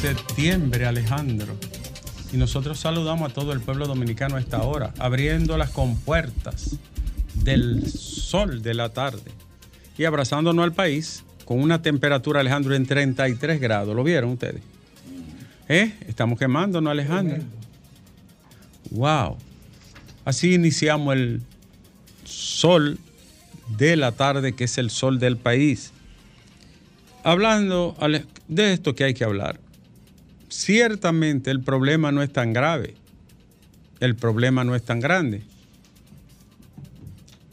septiembre, Alejandro. Y nosotros saludamos a todo el pueblo dominicano a esta hora, abriendo las compuertas del sol de la tarde y abrazándonos al país con una temperatura, Alejandro, en 33 grados. ¿Lo vieron ustedes? ¿Eh? Estamos quemándonos, Alejandro. Wow. Así iniciamos el sol de la tarde, que es el sol del país. Hablando de esto que hay que hablar, ciertamente el problema no es tan grave, el problema no es tan grande.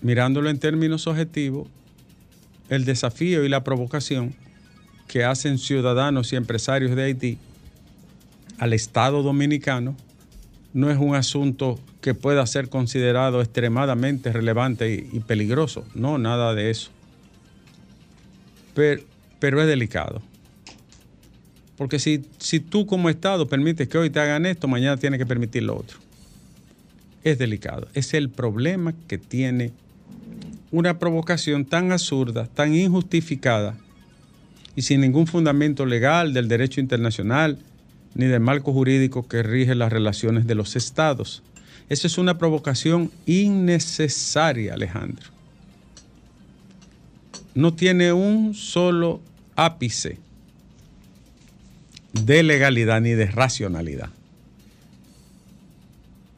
Mirándolo en términos objetivos, el desafío y la provocación que hacen ciudadanos y empresarios de Haití al Estado dominicano no es un asunto que pueda ser considerado extremadamente relevante y, peligroso. No, nada de eso. Pero, pero es delicado. Porque si, si tú como Estado permites que hoy te hagan esto, mañana tienes que permitir lo otro. Es delicado. Es el problema que tiene una provocación tan absurda, tan injustificada y sin ningún fundamento legal del derecho internacional ni del marco jurídico que rige las relaciones de los estados. Esa es una provocación innecesaria, Alejandro. No tiene un solo ápice de legalidad ni de racionalidad.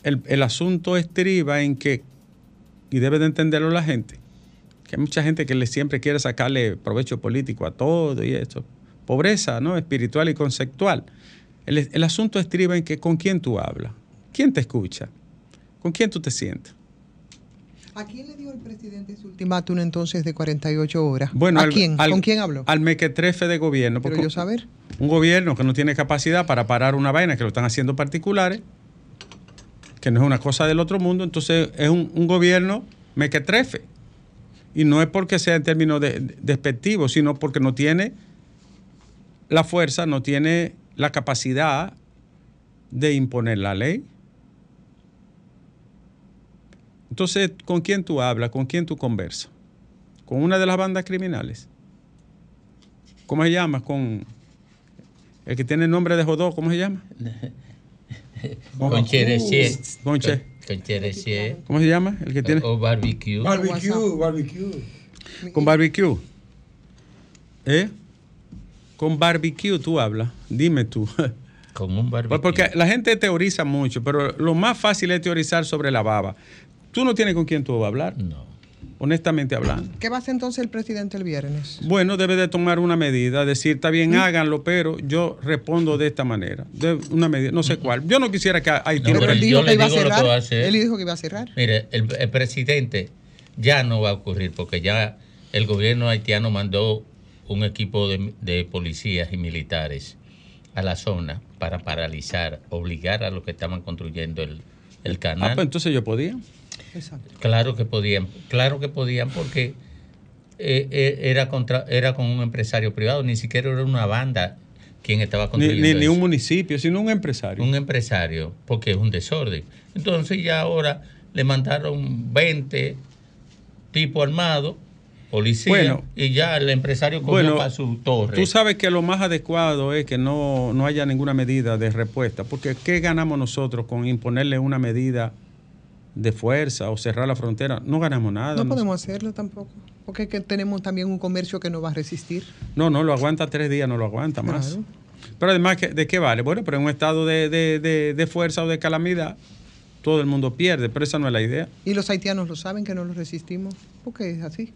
El, asunto estriba en que, y debe de entenderlo la gente, que hay mucha gente que le siempre quiere sacarle provecho político a todo y eso. Pobreza, ¿no? Espiritual y conceptual. El, el asunto estriba en que con quién tú hablas, quién te escucha, con quién tú te sientes. ¿A quién le dio el presidente su ultimátum entonces de 48 horas? Bueno, ¿A quién? ¿Con quién habló? Al mequetrefe de gobierno. Pero yo saber. Un gobierno que no tiene capacidad para parar una vaina que lo están haciendo particulares, que no es una cosa del otro mundo, entonces es un, gobierno mequetrefe. Y no es porque sea en términos de, despectivos, sino porque no tiene la fuerza, no tiene la capacidad de imponer la ley. Entonces, ¿con quién tú hablas? ¿Con quién tú conversas? ¿Con una de las bandas criminales? ¿Cómo se llama? Con el que tiene el nombre de Jodó, ¿cómo se llama? con Cherechier. Con, Con ¿Cómo se llama? El que tiene. O, barbecue. Barbecue, barbecue. Con barbecue. ¿Eh? Con barbecue tú hablas. Dime tú. Con un barbecue. Porque la gente teoriza mucho, pero lo más fácil es teorizar sobre la baba. Tú no tienes con quién tú vas a hablar. No. Honestamente hablando. ¿Qué va a hacer entonces el presidente el viernes? Bueno, debe de tomar una medida, decir, está bien, ¿Mm? háganlo, pero yo respondo de esta manera. De una medida, no sé mm. cuál. Yo no quisiera que Haití... No, pero él dijo que iba a cerrar. Él dijo que iba a cerrar. Mire, el, presidente ya no va a ocurrir porque ya el gobierno haitiano mandó un equipo de, policías y militares a la zona para paralizar, obligar a los que estaban construyendo el, el canal. Ah, pues entonces yo podía. Claro que podían, claro que podían porque eh, eh, era contra, era con un empresario privado, ni siquiera era una banda quien estaba construyendo. Ni, un municipio, sino un empresario. Un empresario, porque es un desorden. Entonces ya ahora le mandaron 20 tipos armados policía y ya el empresario cogió para su torre. Tú sabes que lo más adecuado es que no, no haya ninguna medida de respuesta, porque ¿qué ganamos nosotros con imponerle una medida de fuerza o cerrar la frontera, no ganamos nada. No podemos hacerlo tampoco, porque tenemos también un comercio que no va a resistir. No, no, lo aguanta tres días, no lo aguanta más. Pero además, ¿de qué vale? Bueno, pero en un estado de, fuerza o de calamidad, todo el mundo pierde, pero esa no es la idea. ¿Y los haitianos lo saben que no lo resistimos? Porque es así.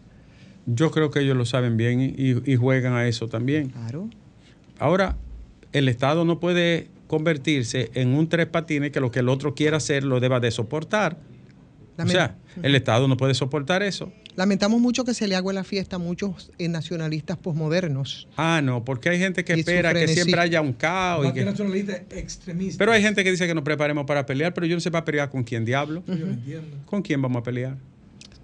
Yo creo que ellos lo saben bien y, y juegan a eso también. Claro. Ahora, el Estado no puede convertirse en un tres patines que lo que el otro quiera hacer lo deba de soportar o sea, el Estado no puede soportar eso. Lamentamos mucho que se le haga la fiesta a muchos eh, nacionalistas posmodernos. Ah, no, porque hay gente que espera que siempre haya un caos. Y nacionalista extremista. Pero hay gente que dice que nos preparemos para pelear, pero yo no sé para pelear con quién diablo. Yo entiendo. ¿Con quién vamos a pelear?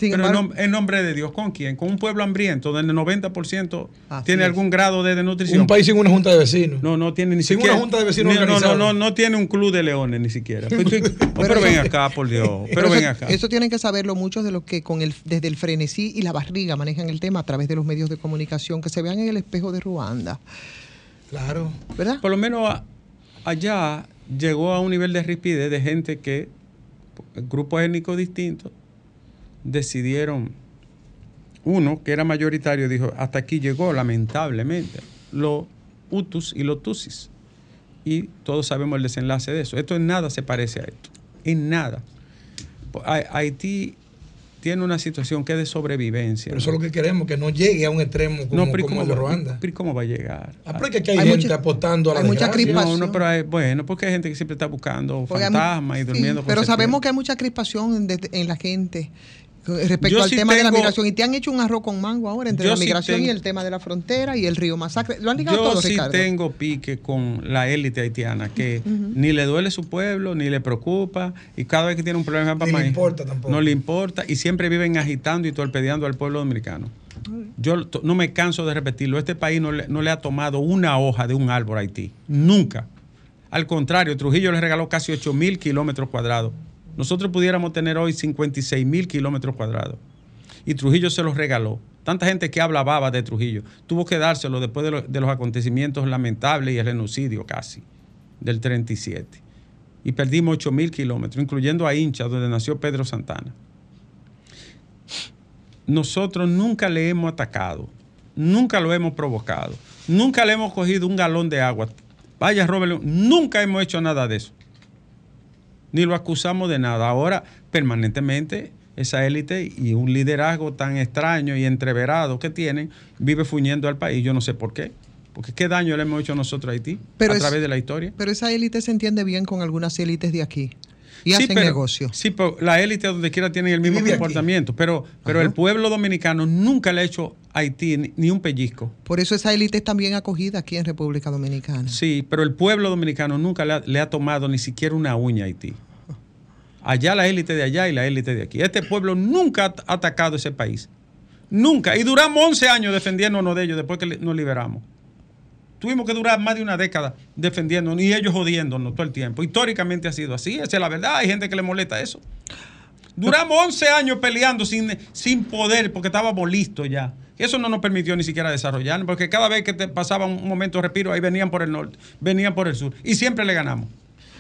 Sin Pero en, embargo- nom- en nombre de Dios, ¿con quién? Con un pueblo hambriento, donde el 90% Así tiene es. algún grado de desnutrición. Un país sin una junta de vecinos. No, no tiene ni Sin siquiera. una junta de vecinos no, no, organizada. no, no tiene un club de leones ni siquiera. Tú- oh, pero, ven acá, por Dios. Pero, Pero ven eso, acá. eso tienen que saberlo muchos de los que con el, desde el frenesí y la barriga manejan el tema a través de los medios de comunicación, que se vean en el espejo de Ruanda, Claro. ¿verdad? Por lo menos a- allá llegó a un nivel de ripidez de gente que, grupos étnicos distintos, decidieron. Uno, que era mayoritario, dijo: hasta aquí llegó, lamentablemente, los Hutus y los Tutsis. Y todos sabemos el desenlace de eso. Esto en nada se parece a esto. En nada. Ha- Haití tiene una situación que es de sobrevivencia. Pero eso es lo que queremos, que no llegue a un extremo como, no, pero ¿y como cómo el de va- Ruanda. pero ¿y ¿Cómo va a llegar? Ah, pero es que aquí hay, Hay gente mucha- apostando a la hay mucha crispación. No, no, pero hay- bueno, porque hay gente que siempre está buscando Porque hay- fantasmas y sí, durmiendo con Pero sabemos que hay mucha crispación en, de- en la gente respecto Yo al sí tema de la migración. Y te han hecho un arroz con mango ahora entre la sí migración y el tema de la frontera y el río Masacre. Lo han ligado Yo todo, sí Ricardo. tengo pique con la élite haitiana, que ni le duele su pueblo, ni le preocupa, y cada vez que tiene un problema para Ni le maíz, importa tampoco. No le importa, y siempre viven agitando y torpedeando al pueblo dominicano. Yo no me canso de repetirlo, este país no le, no le ha tomado una hoja de un árbol a Haití, nunca. Al contrario, Trujillo le regaló casi 8 mil kilómetros cuadrados. Nosotros pudiéramos tener hoy 56 mil kilómetros cuadrados. Y Trujillo se los regaló. Tanta gente que habla baba de Trujillo tuvo que dárselo después de, de los acontecimientos lamentables y el genocidio casi del 37. Y perdimos 8 mil kilómetros, incluyendo a Hincha, donde nació Pedro Santana. Nosotros nunca le hemos atacado, nunca lo hemos provocado, nunca le hemos cogido un galón de agua. Vaya, Robert, nunca hemos hecho nada de eso. Ni lo acusamos de nada. Ahora, permanentemente, esa élite y un liderazgo tan extraño y entreverado que tienen, vive fuñendo al país. Yo no sé por qué. Porque qué daño le hemos hecho nosotros a Haití Pero a es- través de la historia. Pero esa élite se entiende bien con algunas élites de aquí. Y Sí, hacen pero- negocio. Sí, pero la élite donde quiera tiene el mismo aquí. comportamiento. Pero, pero Ajá. el pueblo dominicano nunca le ha hecho a Haití ni, un pellizco. Por eso esa élite es también acogida aquí en República Dominicana. Sí, pero el pueblo dominicano nunca le ha, le ha tomado ni siquiera una uña a Haití. Allá la élite de allá y la élite de aquí. Este pueblo nunca ha atacado ese país. Nunca. Y duramos 11 años defendiéndonos de ellos después que nos liberamos. Tuvimos que durar más de una década defendiéndonos y ellos jodiéndonos todo el tiempo. Históricamente ha sido así, esa es la verdad. Hay gente que le molesta eso. Duramos 11 años peleando sin, sin poder porque estábamos listos ya. Eso no nos permitió ni siquiera desarrollar, porque cada vez que te pasaba un momento de respiro, ahí venían por el norte, venían por el sur. Y siempre le ganamos.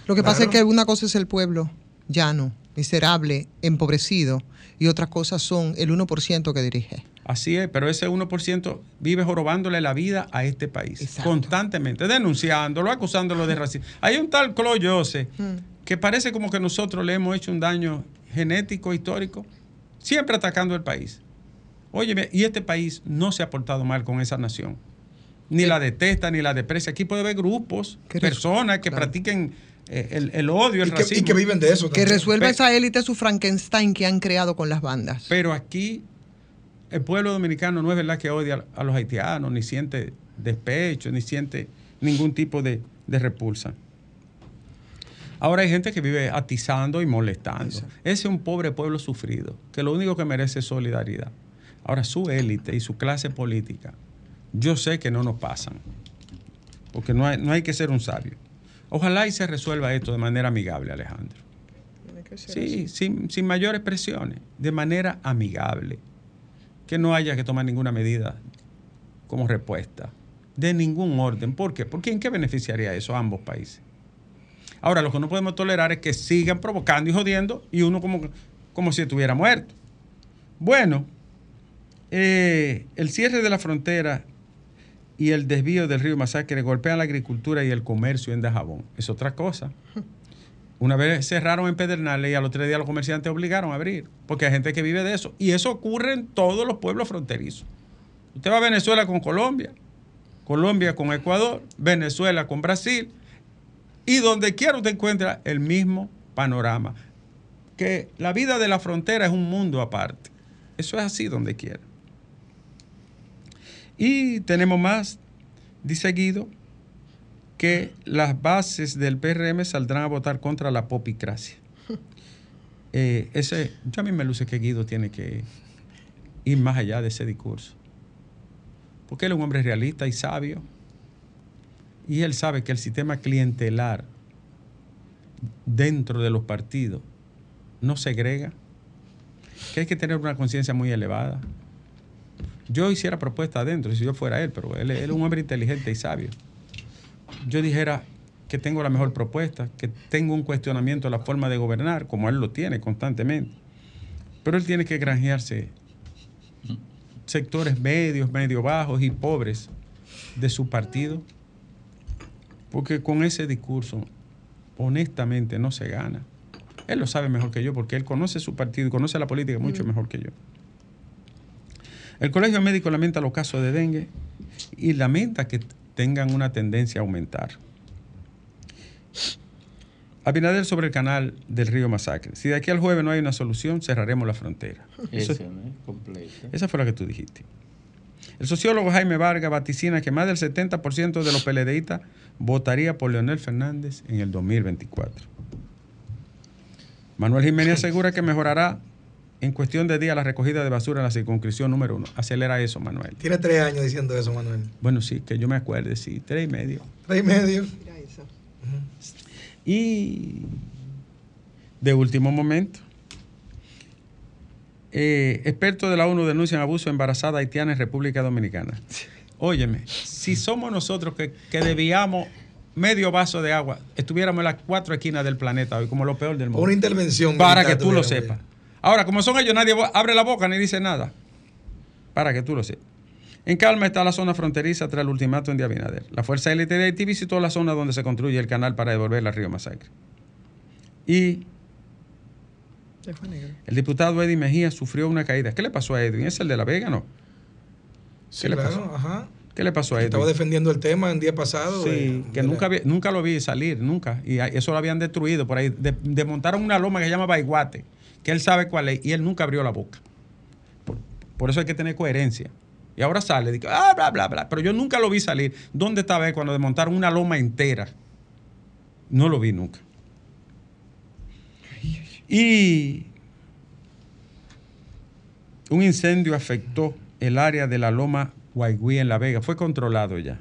Lo que pasa es que una cosa es el pueblo llano, miserable, empobrecido, y otras cosas son el 1% que dirige. Así es, pero ese 1% vive jorobándole la vida a este país. Exacto. Constantemente, denunciándolo, acusándolo de racismo. Hay un tal Chloe Jose que parece como que nosotros le hemos hecho un daño genético, histórico, siempre atacando el país. Óyeme, y este país no se ha portado mal con esa nación. Ni la detesta, ni la desprecia. Aquí puede haber grupos, personas que claro. practiquen eh, el, el odio, el Y que, racismo. y que viven de eso Que resuelva esa élite su Frankenstein que han creado con las bandas. Pero aquí el pueblo dominicano no es verdad que odia a los haitianos, ni siente despecho, ni siente ningún tipo de, de repulsa. Ahora hay gente que vive atizando y molestando. Ese es un pobre pueblo sufrido, que lo único que merece es solidaridad. Ahora su élite y su clase política, yo sé que no nos pasan, porque no hay, no hay que ser un sabio. Ojalá y se resuelva esto de manera amigable, Alejandro. Sí, sin, sin mayores presiones, de manera amigable. Que no haya que tomar ninguna medida como respuesta, de ningún orden. ¿Por qué? Porque ¿en qué beneficiaría eso a ambos países? Ahora, lo que no podemos tolerar es que sigan provocando y jodiendo y uno como, como si estuviera muerto. Bueno, eh, el cierre de la frontera y el desvío del río Masacre golpean la agricultura y el comercio en Dajabón. Es otra cosa. Una vez cerraron en Pedernales y a los tres días los comerciantes obligaron a abrir, porque hay gente que vive de eso. Y eso ocurre en todos los pueblos fronterizos. Usted va a Venezuela con Colombia, Colombia con Ecuador, Venezuela con Brasil, y donde quiera usted encuentra el mismo panorama. Que la vida de la frontera es un mundo aparte. Eso es así donde quiera. Y tenemos más, dice Guido, que las bases del PRM saldrán a votar contra la popicracia. eh, ese, yo a mí me luce que Guido tiene que ir más allá de ese discurso. Porque él es un hombre realista y sabio. Y él sabe que el sistema clientelar dentro de los partidos no segrega, que hay que tener una conciencia muy elevada. Yo hiciera propuesta adentro, si yo fuera él, pero él, él es un hombre inteligente y sabio. Yo dijera que tengo la mejor propuesta, que tengo un cuestionamiento de la forma de gobernar, como él lo tiene constantemente. Pero él tiene que granjearse sectores medios, medio bajos y pobres de su partido, porque con ese discurso, honestamente, no se gana. Él lo sabe mejor que yo, porque él conoce su partido y conoce la política mucho mejor que yo. El Colegio Médico lamenta los casos de dengue y lamenta que tengan una tendencia a aumentar. Abinader sobre el canal del río Masacre. Si de aquí al jueves no hay una solución, cerraremos la frontera. Eso- ¿no? Esa fue la que tú dijiste. El sociólogo Jaime Vargas vaticina que más del 70% de los PLDistas votaría por Leonel Fernández en el 2024. Manuel Jiménez asegura que mejorará en cuestión de días la recogida de basura en la circunscripción número uno. Acelera eso, Manuel. Tiene tres años diciendo eso, Manuel. Bueno, sí, que yo me acuerde, sí, tres y medio. Tres y medio. Mira eso. Y de último momento, eh, expertos de la ONU denuncian abuso embarazada haitiana en República Dominicana. Óyeme, si somos nosotros que, que debíamos medio vaso de agua, estuviéramos en las cuatro esquinas del planeta hoy, como lo peor del mundo. Una intervención. Para que tú lo sepas. Ahora, como son ellos, nadie abre la boca ni dice nada. Para que tú lo sepas. En calma está la zona fronteriza tras el ultimátum de Abinader. La Fuerza Élite de Haití visitó la zona donde se construye el canal para devolver al río Masacre. Y el diputado Eddie Mejía sufrió una caída. ¿Qué le pasó a Edwin? ¿Es el de La Vega, no? Sí, ¿Qué le claro, pasó? ajá. ¿Qué le pasó a Estaba Edwin? defendiendo el tema el día pasado. Sí, de- que de nunca, la- vi- nunca lo vi salir, nunca. Y eso lo habían destruido por ahí. De- desmontaron una loma que se llama Baiguate, que él sabe cuál es, y él nunca abrió la boca. Por, eso hay que tener coherencia. Y ahora sale, dice, ah, bla, bla, bla. Pero yo nunca lo vi salir. ¿Dónde estaba él cuando desmontaron una loma entera? No lo vi nunca. Y un incendio afectó el área de la loma Guaigüí en La Vega. Fue controlado ya.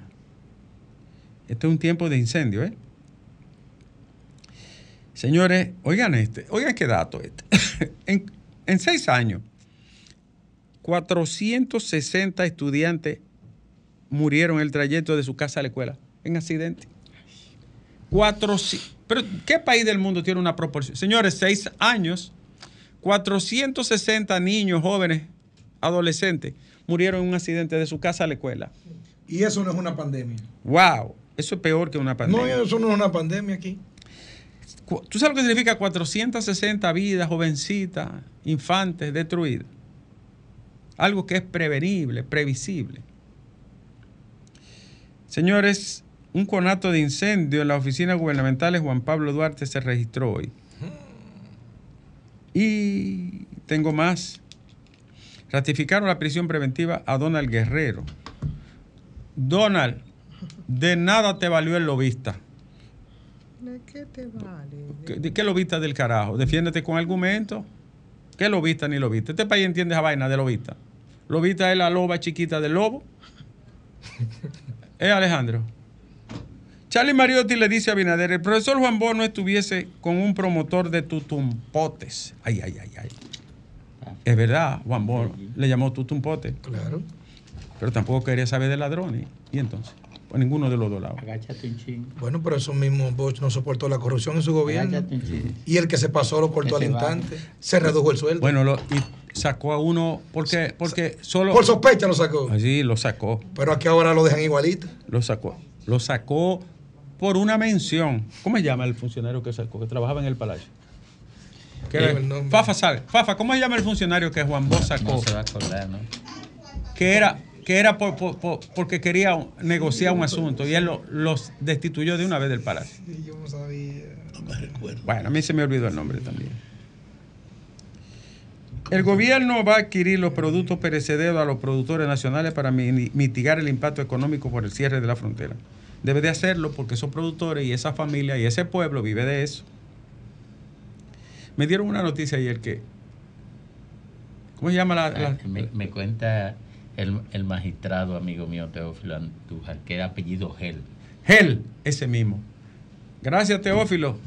Este es un tiempo de incendio, ¿eh? Señores, oigan este, oigan qué dato este. en, en seis años, 460 estudiantes murieron en el trayecto de su casa a la escuela en accidente. 400 pero ¿qué país del mundo tiene una proporción? Señores, seis años, 460 niños, jóvenes, adolescentes, murieron en un accidente de su casa a la escuela. Y eso no es una pandemia. ¡Wow! Eso es peor que una pandemia. No, eso no es una pandemia aquí. ¿Tú sabes lo que significa 460 vidas, jovencitas, infantes destruidas? Algo que es prevenible, previsible. Señores, un conato de incendio en las oficinas gubernamentales Juan Pablo Duarte se registró hoy. Y tengo más. Ratificaron la prisión preventiva a Donald Guerrero. Donald, de nada te valió el lobista. ¿De qué te vale? ¿Qué, de qué lobista del carajo? Defiéndete con argumentos. ¿Qué lobista ni lobista? Este país entiende esa vaina de lobista. Lobista es la loba chiquita del lobo. ¿Eh, Alejandro? Charlie Mariotti le dice a Binader, el profesor Juan Bono estuviese con un promotor de tutumpotes. Ay, ay, ay, ay. Es verdad, Juan Bono le llamó tutumpote, Claro. pero tampoco quería saber de ladrones. ¿Y entonces? Ninguno de los dos lados. Agáchate un chingo. Bueno, pero eso mismo Bosch no soportó la corrupción en su gobierno. Agáchate un chingo. Y el que se pasó lo cortó al va. instante. Se redujo el sueldo. Bueno, lo- y sacó a uno porque, porque solo... Por sospecha lo sacó. Allí lo sacó. Pero aquí ahora lo dejan igualito. Lo sacó. Lo sacó por una mención. ¿Cómo se llama el funcionario que sacó? Que trabajaba en el palacio. Que Dime era- el nombre. Fafa sabe. Fafa, ¿cómo se llama el funcionario que Juan Bosch sacó? No se va a acordar, ¿no? Que era, que era por- por- por- porque quería negociar un asunto y él lo- los destituyó de una vez del palacio. yo no sabía. Bueno, a mí se me olvidó el nombre también. El gobierno va a adquirir los productos perecederos a los productores nacionales para mi- mitigar el impacto económico por el cierre de la frontera. Debe de hacerlo porque esos productores y esa familia y ese pueblo vive de eso. Me dieron una noticia ayer que. ¿Cómo se llama la.? la- Ah, Me, me cuenta el, el magistrado amigo mío Teófilo Andújar, que era apellido Gel. Gel, ese mismo. Gracias, Teófilo.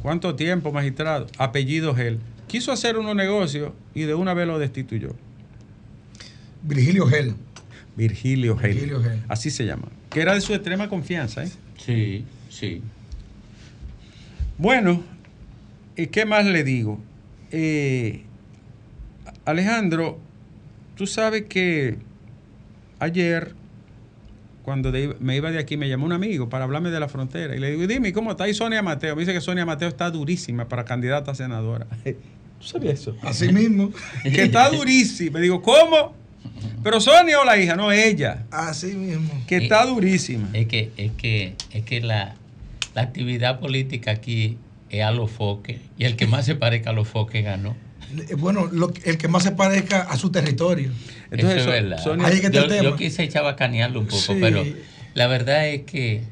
¿Cuánto tiempo, magistrado? Apellido Gel. Quiso hacer unos negocios y de una vez lo destituyó. Virgilio Gel. Virgilio Gel. Virgilio Gel. Así se llama. Que era de su extrema confianza, ¿eh? Sí, sí. Bueno, ¿y qué más le digo? Eh, Alejandro, tú sabes que ayer, cuando de- me iba de aquí, me llamó un amigo para hablarme de la frontera. Y le digo, dime, ¿cómo está ahí Sonia Mateo? Me dice que Sonia Mateo está durísima para candidata a senadora. ¿Tú sabías eso? Así mismo. Que está durísima. Me digo, ¿cómo? Pero Sonia o la hija, no ella. Así mismo. Que Eh, está durísima. Es que, es que, es que la, la actividad política aquí es a los foques. Y el que más se parezca a los foques ganó. Bueno, lo- el que más se parezca a su territorio. Entonces, Eso es verdad. Sonia- Ahí es que yo, el tema. yo quise echar un poco, Sí. pero la verdad es que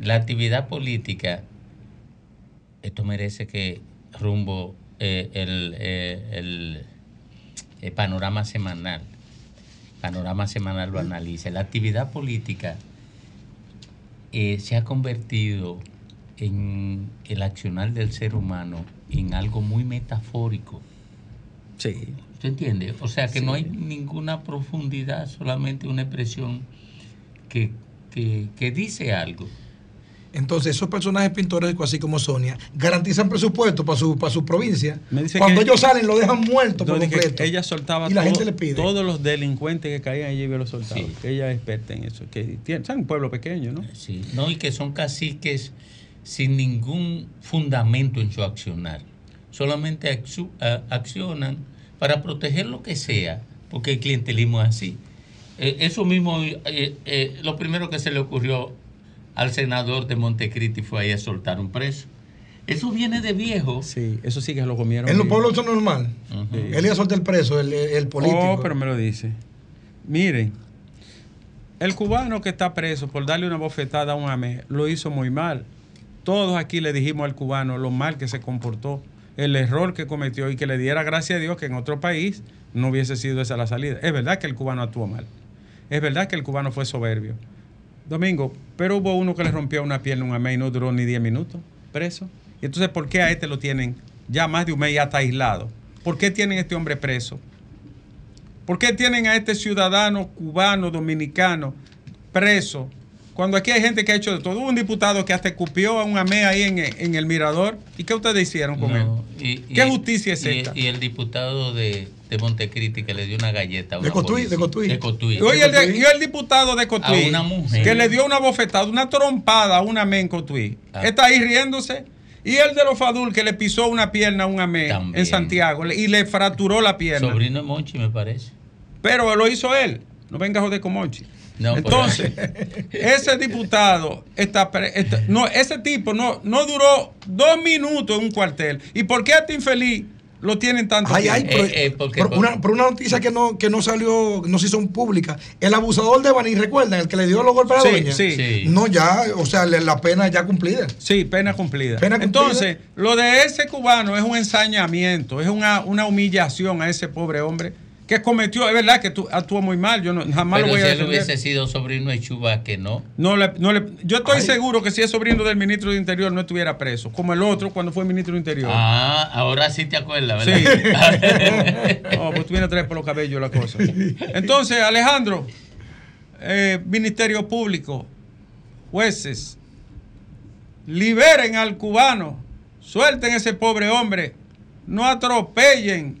la actividad política, esto merece que rumbo eh, el, eh, el- el panorama semanal, panorama semanal lo analice. La actividad política eh, se ha convertido en el accionar del ser humano en algo muy metafórico. Sí. ¿Tú entiendes? O sea que no hay ninguna profundidad, solamente una expresión que, que, que dice algo. Entonces, esos personajes pintorescos, así como Sonia, garantizan presupuesto para su, para su provincia. Me dice Cuando que- ellos salen, lo dejan muerto por completo. ella soltaba Y la todo- gente le pide. todos los delincuentes que caían allí, los soltaba. Sí. Que ella es experta en eso. Que tiene, es un pueblo pequeño, ¿no? Sí, no, y que son caciques sin ningún fundamento en su accionar. Solamente a- accionan para proteger lo que sea, porque el clientelismo es así. Eh, eso mismo, eh, eh, lo primero que se le ocurrió al senador de Montecristi fue ahí a soltar un preso. Eso viene de viejo. Sí, eso sí que lo comieron. En los pueblos eso es normal. Él iba a soltar el preso, el, el político. Oh, pero me lo dice. Miren, el cubano que está preso por darle una bofetada a un AME lo hizo muy mal. Todos aquí le dijimos al cubano lo mal que se comportó, el error que cometió y que le diera gracias a Dios que en otro país no hubiese sido esa la salida. Es verdad que el cubano actuó mal. Es verdad que el cubano fue soberbio. Domingo, pero hubo uno que le rompió una pierna un AME y no duró ni 10 minutos preso. Entonces, ¿por qué a este lo tienen ya más de un mes ya aislado? ¿Por qué tienen a este hombre preso? ¿Por qué tienen a este ciudadano cubano, dominicano, preso? Cuando aquí hay gente que ha hecho de todo. Hubo un diputado que hasta escupió a un AME ahí en, en el mirador. ¿Y qué ustedes hicieron con él? Y- ¿Qué y- justicia es y- esta? Y el diputado de, de Montecristi que le dio una galleta a De una Cotuí, policía. de Cotuí. De Cotuí. Y Oye, el, de- y el diputado de Cotuí, A una mujer. que le dio una bofetada, una trompada a un AME en Cotuí, Ah. está ahí riéndose. Y el de los Fadul, que le pisó una pierna a un AME También. en Santiago y le fracturó la pierna. Sobrino de Monchi, me parece. Pero lo hizo él. No venga a joder con Monchi. No, Entonces, ese diputado está, pre- está- no, ese tipo no, no duró dos minutos en un cuartel. ¿Y por qué a este infeliz lo tienen tanto Ay, ay, Eh, eh, porque- pero una, noticia que no, que no salió, no se hizo pública. El abusador de Baní, ¿recuerdan? El que le dio los golpes a la Sí, doña. sí. Sí. No, ya, o sea, la pena ya cumplida. Sí, pena cumplida. Pena cumplida. Entonces, lo de ese cubano es un ensañamiento, es una, una humillación a ese pobre hombre que cometió, es verdad que tú, actuó muy mal, yo no, jamás Pero lo voy si a él defender. hubiese sido sobrino de Chuba, que no. No le, no le- yo estoy Ay. seguro que si es sobrino del ministro de Interior no estuviera preso, como el otro cuando fue ministro de Interior. Ah, ahora sí te acuerdas, Sí. ¿verdad? No, pues tú vienes a traer por los cabellos la cosa. Entonces, Alejandro, eh, Ministerio Público, jueces, liberen al cubano, suelten a ese pobre hombre, no atropellen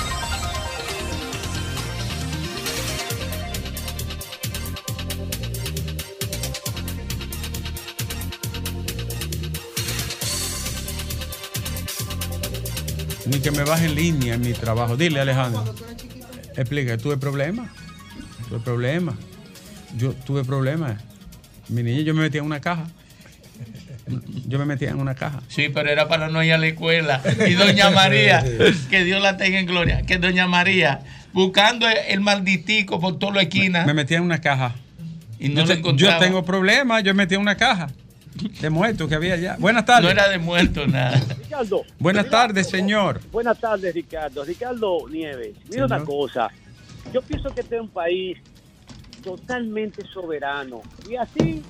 Ni que me baje en línea en mi trabajo. Dile, Alejandro. Explica, ¿tuve problema? ¿Tuve problema? Yo tuve problemas. Mi niña, yo me metía en una caja. Yo me metía en una caja. Sí, pero era para no ir a la escuela. Y doña María, que Dios la tenga en gloria, que doña María, buscando el, malditico por toda la esquina. Me metía en una caja. Y no yo, lo te- encontraba. yo tengo problemas, yo me metí en una caja de muertos que había allá. Buenas tardes. No era de muerto nada. Ricardo. Buenas tardes, señor. Buenas tardes, Ricardo. Ricardo Nieves. Mira Señor. una cosa. Yo pienso que este es un país totalmente soberano. Y así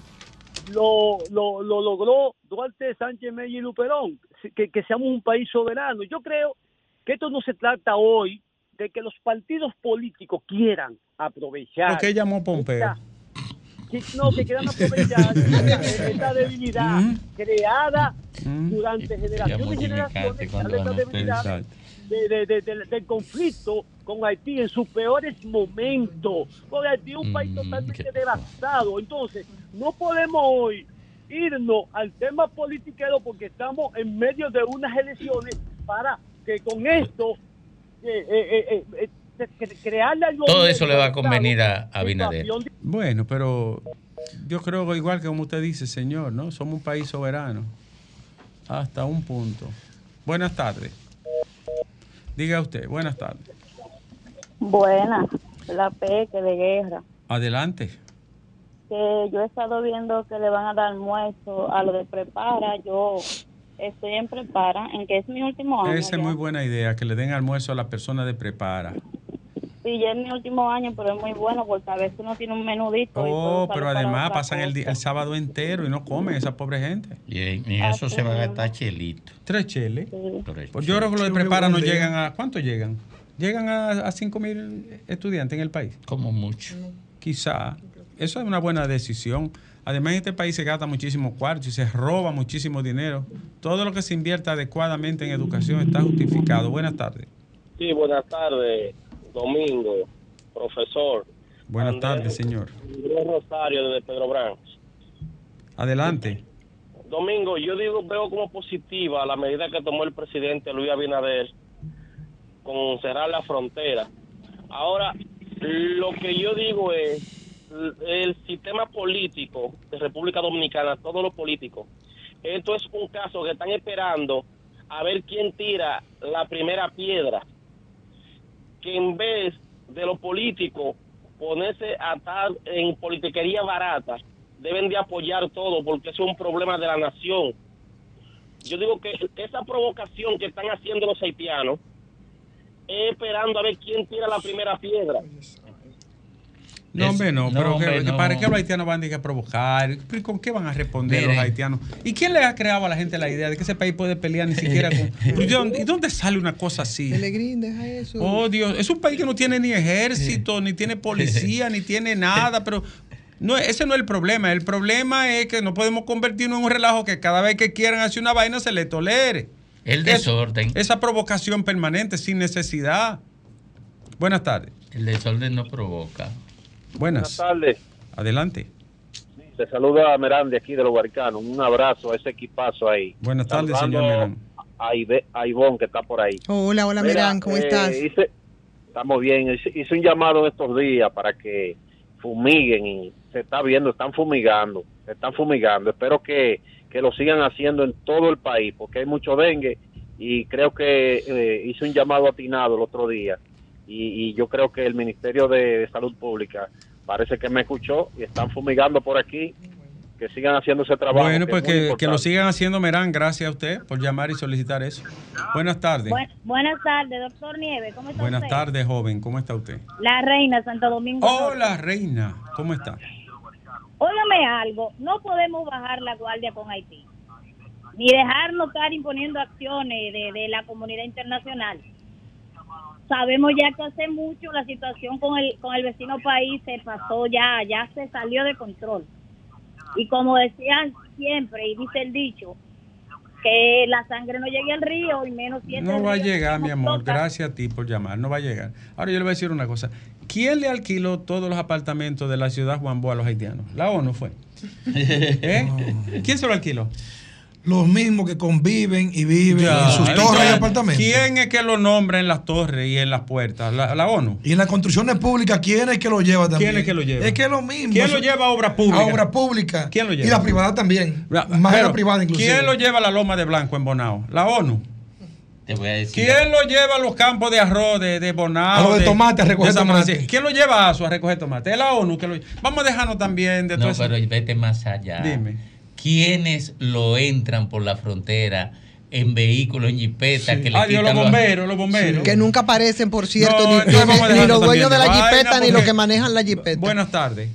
lo, lo, lo logró Duarte Sánchez Mella y Luperón, que, que seamos un país soberano. Yo creo que esto no se trata hoy de que los partidos políticos quieran aprovechar. ¿Por qué llamó Pompeo? esta- que- no, que quieran aprovechar esta esta debilidad Mm. creada Mm. durante generaciones y generaciones, esta debilidad de- de- de- de- del conflicto con Haití en sus peores momentos. Porque Haití es un país Mm, totalmente devastado. Entonces, no podemos hoy irnos al tema politiquero porque estamos en medio de unas elecciones para que con esto eh, eh, eh, crearle al Todo eso le va a convenir a situación de- Bueno, pero yo creo que igual que como usted dice, señor, ¿no? Somos un país soberano. Hasta un punto. Buenas tardes. Diga usted, buenas tardes. Buena, la peque de guerra. Adelante. Que yo he estado viendo que le van a dar almuerzo a lo de prepara. Yo estoy en prepara, en que es mi último año. Esa es ya. muy buena idea, que le den almuerzo a las personas de prepara. Sí, ya es mi último año, pero es muy bueno porque a veces uno tiene un menudito. Oh, pero además pasan el, el sábado entero y no comen esa pobre gente. Y en eso se va a gastar chelito. Tres cheles. Sí. Tres Pues yo creo que los de Sí, muy prepara no llegan a... ¿Cuánto llegan? Llegan a, a 5 mil estudiantes en el país. Como mucho. Quizá. Eso es una buena decisión. Además, en este país se gasta muchísimo cuarto y se roba muchísimo dinero. Todo lo que se invierta adecuadamente en educación está justificado. Buenas tardes. Sí, buenas tardes, Domingo, profesor. Buenas tardes, señor. Rosario desde Pedro Branch. Adelante. Domingo, yo digo, veo como positiva la medida que tomó el presidente Luis Abinader con cerrar la frontera. Ahora, lo que yo digo es, el sistema político de República Dominicana, todos los políticos, esto es un caso que están esperando a ver quién tira la primera piedra. Que en vez de los políticos ponerse a estar en politiquería barata, deben de apoyar todo porque es un problema de la nación. Yo digo que esa provocación que están haciendo los haitianos es esperando a ver quién tira la primera piedra. No, hombre, no, no, pero hombre, que- no. ¿para qué los haitianos van a ir a provocar? ¿Pero ¿Con qué van a responder Miren. los haitianos? ¿Y quién le ha creado a la gente la idea de que ese país puede pelear ni siquiera con... ¿y dónde- ¿Y dónde sale una cosa así? Pelegrín, deja eso. Oh, Dios, es un país que no tiene ni ejército, ni tiene policía, ni tiene nada, pero no, ese no es el problema. El problema es que no podemos convertirnos en un relajo que cada vez que quieran hacer una vaina se le tolere. El Es- desorden. esa provocación permanente sin necesidad. Buenas tardes. El desorden no provoca. Buenas. tardes. Adelante. Te saluda a Merán de aquí de los Barcanos. Un abrazo a ese equipazo ahí. Buenas tardes, señor Merán. A, Ibe- a Ivonne que está por ahí. Hola, hola, Mira, Merán, ¿cómo eh, estás? hice- estamos bien. Hice, hice un llamado en estos días para que fumiguen y se está viendo, están fumigando, se están fumigando. Espero que, que lo sigan haciendo en todo el país porque hay mucho dengue y creo que eh, hice un llamado atinado el otro día y, y yo creo que el Ministerio de, de Salud Pública parece que me escuchó y están fumigando por aquí. Que sigan haciendo ese trabajo. Bueno, que pues es muy que, que lo sigan haciendo, Merán. Gracias a usted por llamar y solicitar eso. Buenas tardes. Buen- buenas tardes, doctor Nieves. ¿Cómo está Buenas tardes, joven. ¿Cómo está usted? La reina Santo Domingo. Hola, reina. ¿Cómo está? Óigame algo, no podemos bajar la guardia con Haití, ni dejarnos estar imponiendo acciones de, de la comunidad internacional. Sabemos ya que hace mucho la situación con el, con el vecino país se pasó ya, ya se salió de control. Y como decían siempre, y dice el dicho, que la sangre no llegue al río y menos si No va a llegar, mi amor. Gracias a ti por llamar. No va a llegar. Ahora yo le voy a decir una cosa. ¿Quién le alquiló todos los apartamentos de la ciudad Juan Boa a los haitianos? La ONU fue. ¿Eh? ¿Quién se lo alquiló? Los mismos que conviven y viven Ya, en sus torres y apartamentos. ¿Quién es que lo nombra en las torres y en las puertas? La, la ONU. Y en las construcciones públicas, ¿quién es que lo lleva también? ¿Quién es que lo lleva? Es que es lo mismo. ¿Quién lo lleva a obra pública? A obra pública. ¿Quién lo lleva? Y la privada también. Más de pero, la privada inclusive. ¿Quién lo lleva a la Loma de Blanco en Bonao? La ONU. Te voy a decir. ¿Quién lo lleva a los campos de arroz de, de Bonao? A los de tomate, a recoger San tomate. ¿Quién lo lleva a eso, a recoger tomate? Es la ONU que lo Vamos a dejarnos también de todo No, eso. pero vete más allá. Dime. ¿Quiénes lo entran por la frontera en vehículos, en jipeta, que le Ah, Dios, quitan los bomberos, los bomberos. Que nunca aparecen, por cierto, No, ni, los dueños de la jipeta ni los que manejan la jipeta. Buenas tardes.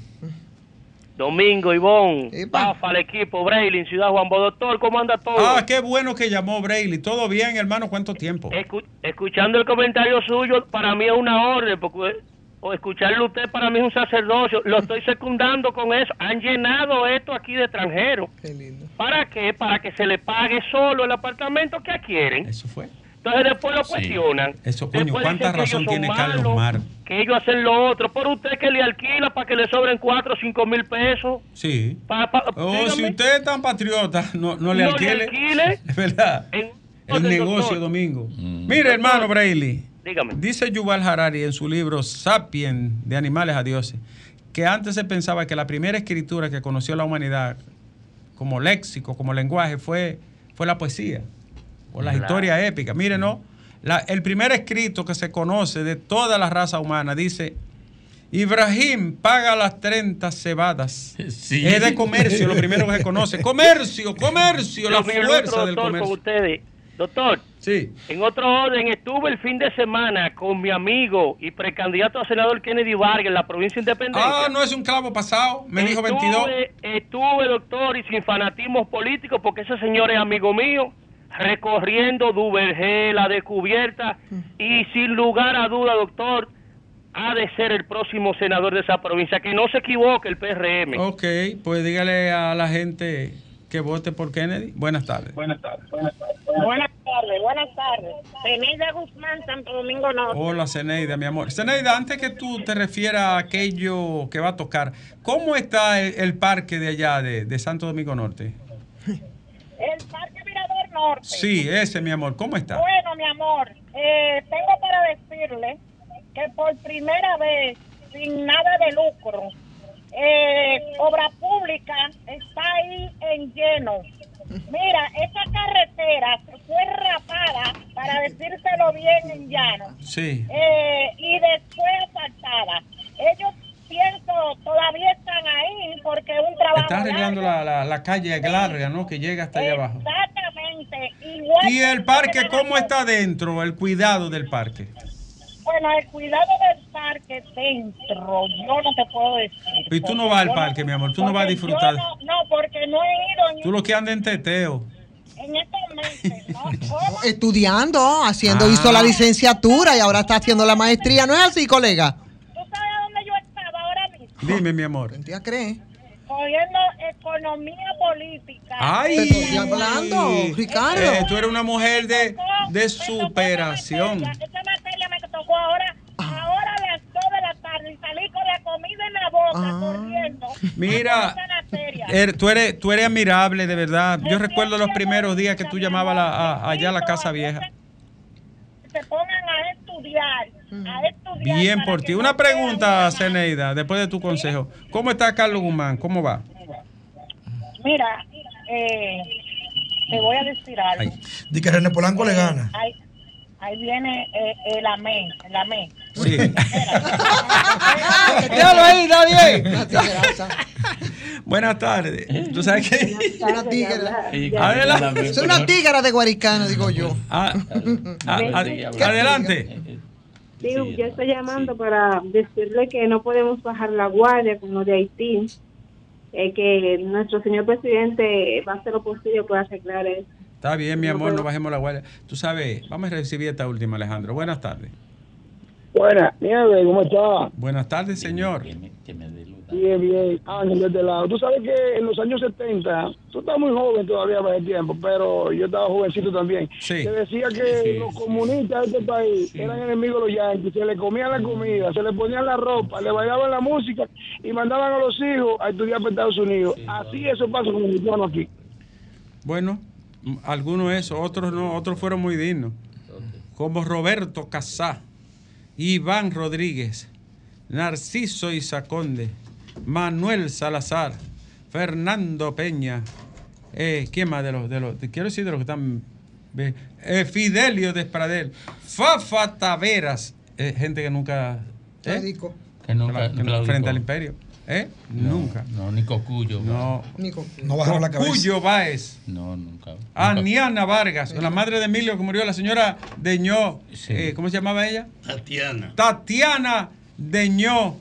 Domingo, Ivón. Bafa, el equipo, Braille, en Ciudad Juan Bo. Doctor, ¿cómo anda todo? Ah, qué bueno que llamó Braille. ¿Todo bien, hermano? ¿Cuánto tiempo? Escu- escuchando el comentario suyo, para mí es una orden, porque o escucharlo usted para mí es un sacerdocio. Lo estoy secundando con eso. Han llenado esto aquí de extranjeros. Qué lindo. ¿Para qué? Para que se le pague solo el apartamento que adquieren. Eso fue. Entonces después lo Sí. cuestionan. Eso, coño, Después ¿cuánta razón tiene Carlos Mar? Que ellos hacen lo otro. Por usted que le alquila para que le sobren 4 o 5 mil pesos. Sí. Pa- pa- Oh, dígame. si usted es tan patriota, no, no le No le alquile. Es verdad. En- El Doctor, negocio, Domingo. Mire, hermano Braille. Dígame. Dice Yuval Harari en su libro Sapien de animales a dioses que antes se pensaba que la primera escritura que conoció la humanidad como léxico, como lenguaje, fue, fue la poesía o las Claro. historias épicas. Mire, no, La- el primer escrito que se conoce de toda la raza humana dice, Ibrahim paga las 30 cebadas. Sí. Es de comercio, lo primero que se conoce. Comercio, comercio, la fuerza del con comercio. ustedes. Doctor, Sí. en otro orden, estuve el fin de semana con mi amigo y precandidato a senador Kennedy Vargas en la provincia de Independencia. Ah, no es un clavo pasado, me dijo Estuve- 22. Estuve, doctor, y sin fanatismos políticos, porque ese señor es amigo mío, recorriendo Duvergé, la descubierta, y sin lugar a duda, doctor, ha de ser el próximo senador de esa provincia. Que no se equivoque el PRM. Ok, pues dígale a la gente que vote por Kennedy. Buenas tardes. Buenas tardes. Buenas tardes, buenas tardes. Peneida Guzmán, Santo Domingo Norte. Hola, Zeneida, mi amor. Zeneida, antes que tú te refieras a aquello que va a tocar, ¿cómo está el, el parque de allá, de, de Santo Domingo Norte? El Parque Mirador Norte. Sí, ese, mi amor, ¿cómo está? Bueno, mi amor, eh, tengo para decirle que por primera vez, sin nada de lucro, eh, Obra Pública está ahí en lleno. Mira, esa carretera fue rapada, para decírselo bien en llano, Sí. eh, y después asfaltada. Ellos, pienso, todavía están ahí porque es un trabajo Está arreglando largo. la, la, la calle larga, ¿no? Que llega hasta allá abajo. Exactamente. Igual ¿Y el parque cómo está dentro? El cuidado del parque. Bueno, el cuidado del parque dentro, yo no te puedo decir. Y tú no vas al parque, mi amor, tú no vas a disfrutar. No, no, porque no he ido en, Tú lo que andas en teteo. en estos meses, ¿no? ¿Cómo? Estudiando, haciendo, Ah. hizo la licenciatura y ahora está haciendo la maestría. ¿No es así, colega? ¿Tú sabes dónde yo estaba ahora mismo? Dime, mi amor. ¿Ya cree? Cogiendo economía política. Ay, Te estoy hablando, Ricardo. Eh, tú eres una mujer de, Me tocó- de me tocó esa superación. Esa materia me tocó ahora, ahora a las 2 de la tarde y salí con la boca Ah. corriendo. Mira, a er- tú eres, tú eres admirable, de verdad. Yo recuerdo los primeros días que tú llamabas a la- a- allá a la casa vieja. Se pongan a estudiar, a estudiar. Bien por ti. Una pregunta. Zeneida, después de tu consejo. ¿Cómo está Carlos Guzmán? ¿Cómo va? Mira, eh, te voy a decir algo. Ay. Di que René Polanco le gana. Ahí, ahí viene eh, el amén, el amén. Sí. Déjalo ahí, está bien. Buenas tardes. ¿Tú sabes qué? Es una tígara. Adelante. Es una tígara de Guaricana, digo yo. Ah, ah, ah, adelante. Sí, yo estoy llamando para decirle que no podemos bajar la guardia como de Haití, eh, que nuestro señor presidente va a hacer lo posible para arreglar eso. Está bien, mi amor, no bajemos la guardia. Tú sabes, vamos a recibir esta última, Alejandro. Buenas tardes. Buenas, Nieve, ¿cómo estás? Buenas tardes, señor. Bien, bien. Ángel, de este lado. Tú sabes que en los años 70, tú estás muy joven todavía para el tiempo, pero yo estaba jovencito también. Sí. Se decía que los comunistas de este país eran enemigos de los yanquis, se le comían la comida, se le ponían la ropa, le bailaban la música y mandaban a los hijos a estudiar para Estados Unidos. Así eso pasa con el mexicano aquí. Bueno, Algunos eso, otros no, otros fueron muy dignos. Como Roberto Casá, Iván Rodríguez, Narciso Isaconde, Manuel Salazar, Fernando Peña, eh, ¿quién más de los, de los, quiero decir de los que están, eh, Fidelio Despradel, Fafa Taveras, eh, gente que nunca, ¿eh? Que nunca que claudicó. frente al imperio, ¿eh? nunca. No, ni Cocuyo. No. Nico. No bajaron la cabeza. Cuyo Báez, No, nunca. nunca. Aniana Vargas, la madre de Emilio que murió, la señora Deñó, Sí. eh, ¿cómo se llamaba ella? Tatiana. Tatiana Deñó,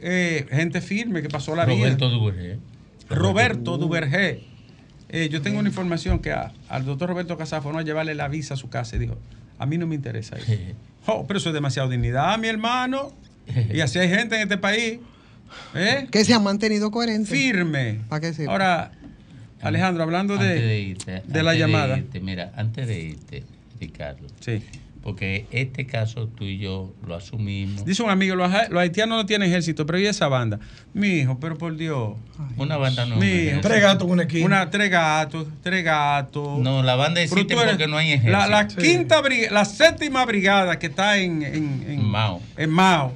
eh, gente firme que pasó la Roberto vida. Duvergé. Roberto Duvergé. Eh, yo tengo una información que a- al doctor Roberto Casá fueron a llevarle la visa a su casa y dijo, a mí no me interesa eso. Oh, pero eso es demasiado dignidad, mi hermano. Y así hay gente en este país. ¿Eh? Que se han mantenido coherentes. Firme. Para que sepa. Ahora, Alejandro, hablando de, de irte, de antes la llamada. irte, mira, antes de irte, Ricardo. Sí. Porque este caso tú y yo lo asumimos. Dice un amigo, los, ha- los haitianos no tienen ejército, pero ¿y esa banda? Mi hijo, pero por Dios. Una banda no. Tres gatos una esquina. Una, tres gatos, tres gatos. No, la banda existe eres- porque no hay ejército. La, la Sí. quinta la séptima brigada que está en, en, en Mao. En Mao.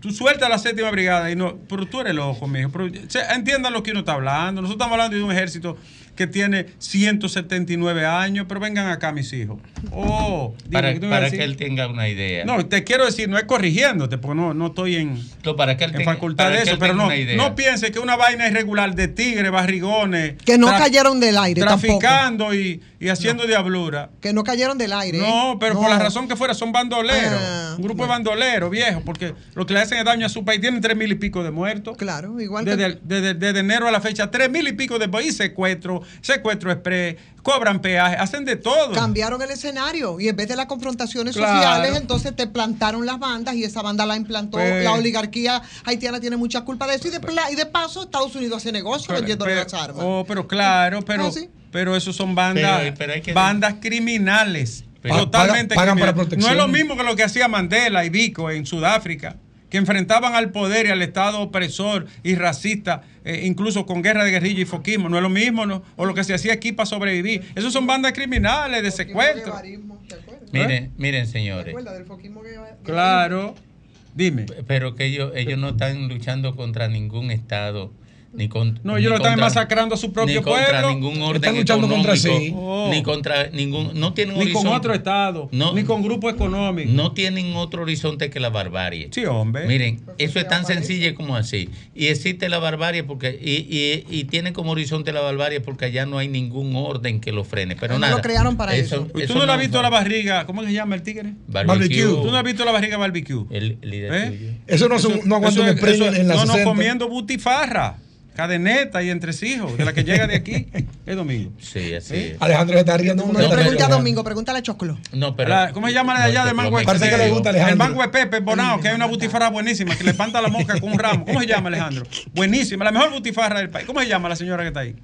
Tú sueltas la séptima brigada y no. Pero tú eres loco, mijo. Pero, entiendan lo que uno está hablando. Nosotros estamos hablando de un ejército que tiene 179 años, pero vengan acá, mis hijos. Oh, dime, para ¿qué tú me ibas a para que él tenga una idea. No, te quiero decir, no es corrigiéndote, porque no, no estoy en, No, para que él en tenga- facultad para de que eso, él pero no, no piense que una vaina irregular de tigres, barrigones. Que no cayeron del aire Traficando y, y haciendo diablura. Que no cayeron del aire. ¿eh? No, pero por No. la razón que fuera, son bandoleros. Ah, un grupo bueno. de bandoleros, viejos, porque lo que le hacen es daño a su país. Tienen tres mil y pico de muertos. Claro, igual Desde, que. desde, desde enero a la fecha, tres mil y pico de y secuestro, secuestro express, cobran peaje, hacen de todo. Cambiaron el escenario y en vez de las confrontaciones Claro. sociales, entonces te plantaron las bandas y esa banda la implantó. Pues- la oligarquía haitiana tiene mucha culpa de eso y de, pla- y de paso Estados Unidos hace negocio vendiéndole pero- las armas. oh, pero claro, pero, Ah, sí. Pero esos son bandas, Pero- pero hay que- bandas criminales. Pero- totalmente pagan- pagan para criminales. protección. No es lo mismo que lo que hacía Mandela y Vico en Sudáfrica, que enfrentaban al poder y al Estado opresor y racista, eh, incluso con guerra de guerrilla y foquismo. No es lo mismo, ¿no? O lo que se hacía aquí para sobrevivir. Esos son bandas criminales de secuestro. Miren, miren, señores. ¿Recuerda del foquismo que- Claro. Dime. Pero que ellos, ellos no están luchando contra ningún estado. Ni con, No, ni ellos lo están contra- masacrando a su propio ni contra pueblo. ningún orden Están luchando contra económico, sí. Oh. ni contra ningún no tienen Ni con otro Estado, No. ni con grupo económico. no tienen otro horizonte que la barbarie. Sí, hombre. Miren, eso es tan sencillo como así. Y existe la barbarie porque y, y, y tiene como horizonte la barbarie porque allá no hay ningún orden que lo frene. Pero No nada. lo crearon para eso. ¿Tú eso no le has no- visto la barriga? ¿Cómo se llama el tigre? Barbecue. ¿Tú no has visto la barriga barbecue? El líder ¿Eh? Eso no, son- no aguanta un Eso sprint eso en la No, no, 60. comiendo butifarra, cadeneta y entresijos, de la que llega de aquí. Es domingo. Sí, así ¿Eh? es. Alejandro se está riendo. No, no pregunte a. Domingo, pregúntale a Choclo. No, pero La- ¿Cómo se llama la de allá No, de Mango lo Parece que le gusta a El Alejandro. mango de Pepe Bonao, que hay una butifarra buenísima, que le espanta la mosca con un ramo. ¿Cómo se llama, Alejandro? Buenísima, la mejor butifarra del país. ¿Cómo se llama la señora que está ahí?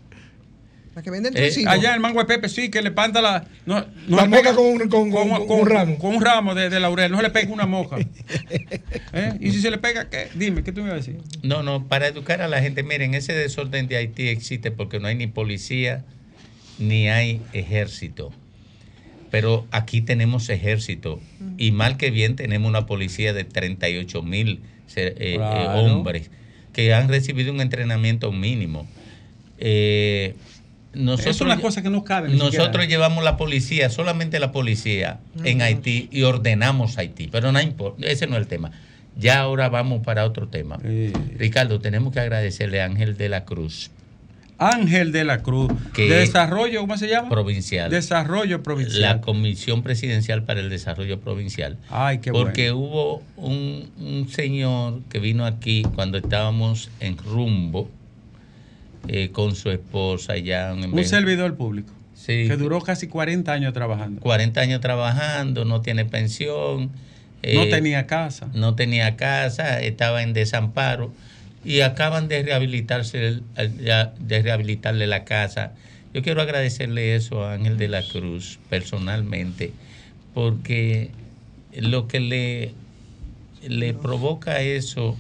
La que venden Eh. Allá en el mango de Pepe, sí, que le espanta la. No, no La pega- con un- con- con- con un ramo. Con un ramo de, de laurel, no se le pega una mosca. ¿Eh? Y si se le pega, ¿qué? Dime, ¿qué tú me ibas a decir? No, no, para educar a la gente, miren, ese desorden de Haití existe porque no hay ni policía ni hay ejército. Pero aquí tenemos ejército y mal que bien tenemos una policía de 38 mil eh, Claro. hombres que han recibido un entrenamiento mínimo. Eh, nosotros, es una cosa que no cabe. nosotros siquiera. llevamos la policía, solamente la policía en Haití y ordenamos Haití, pero no importa, ese no es el tema. Ya ahora vamos para otro tema. Sí. Ricardo, tenemos que agradecerle a Ángel de la Cruz, Ángel de la Cruz. Que- de desarrollo, ¿cómo se llama? provincial. Desarrollo provincial. La Comisión Presidencial para el Desarrollo Provincial. Ay, qué porque bueno. hubo un, un señor que vino aquí cuando estábamos en rumbo eh, con su esposa ya en Un servidor público. Sí. Que duró casi 40 años trabajando. 40 años trabajando, no tiene pensión. no eh, tenía casa. no tenía casa, estaba en desamparo y acaban de rehabilitarse de rehabilitarle la casa. Yo quiero agradecerle eso a Ángel de la Cruz personalmente porque lo que le le provoca eso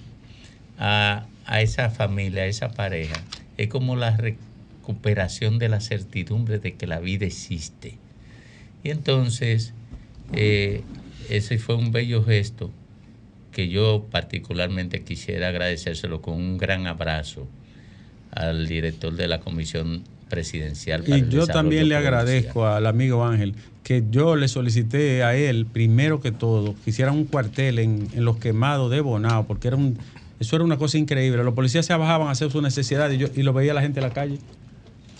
a, a esa familia, a esa pareja, es como la recuperación de la certidumbre de que la vida existe. Y entonces, eh, ese fue un bello gesto que yo particularmente quisiera agradecérselo con un gran abrazo al director de la Comisión Presidencial. para Y el yo también le agradezco al amigo Ángel que yo le solicité a él, primero que todo, que hiciera un cuartel en, en los quemados de Bonao, porque era un, eso era una cosa increíble. Los policías se bajaban a hacer su necesidad y, yo, y lo veía la gente en la calle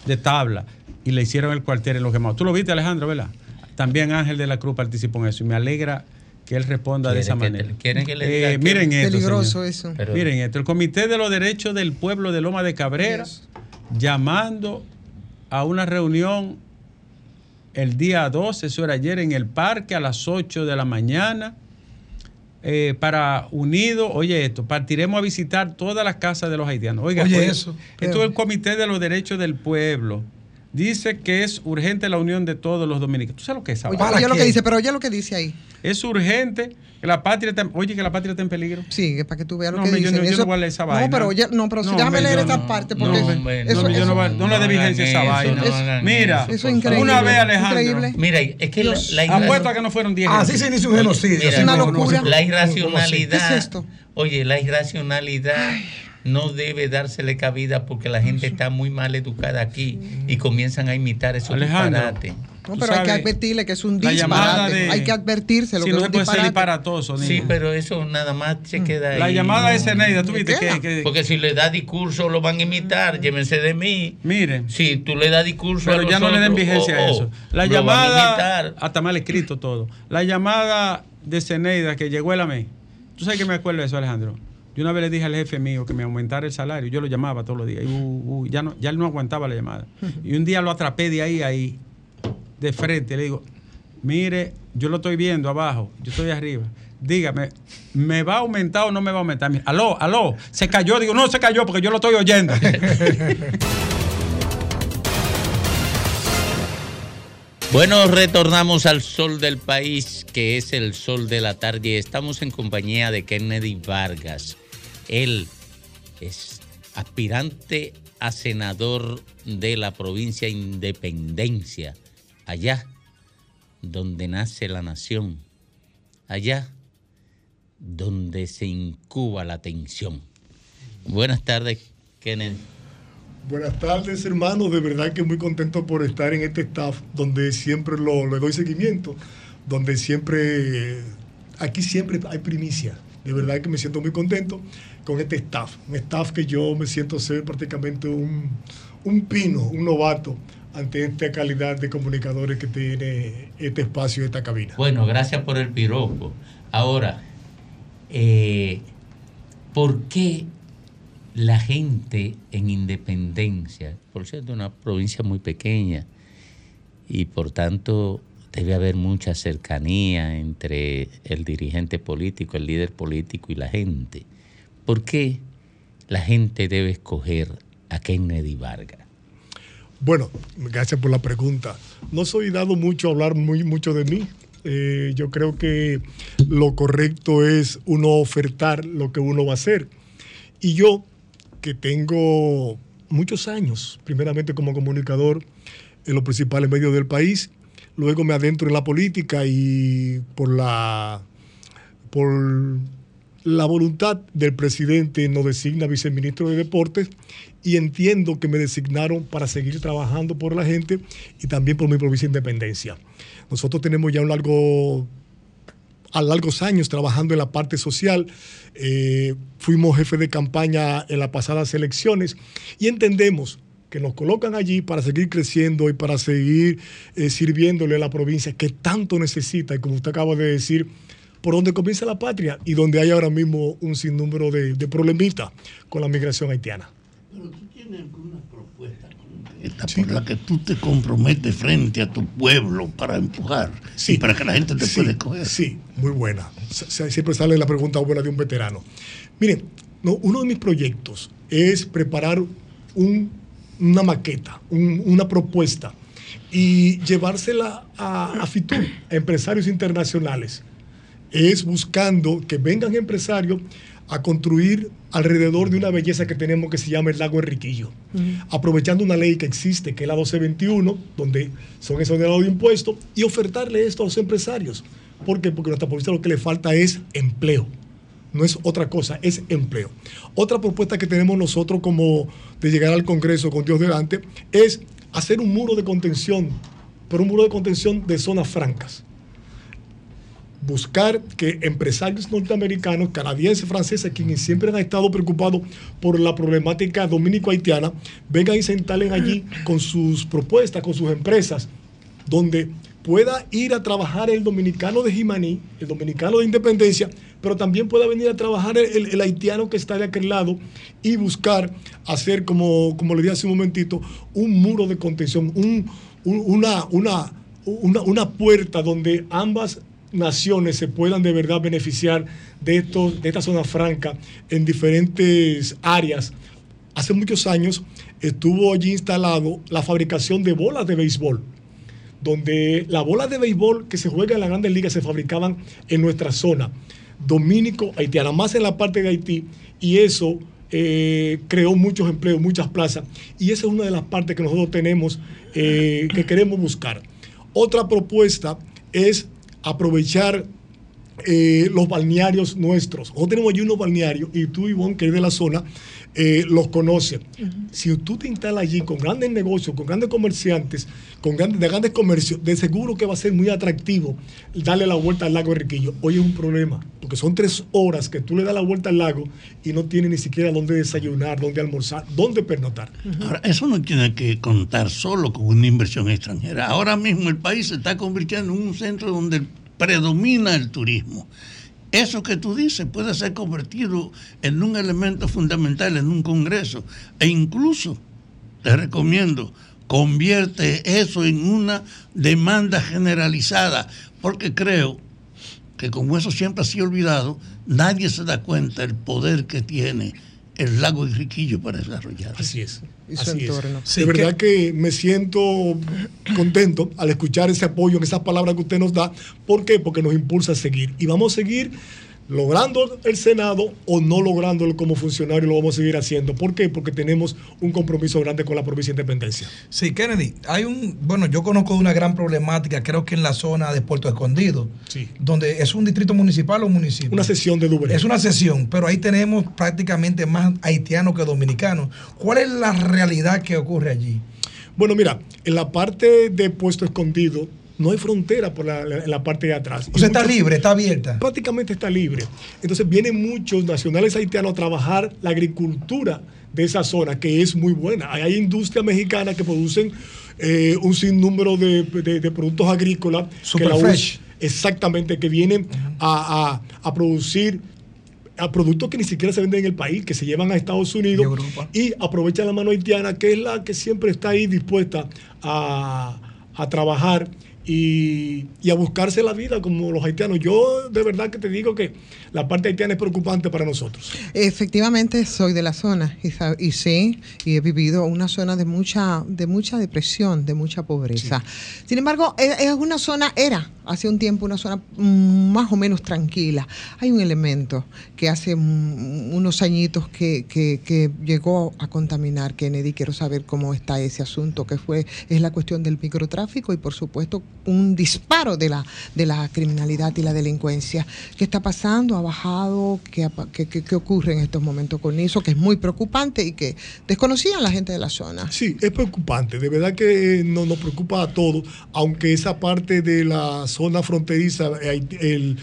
de tabla y le hicieron el cuartel en los quemados. Tú lo viste, Alejandro, ¿verdad? También Ángel de la Cruz participó en eso y me alegra que él responda de esa ¿Quieren que te- manera. quieren que le Eh, que- miren esto. Peligroso señor. eso. Pero- Miren esto, el Comité de los Derechos del Pueblo de Loma de Cabrera llamando a una reunión el día 12, eso era ayer, en el parque a las 8 de la mañana. Eh, para unido, oye esto, partiremos a visitar todas las casas de los haitianos. Oiga, Oye, oye, eso. Esto es el Comité de los Derechos del Pueblo. Dice que es urgente la unión de todos los dominicanos. ¿Tú sabes lo que es esa Oye, vaina? oye lo que dice, pero oye lo que dice ahí. Es urgente que la patria está, oye que la patria está en peligro. Sí, es para que tú veas lo No, que yo dicen. no- yo Eso- no voy a leer esa no, vaina. pero oye, no, pero No, déjame hombre, leer yo esta no- parte no, porque hombre, eso, no, yo eso- no voy- no le dé vigencia esa vaina. eso, no Mira, eso, es increíble. Una vez, Alejandro. Increíble. Mira, es que la, la irra- Apuesto a que no fueron 10 Así se inicia un genocidio. Así una no, no, locura. no, La irracionalidad. ¿Qué es esto? Oye, la irracionalidad no debe dársele cabida porque la gente está muy mal educada aquí y comienzan a imitar esos Alejandro, disparates. No, pero hay que advertirle que es un disparate. de- Hay que advertirse lo Si que no es se un puede ser disparatoso. Sí, pero eso nada más se queda ahí. La llamada de no. Zeneida, tú viste que, que- Porque si le da discurso lo van a imitar, llévense de mí. Miren, Si tú le das discurso a pero los ya no le den vigencia oh, a oh, eso. La lo van a llamada, imitar. hasta mal escrito todo. La llamada de Zeneida que llegó el AME. ¿Tú sabes que me acuerdo de eso, Alejandro? Yo una vez le dije al jefe mío que me aumentara el salario. Yo lo llamaba todos los días. Uh, uh, ya, no, ya él no aguantaba la llamada. Y un día lo atrapé de ahí, ahí, de frente. Le digo, mire, yo lo estoy viendo abajo. Yo estoy arriba. Dígame, ¿me va a aumentar o no me va a aumentar? Aló, aló, se cayó. Digo, no se cayó porque yo lo estoy oyendo. Bueno, retornamos al sol del país, que es el sol de la tarde. Estamos en compañía de Kennedy Vargas. Él es aspirante a senador de la provincia Independencia, allá donde nace la nación, allá donde se incuba la tensión. Buenas tardes, Kennedy. Buenas tardes, hermanos. De verdad que muy contento por estar en este staff donde siempre lo, le doy seguimiento, donde siempre, aquí siempre hay primicia. De verdad que me siento muy contento con este staff. Un staff que yo me siento ser prácticamente un, un pino, un novato ante esta calidad de comunicadores que tiene este espacio, esta cabina. Bueno, gracias por el piropo. Ahora, eh, ¿por qué la gente en Independencia, por cierto, una provincia muy pequeña, y por tanto debe haber mucha cercanía entre el dirigente político, el líder político y la gente? ¿Por qué la gente debe escoger a Kennedy Vargas? Bueno, gracias por la pregunta. No soy dado mucho a hablar muy mucho de mí. Eh, yo creo que lo correcto es uno ofertar lo que uno va a hacer. Y yo, que tengo muchos años, primeramente como comunicador en los principales medios del país, luego me adentro en la política y por la por la voluntad del presidente nos designa viceministro de Deportes y entiendo que me designaron para seguir trabajando por la gente y también por mi provincia de Independencia. Nosotros tenemos ya un largo, a largos años trabajando en la parte social. Eh, fuimos jefe de campaña en las pasadas elecciones y entendemos que nos colocan allí para seguir creciendo y para seguir eh, sirviéndole a la provincia que tanto necesita y como usted acaba de decir, por donde comienza la patria y donde hay ahora mismo un sinnúmero de, de problemitas con la migración haitiana. Pero tú tienes alguna propuesta concreta por la que tú te comprometes frente a tu pueblo para empujar y para que la gente te sí, pueda escoger. Sí, muy buena. Siempre sale la pregunta buena de un veterano. Miren, no, uno de mis proyectos es preparar un- una maqueta, un- una propuesta y llevársela a, a Fitur, a empresarios internacionales. Es buscando que vengan empresarios a construir alrededor de una belleza que tenemos que se llama el lago Enriquillo, aprovechando una ley que existe, que es la 1221, donde son exonerados de impuestos, y ofertarle esto a los empresarios. ¿Por qué? Porque a nuestra policía lo que le falta es empleo. No es otra cosa, es empleo. Otra propuesta que tenemos nosotros como de llegar al Congreso con Dios delante es hacer un muro de contención, pero un muro de contención de zonas francas buscar que empresarios norteamericanos, canadienses, franceses, quienes siempre han estado preocupados por la problemática dominico-haitiana, vengan y se instalen allí con sus propuestas, con sus empresas, donde pueda ir a trabajar el dominicano de Jimaní, el dominicano de Independencia, pero también pueda venir a trabajar el, el haitiano que está de aquel lado y buscar hacer, como, como le dije hace un momentito, un muro de contención, un, un- una, una, una, una puerta donde ambas naciones se puedan de verdad beneficiar de, estos, de esta zona franca en diferentes áreas. Hace muchos años estuvo allí instalado la fabricación de bolas de béisbol, donde las bolas de béisbol que se juegan en las grandes ligas se fabricaban en nuestra zona, dominico-haitiana, más en la parte de Haití, y eso eh, creó muchos empleos, muchas plazas, y esa es una de las partes que nosotros tenemos eh, que queremos buscar. Otra propuesta es aprovechar eh, los balnearios nuestros. Nosotros tenemos allí unos balnearios y tú, Ivonne, que eres de la zona, eh, los conoces. Si tú te instalas allí con grandes negocios, con grandes comerciantes, con grandes, de grandes comercios, de seguro que va a ser muy atractivo darle la vuelta al lago Enriquillo. Hoy es un problema, porque son tres horas que tú le das la vuelta al lago y no tienes ni siquiera dónde desayunar, dónde almorzar, dónde pernotar. Ahora, eso no tiene que contar solo con una inversión extranjera. Ahora mismo el país se está convirtiendo en un centro donde predomina el turismo. Eso que tú dices puede ser convertido en un elemento fundamental en un congreso. E incluso, te recomiendo, convierte eso en una demanda generalizada, porque creo que como eso siempre ha sido olvidado, nadie se da cuenta del poder que tiene el lago Enriquillo para desarrollar. Así es. Y su Así es. entorno. de verdad que me siento contento al escuchar ese apoyo, en esas palabras que usted nos da. ¿Por qué? Porque nos impulsa a seguir. Y vamos a seguir logrando el Senado o no lográndolo como funcionario, lo vamos a seguir haciendo. ¿Por qué? Porque tenemos un compromiso grande con la provincia de Independencia. Sí, Kennedy, hay un, bueno, yo conozco una gran problemática, creo que en la zona de Puerto Escondido, donde es un distrito municipal o municipio. Una sesión de Dublín. Es una sesión, pero ahí tenemos prácticamente más haitianos que dominicanos. ¿Cuál es la realidad que ocurre allí? Bueno, mira, en la parte de Puesto Escondido no hay frontera por la, la- parte de atrás. O sea, está libre, está abierta. Prácticamente está libre. Entonces vienen muchos nacionales haitianos a trabajar la agricultura de esa zona, que es muy buena. Hay- Hay industrias mexicanas que producen eh, un sinnúmero de, de- de productos agrícolas. Super que la fresh. us- Exactamente, que vienen a, a- a producir a productos que ni siquiera se venden en el país, que se llevan a Estados Unidos y aprovechan la mano haitiana, que es la que siempre está ahí dispuesta a, a trabajar y, y a buscarse la vida como los haitianos. Yo de verdad que te digo que la parte haitiana es preocupante para nosotros. Efectivamente, soy de la zona y, sí, y he vivido una zona de mucha, de mucha depresión, de mucha pobreza. Sin embargo, es, es una zona, era hace un tiempo una zona mm, más o menos tranquila. Hay un elemento que hace mm, unos añitos que, que- que llegó a contaminar Kennedy. Quiero saber cómo está ese asunto, que fue, es la cuestión del microtráfico y por supuesto un disparo de la, de la criminalidad y la delincuencia. ¿Qué está pasando? ¿Ha bajado? ¿Qué, qué- qué- qué ocurre en estos momentos con eso? Que es muy preocupante y que desconocían la gente de la zona. Sí, es preocupante, de verdad que eh, no, nos preocupa a todos, aunque esa parte de la zona fronteriza, eh, el,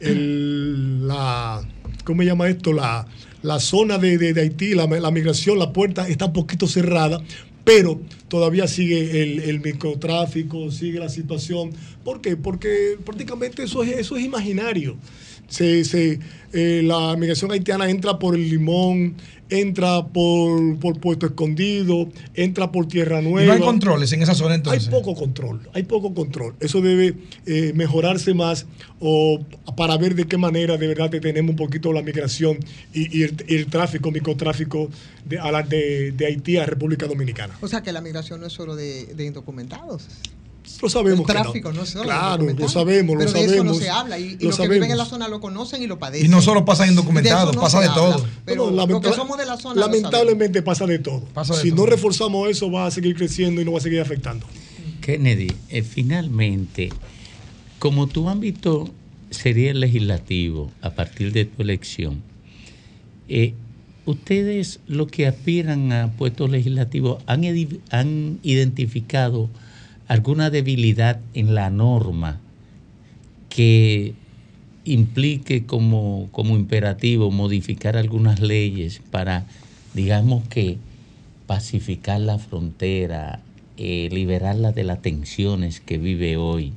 el- la, ¿cómo se llama esto? La, la zona de, de- de Haití, la, la migración, la puerta está un poquito cerrada, pero todavía sigue el, el microtráfico, sigue la situación. ¿Por qué? Porque prácticamente eso es, eso es imaginario. Se, se, eh, la migración haitiana entra por el Limón, entra por, por Puerto Escondido, entra por Tierra Y Nueva. no hay controles en esa zona entonces. Hay poco control, hay poco control. Eso debe eh, mejorarse más o para ver de qué manera de verdad tenemos un poquito la migración y, y el, y el tráfico, microtráfico de, a la- de, de Haití a República Dominicana. O sea que la migración no es solo de, de indocumentados. Lo sabemos. El que tráfico, no, solo Claro, lo sabemos, Pero lo de eso no sabemos. se habla. Y, y lo los que sabemos. viven en la zona lo conocen y lo padecen. Y no solo pasa indocumentado, De eso no pasa se de habla, todo. Pero No, que somos de la zona. Lamentablemente pasa de todo. Pasa de si todo. no reforzamos eso, va a seguir creciendo y nos va a seguir afectando. Kennedy, eh, finalmente, como tu ámbito sería el legislativo a partir de tu elección, eh, ustedes lo que aspiran a puestos legislativos han, han identificado alguna debilidad en la norma que implique como, como imperativo modificar algunas leyes para, digamos que, pacificar la frontera, eh, liberarla de las tensiones que vive hoy.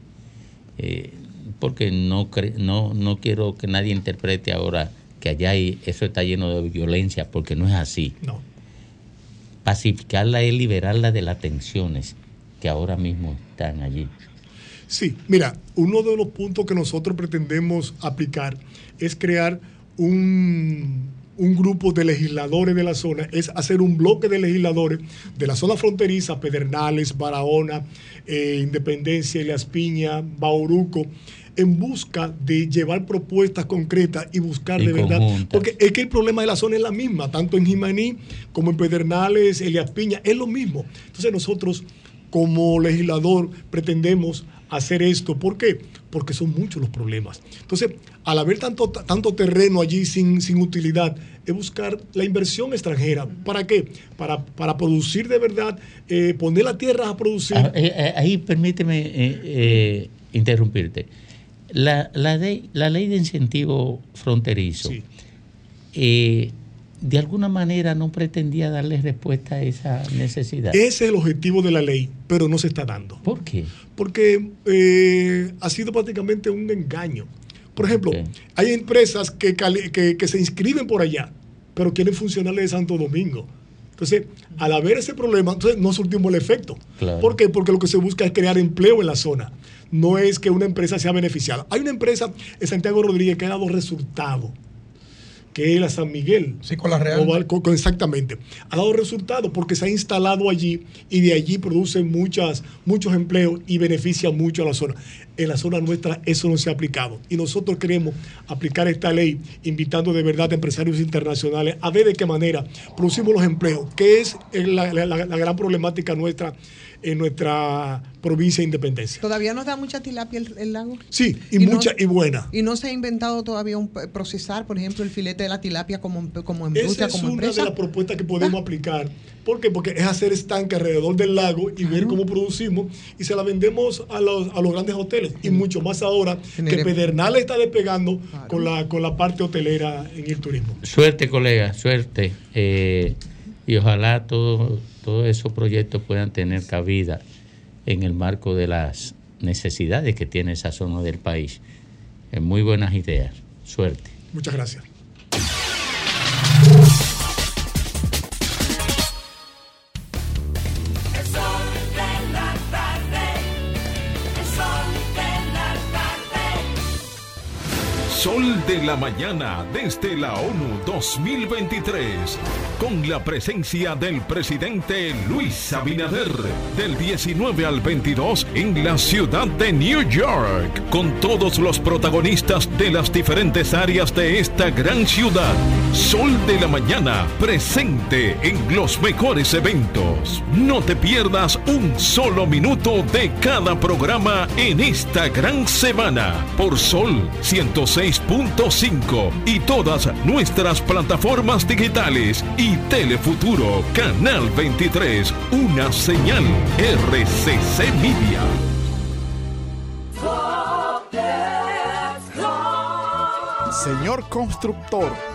Eh, porque no, no, no quiero que nadie interprete ahora que allá hay, eso está lleno de violencia, porque no es así. No. Pacificarla es liberarla de las tensiones que ahora mismo están allí. Sí, mira, uno de los puntos que nosotros pretendemos aplicar es crear un, un grupo de legisladores de la zona, es hacer un bloque de legisladores de la zona fronteriza, Pedernales, Barahona, eh, Independencia, Elias Piña, Bauruco, en busca de llevar propuestas concretas y buscar Y de verdad. Porque es que el problema de la zona es la misma, tanto en Jimaní como en Pedernales, Elias Piña, es lo mismo. Entonces nosotros como legislador pretendemos hacer esto. ¿Por qué? Porque son muchos los problemas. Entonces, al haber tanto, tanto terreno allí sin, sin utilidad, es buscar la inversión extranjera. ¿Para qué? Para, para producir de verdad, eh, poner la tierra a producir. Ah, eh, eh, ahí permíteme eh, eh, interrumpirte. La, la, ley, la ley de incentivo fronterizo, eh, de alguna manera no pretendía darle respuesta a esa necesidad. Ese es el objetivo de la ley, pero no se está dando. ¿Por qué? Porque eh, ha sido prácticamente un engaño. Por ejemplo, hay empresas que, cali- que, que se inscriben por allá, pero quieren funcionarle de Santo Domingo. Entonces, al haber ese problema, entonces no surtimos el efecto. Claro. ¿Por qué? Porque lo que se busca es crear empleo en la zona. No es que una empresa sea beneficiada. Hay una empresa en Santiago Rodríguez que ha dado resultado, que es la San Miguel. Sí, con la Real. Exactamente. Ha dado resultado porque se ha instalado allí y de allí produce muchas, muchos empleos y beneficia mucho a la zona. En la zona nuestra eso no se ha aplicado. Y nosotros queremos aplicar esta ley invitando de verdad a empresarios internacionales a ver de qué manera producimos los empleos, que es la, la- la- la gran problemática nuestra en nuestra provincia de Independencia. ¿Todavía nos da mucha tilapia el, el lago? Sí, y, Y no- mucha y buena. Y no se ha inventado todavía un p- procesar, por ejemplo, el filete de la tilapia como, como Esa industria, es como una empresa. de las propuestas que podemos aplicar. ¿Por qué? Porque es hacer estanque alrededor del lago y ver cómo producimos y se la vendemos a los, a los grandes hoteles. Y mucho más ahora que Pedernales está despegando con, la, con la parte hotelera en el turismo. Suerte, colega, suerte. Eh, y ojalá todo- todos esos proyectos puedan tener cabida en el marco de las necesidades que tiene esa zona del país. Eh, muy buenas ideas. Suerte. Muchas gracias. Sol de la mañana desde la ONU 2023, con la presencia del presidente Luis Abinader, del 19 al 22 en la ciudad de New York, con todos los protagonistas de las diferentes áreas de esta gran ciudad. Sol de la mañana, presente en los mejores eventos. No te pierdas un solo minuto de cada programa en esta gran semana por Sol 106.5 y todas nuestras plataformas digitales y Telefuturo Canal 23, una señal RCC Media. Señor constructor,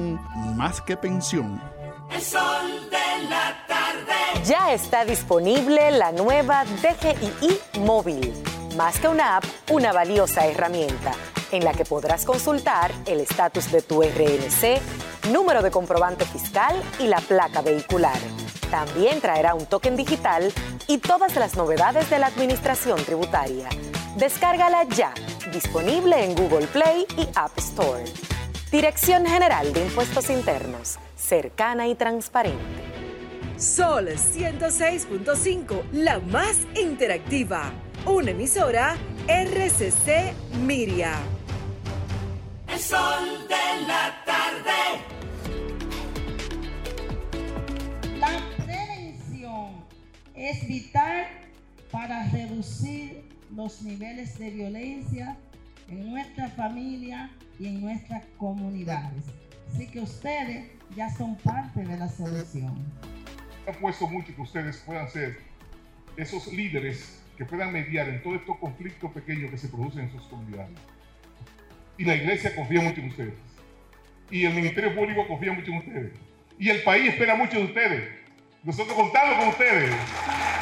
más que pensión. El sol de la tarde. Ya está disponible la nueva DGII móvil. Más que una app, una valiosa herramienta en la que podrás consultar el estatus de tu RNC, número de comprobante fiscal y la placa vehicular. También traerá un token digital y todas las novedades de la administración tributaria. Descárgala ya, disponible en Google Play y App Store. Dirección General de Impuestos Internos, cercana y transparente. Sol 106.5, la más interactiva. Una emisora RCC Miria. El sol de la tarde. La prevención es vital para reducir los niveles de violencia en nuestra familia y en nuestras comunidades. Así que ustedes ya son parte de la solución. He apuesto mucho que ustedes puedan ser esos líderes que puedan mediar en todos estos conflictos pequeños que se producen en sus comunidades. Y la iglesia confía mucho en ustedes. Y el Ministerio Público confía mucho en ustedes. Y el país espera mucho de ustedes. Nosotros contamos con ustedes.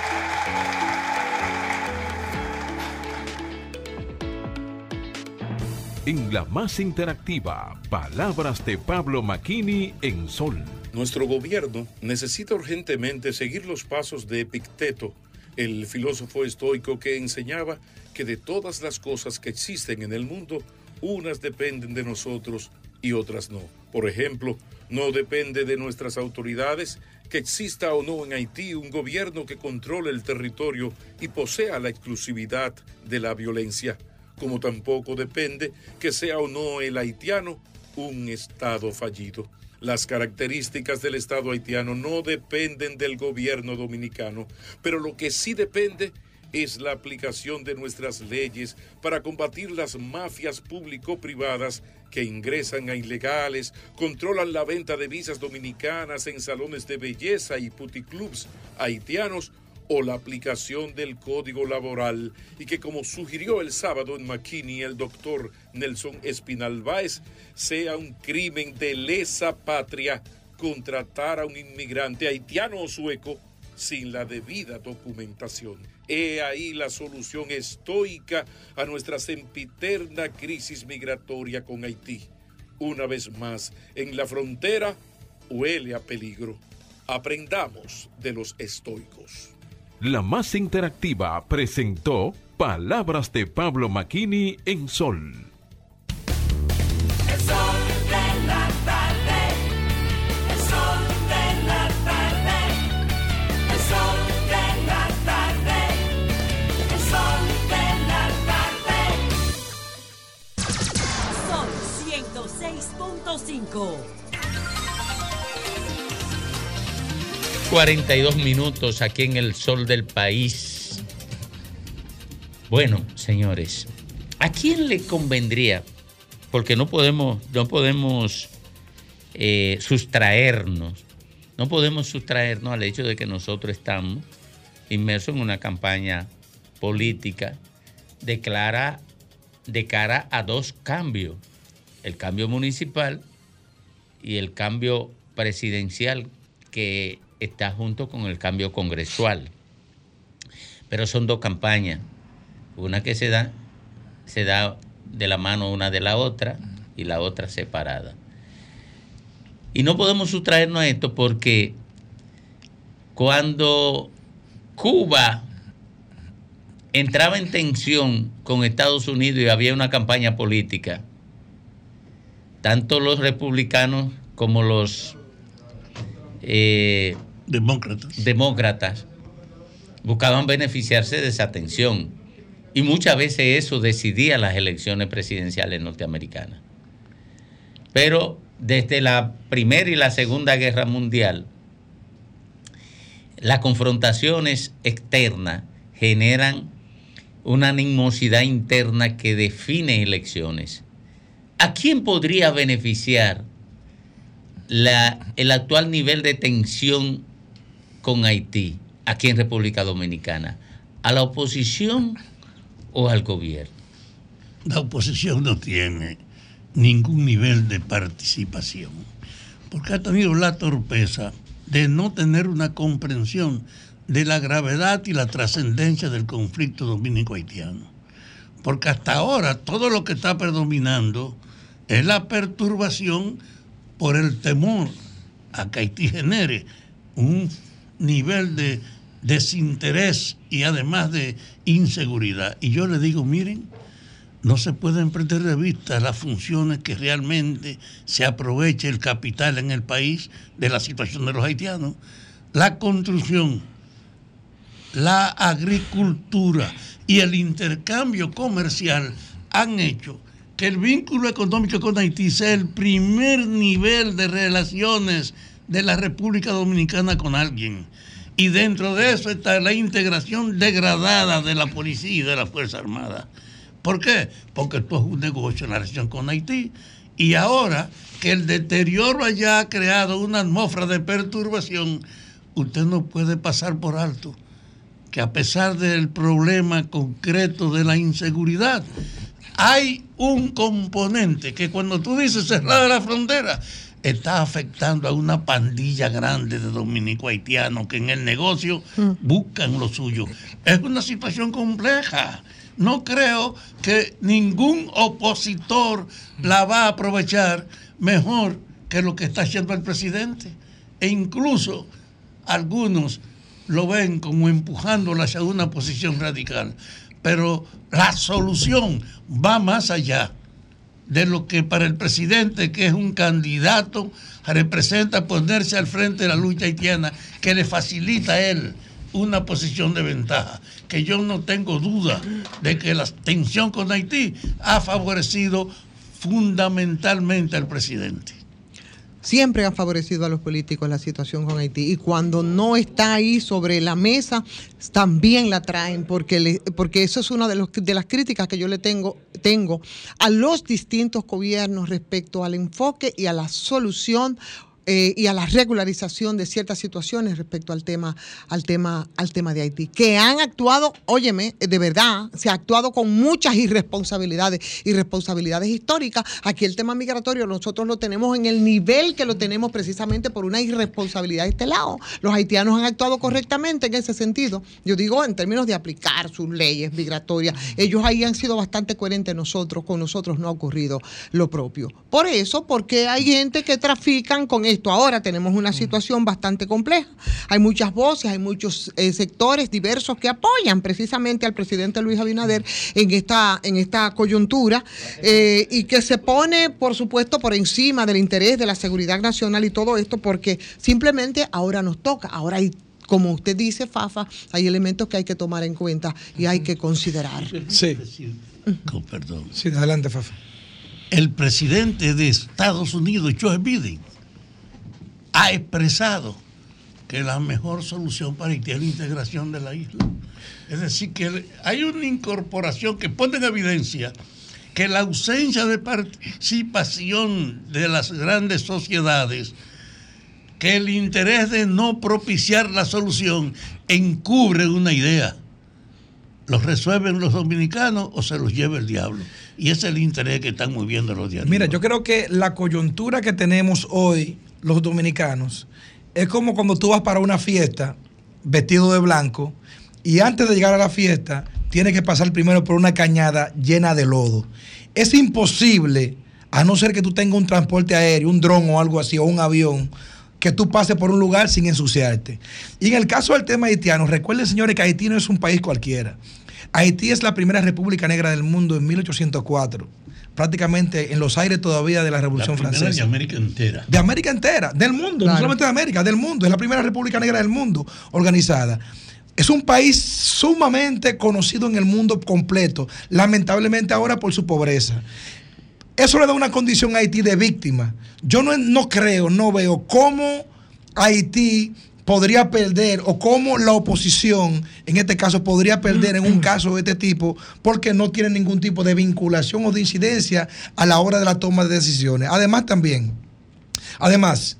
En la más interactiva, palabras de Pablo Maquini en Sol. Nuestro gobierno necesita urgentemente seguir los pasos de Epicteto, el filósofo estoico que enseñaba que de todas las cosas que existen en el mundo, unas dependen de nosotros y otras no. Por ejemplo, no depende de nuestras autoridades que exista o no en Haití un gobierno que controle el territorio y posea la exclusividad de la violencia, como tampoco depende que sea o no el haitiano un Estado fallido. Las características del Estado haitiano no dependen del gobierno dominicano, pero lo que sí depende es la aplicación de nuestras leyes para combatir las mafias público-privadas que ingresan a ilegales, controlan la venta de visas dominicanas en salones de belleza y puticlubs haitianos o la aplicación del código laboral y que como sugirió el sábado en McKinney el doctor Nelson Espinal Báez, sea un crimen de lesa patria contratar a un inmigrante haitiano o sueco sin la debida documentación. He ahí la solución estoica a nuestra sempiterna crisis migratoria con Haití. Una vez más, en la frontera huele a peligro. Aprendamos de los estoicos. La más interactiva presentó Palabras de Pablo Maquini en Sol. El sol de la tarde. El sol de la tarde. El sol de la tarde. El sol de la tarde. Sol 106.5. 42 minutos aquí en el sol del país. Bueno, señores, ¿a quién le convendría? Porque no podemos, no podemos eh, sustraernos, no podemos sustraernos al hecho de que nosotros estamos inmersos en una campaña política de, de cara a dos cambios, el cambio municipal y el cambio presidencial que está junto con el cambio congresual. Pero son dos campañas, una que se da, se da de la mano una de la otra y la otra separada. Y no podemos sustraernos a esto porque cuando Cuba entraba en tensión con Estados Unidos y había una campaña política, tanto los republicanos como los eh, demócratas. buscaban beneficiarse de esa tensión. Y muchas veces eso decidía las elecciones presidenciales norteamericanas. Pero desde la Primera y la Segunda Guerra Mundial, las confrontaciones externas generan una animosidad interna que define elecciones. ¿A quién podría beneficiar la- el actual nivel de tensión con Haití aquí en República Dominicana? ¿A la oposición o al gobierno? La oposición no tiene ningún nivel de participación, porque ha tenido la torpeza de no tener una comprensión de la gravedad y la trascendencia del conflicto dominico-haitiano. Porque hasta ahora todo lo que está predominando es la perturbación por el temor a que Haití genere un nivel de desinterés y además de inseguridad. Y yo le digo, miren, no se pueden perder de vista las funciones que realmente se aproveche el capital en el país de la situación de los haitianos. La construcción, la agricultura y el intercambio comercial han hecho que el vínculo económico con Haití sea el primer nivel de relaciones de la República Dominicana con alguien. Y dentro de eso está la integración degradada de la policía y de la Fuerza Armada. ¿Por qué? Porque esto es un negocio en la relación con Haití. Y ahora que el deterioro allá ha creado una atmósfera de perturbación, usted no puede pasar por alto que a pesar del problema concreto de la inseguridad, hay un componente que cuando tú dices cerrar la frontera, está afectando a una pandilla grande de dominico haitianos que en el negocio buscan lo suyo. Es una situación compleja. No creo que ningún opositor la va a aprovechar mejor que lo que está haciendo el presidente. E incluso algunos lo ven como empujándola hacia una posición radical. Pero la solución va más allá de lo que para el presidente, que es un candidato, representa ponerse al frente de la lucha haitiana, que le facilita a él una posición de ventaja, que yo no tengo duda de que la tensión con Haití ha favorecido fundamentalmente al presidente siempre ha favorecido a los políticos la situación con Haití. Y cuando no está ahí sobre la mesa también la traen porque le- porque eso es una de, los, de las críticas que yo le tengo tengo a los distintos gobiernos respecto al enfoque y a la solución eh, y a la regularización de ciertas situaciones respecto al tema, al tema, al tema de Haití, que han actuado, óyeme, de verdad, se ha actuado con muchas irresponsabilidades, irresponsabilidades históricas. Aquí el tema migratorio nosotros lo tenemos en el nivel que lo tenemos precisamente por una irresponsabilidad de este lado. Los haitianos han actuado correctamente en ese sentido. Yo digo en términos de aplicar sus leyes migratorias. Ellos ahí han sido bastante coherentes nosotros, con nosotros no ha ocurrido lo propio. Por eso, porque hay gente que trafican con esto. Ahora tenemos una situación bastante compleja. Hay muchas voces, hay muchos eh, sectores diversos que apoyan precisamente al presidente Luis Abinader en esta, en esta coyuntura eh, y que se pone, por supuesto, por encima del interés de la seguridad nacional y todo esto, porque simplemente ahora nos toca. Ahora hay como usted dice, Fafa, hay elementos que hay que tomar en cuenta y hay que considerar. Sí. Con perdón. Sí, adelante, Fafa. El presidente de Estados Unidos, Joe Biden, ha expresado que la mejor solución para Haití es la integración de la isla. Es decir, que hay una incorporación que pone en evidencia que la ausencia de participación de las grandes sociedades, que el interés de no propiciar la solución encubre una idea. ¿Los resuelven los dominicanos o se los lleva el diablo? Y ese es el interés que están moviendo los diarios. Mira, yo creo que la coyuntura que tenemos hoy los dominicanos es como cuando tú vas para una fiesta vestido de blanco y antes de llegar a la fiesta tienes que pasar primero por una cañada llena de lodo. Es imposible, a no ser que tú tengas un transporte aéreo, un dron o algo así, o un avión, que tú pases por un lugar sin ensuciarte. Y en el caso del tema haitiano, recuerden señores que Haití no es un país cualquiera. Haití es la primera república negra del mundo en 1804, prácticamente en los aires todavía de la Revolución Francesa. de América entera. De América entera, del mundo, no solamente de América, del mundo. Es la primera república negra del mundo organizada. Es un país sumamente conocido en el mundo completo, lamentablemente ahora por su pobreza. Eso le da una condición a Haití de víctima. Yo no, no creo, no veo cómo Haití podría perder o cómo la oposición, en este caso, podría perder en un caso de este tipo porque no tiene ningún tipo de vinculación o de incidencia a la hora de la toma de decisiones. Además también, además,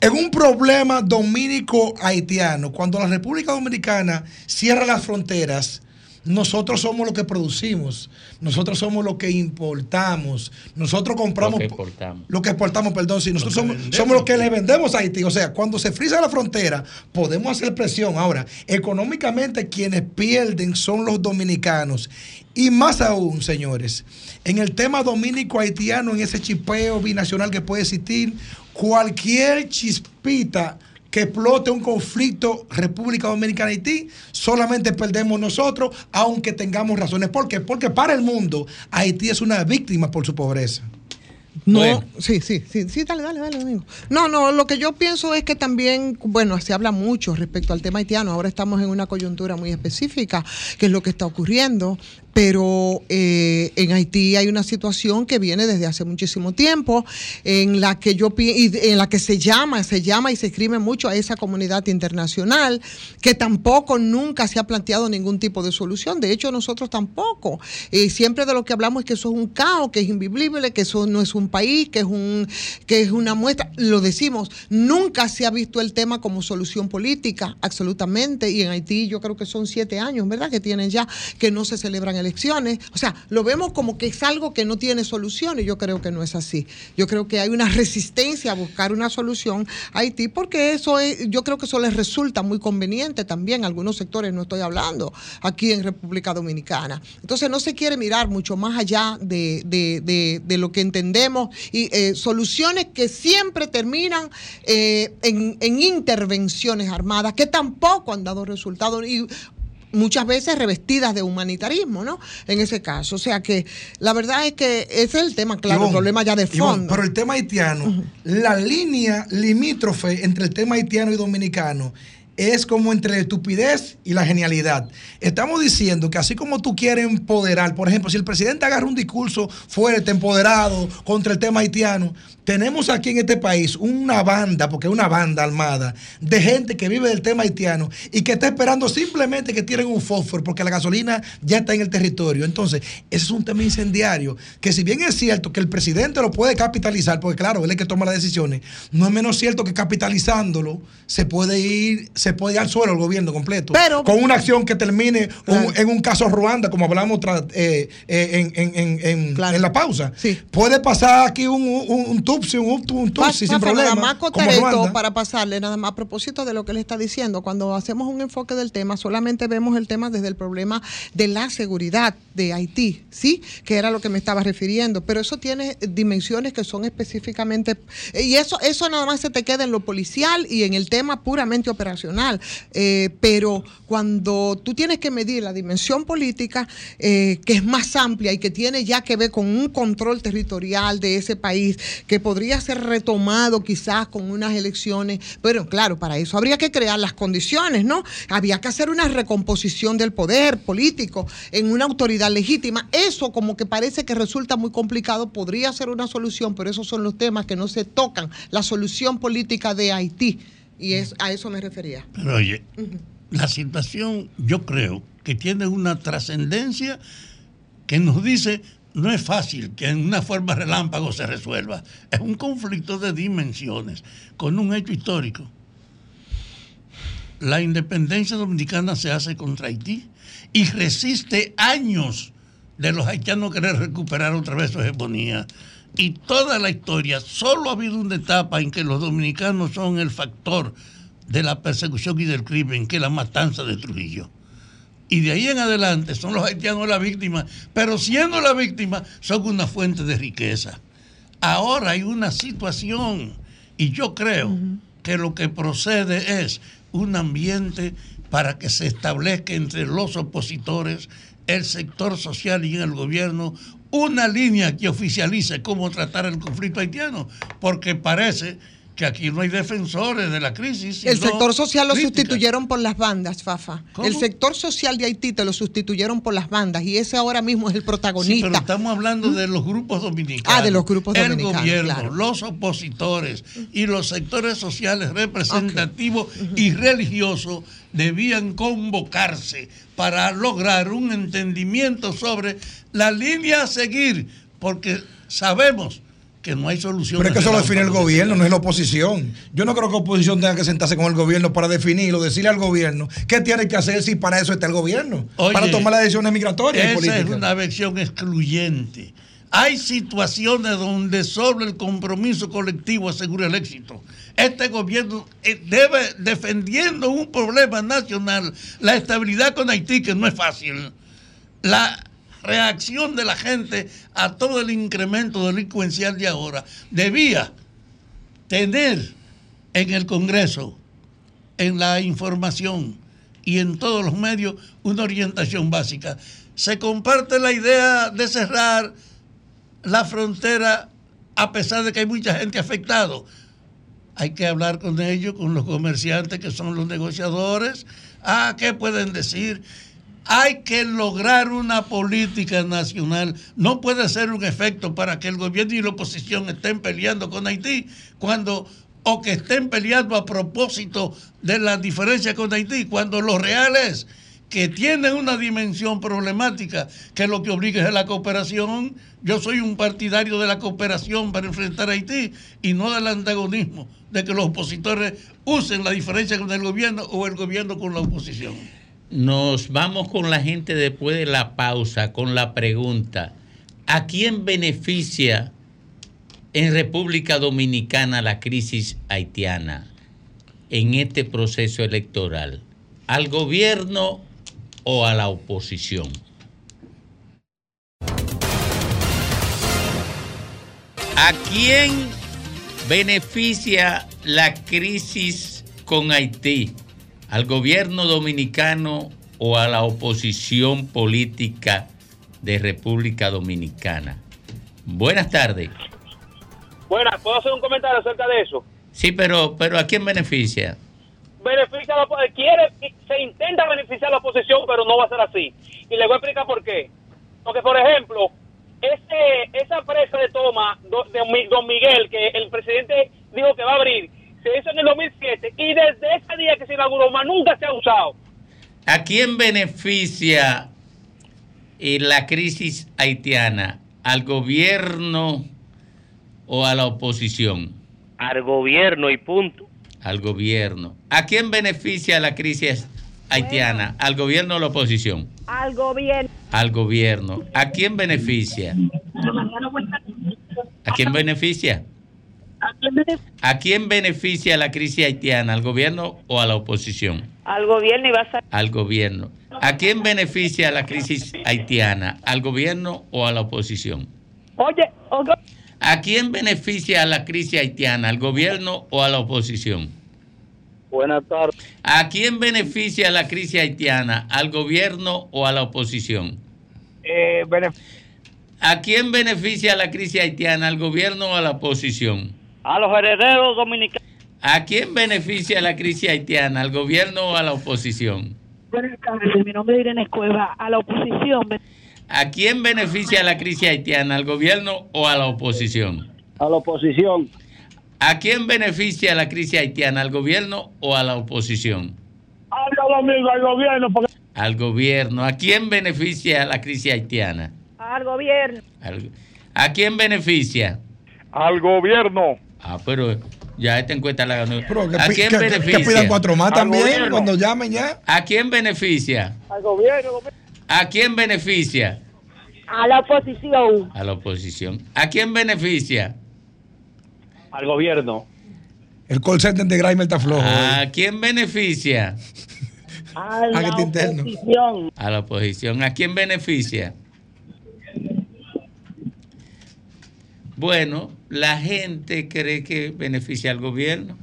en un problema dominico-haitiano, cuando la República Dominicana cierra las fronteras, nosotros somos lo que producimos, nosotros somos lo que importamos, nosotros compramos Lo que exportamos. lo que exportamos, perdón, sí, nosotros somos, somos los que le vendemos a Haití. O sea, cuando se frisa la frontera, podemos hacer presión. Ahora, económicamente quienes pierden son los dominicanos. Y más aún, señores, en el tema dominico-haitiano, en ese chipeo binacional que puede existir, cualquier chispita que explote un conflicto República Dominicana-Haití, solamente perdemos nosotros, aunque tengamos razones. ¿Por qué? Porque para el mundo, Haití es una víctima por su pobreza. No, Bueno. sí, sí, sí, sí, dale, dale, dale, Domingo. No, no, lo que yo pienso es que también, bueno, se habla mucho respecto al tema haitiano. Ahora estamos en una coyuntura muy específica, que es lo que está ocurriendo. Pero eh, en Haití hay una situación que viene desde hace muchísimo tiempo, en la que yo y en la que se llama, se llama y se escribe mucho a esa comunidad internacional, que tampoco nunca se ha planteado ningún tipo de solución. De hecho, nosotros tampoco. Eh, siempre de lo que hablamos es que eso es un caos, que es invivible, que eso no es un país, que es un, que es una muestra. Lo decimos, nunca se ha visto el tema como solución política, absolutamente. Y en Haití yo creo que son siete años, ¿verdad? Que tienen ya que no se celebran elecciones. O sea, lo vemos como que es algo que no tiene solución y yo creo que no es así. Yo creo que hay una resistencia a buscar una solución a Haití porque eso es, yo creo que eso les resulta muy conveniente también a algunos sectores, no estoy hablando aquí en República Dominicana. Entonces no se quiere mirar mucho más allá de, de- lo que entendemos y eh, soluciones que siempre terminan eh, en, en intervenciones armadas que tampoco han dado resultados y muchas veces revestidas de humanitarismo, ¿no? En ese caso. O sea que la verdad es que ese es el tema, claro, el problema ya de fondo. pero el tema haitiano, la línea limítrofe entre el tema haitiano y dominicano es como entre la estupidez y la genialidad. Estamos diciendo que así como tú quieres empoderar, por ejemplo, si el presidente agarra un discurso fuerte, empoderado contra el tema haitiano, tenemos aquí en este país una banda, porque es una banda armada, de gente que vive del tema haitiano y que está esperando simplemente que tiren un fósforo, porque la gasolina ya está en el territorio. Entonces, ese es un tema incendiario, que si bien es cierto que el presidente lo puede capitalizar, porque claro, él es el que toma las decisiones, no es menos cierto que capitalizándolo se puede ir, se puede ir al suelo el gobierno completo. Pero- con una acción que termine un- en un caso Ruanda, como hablamos eh, eh, en, en- en- en- en la pausa. Puede pasar aquí un, un, un Tutsi, un, un, un Tutsi sin problema. Nada más Ruanda. para pasarle, nada más a propósito de lo que él está diciendo. Cuando hacemos un enfoque del tema, solamente vemos el tema desde el problema de la seguridad de Haití, ¿sí? Que era lo que me estaba refiriendo. Pero eso tiene dimensiones que son específicamente. Y eso, eso nada más se te queda en lo policial y en el tema puramente operacional. Eh, pero cuando tú tienes que medir la dimensión política, eh, que es más amplia y que tiene ya que ver con un control territorial de ese país, que podría ser retomado quizás con unas elecciones, pero claro, para eso habría que crear las condiciones, ¿no? Había que hacer una recomposición del poder político en una autoridad legítima. Eso como que parece que resulta muy complicado, podría ser una solución, pero esos son los temas que no se tocan, la solución política de Haití. Y es, a eso me refería. Pero oye, la situación yo creo que tiene una trascendencia que nos dice no es fácil que en una forma relámpago se resuelva. Es un conflicto de dimensiones con un hecho histórico. La independencia dominicana se hace contra Haití y resiste años de los haitianos querer recuperar otra vez su hegemonía. Y toda la historia, solo ha habido una etapa en que los dominicanos son el factor de la persecución y del crimen, que es la matanza de Trujillo. Y de ahí en adelante son los haitianos la víctima, pero siendo la víctima son una fuente de riqueza. Ahora hay una situación y yo creo que lo que procede es un ambiente para que se establezca entre los opositores, el sector social y el gobierno una línea que oficialice cómo tratar el conflicto haitiano, porque parece que aquí no hay defensores de la crisis. El sector social lo sustituyeron por las bandas, Fafa. ¿Cómo? El sector social de Haití te lo sustituyeron por las bandas y ese ahora mismo es el Sí, protagonista. pero estamos hablando de los grupos dominicanos. Ah, de los grupos el dominicanos, gobierno, claro. los opositores y los sectores sociales representativos y religiosos debían convocarse para lograr un entendimiento sobre la línea a seguir, porque sabemos que no hay solución. Pero es que eso lo define el gobierno, no es la oposición. Yo no creo que la oposición tenga que sentarse con el gobierno para definirlo, decirle al gobierno qué tiene que hacer si para eso está el gobierno, para tomar las decisiones migratorias y Esa políticas. es una versión excluyente. Hay situaciones donde solo el compromiso colectivo asegura el éxito. Este gobierno eh, debe, defendiendo un problema nacional, la estabilidad con Haití, que no es fácil, la reacción de la gente a todo el incremento delincuencial de ahora, debía tener en el Congreso, en la información y en todos los medios una orientación básica. Se comparte la idea de cerrar la frontera a pesar de que hay mucha gente afectada. Hay que hablar con ellos, con los comerciantes que son los negociadores. Ah, ¿qué pueden decir? Hay que lograr una política nacional. No puede ser un efecto para que el gobierno y la oposición estén peleando con Haití cuando o que estén peleando a propósito de la diferencia con Haití, cuando lo real es que tienen una dimensión problemática que lo que obliga es la cooperación. Yo soy un partidario de la cooperación para enfrentar a Haití y no del antagonismo, de que los opositores usen la diferencia con el gobierno o el gobierno con la oposición. Nos vamos con la gente después de la pausa con la pregunta, ¿a quién beneficia en República Dominicana la crisis haitiana en este proceso electoral? ¿Al gobierno o a la oposición? ¿A quién beneficia la crisis con Haití? ¿Al gobierno dominicano o a la oposición política de República Dominicana? Buenas tardes. Bueno, ¿puedo hacer un comentario acerca de eso? Sí, pero, pero ¿a quién beneficia? Beneficia a la, quiere, se intenta beneficiar a la oposición, pero no va a ser así. Y le voy a explicar por qué. Porque, por ejemplo, ese, esa presa de toma de Don Miguel, que el presidente dijo que va a abrir, se hizo en el 2007 y desde ese día que se inauguró, más nunca se ha usado. ¿A quién beneficia eh, la crisis haitiana? ¿Al gobierno o a la oposición? Al gobierno y punto. Al gobierno. ¿A quién beneficia la crisis haitiana? ¿Al gobierno o a la oposición? Al gobierno. Al gobierno. ¿A quién beneficia? ¿A quién beneficia? ¿A quién beneficia la crisis haitiana? ¿Al gobierno o a la oposición? Al gobierno y va a ser. Al gobierno. ¿A quién beneficia la crisis haitiana? ¿Al gobierno o a la oposición? Oye, oye, ¿A quién beneficia la crisis haitiana? ¿Al gobierno o a la oposición? Buenas tardes. ¿A quién beneficia la crisis haitiana? ¿Al gobierno o a la oposición? Eh, ¿A quién beneficia la crisis haitiana? ¿Al gobierno o a la oposición? A los herederos dominicanos. ¿A quién beneficia la crisis haitiana? ¿Al gobierno o a la oposición? Buenas tardes, mi nombre es Irene Escueva. A la oposición, ¿A quién beneficia la crisis haitiana? ¿Al gobierno o a la oposición? A la oposición. ¿A quién beneficia la crisis haitiana? ¿Al gobierno o a la oposición? Al gobierno. Porque... Al gobierno. ¿A quién beneficia la crisis haitiana? al gobierno. Al- ¿A quién beneficia? Al gobierno. Ah, pero ya esta encuesta la ganó. que ¿A quién que- que beneficia? pidan cuatro más también cuando llamen ya. ¿A quién beneficia? Al gobierno. ¿A quién beneficia? A la oposición. A la oposición. ¿A quién beneficia? Al gobierno. El call center de Grimer está flojo. ¿A quién beneficia? A que interno. oposición. A la oposición. ¿A quién beneficia? Bueno, la gente cree que beneficia al gobierno.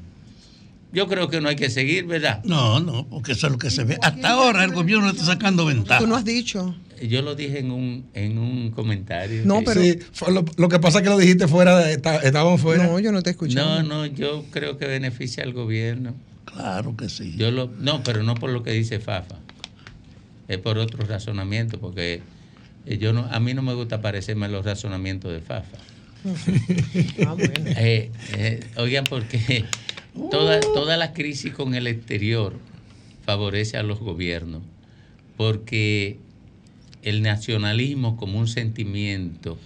Yo creo que no hay que seguir, ¿verdad? No, no, porque eso es lo que se ve. Hasta ahora el gobierno está sacando ventaja. Tú no has dicho. Yo lo dije en un, en un comentario. No, pero- Sí, lo, lo que pasa es que lo dijiste fuera, estábamos fuera. No, yo no te escuché. No, no, yo creo que beneficia al gobierno. Claro que sí. Yo lo, no, pero no por lo que dice Fafa. Es por otro razonamiento, porque eh, yo no, a mí no me gusta parecerme a los razonamientos de Fafa. Ah, bueno. Eh, eh, oigan, porque toda, toda la crisis con el exterior favorece a los gobiernos, porque el nacionalismo como un sentimiento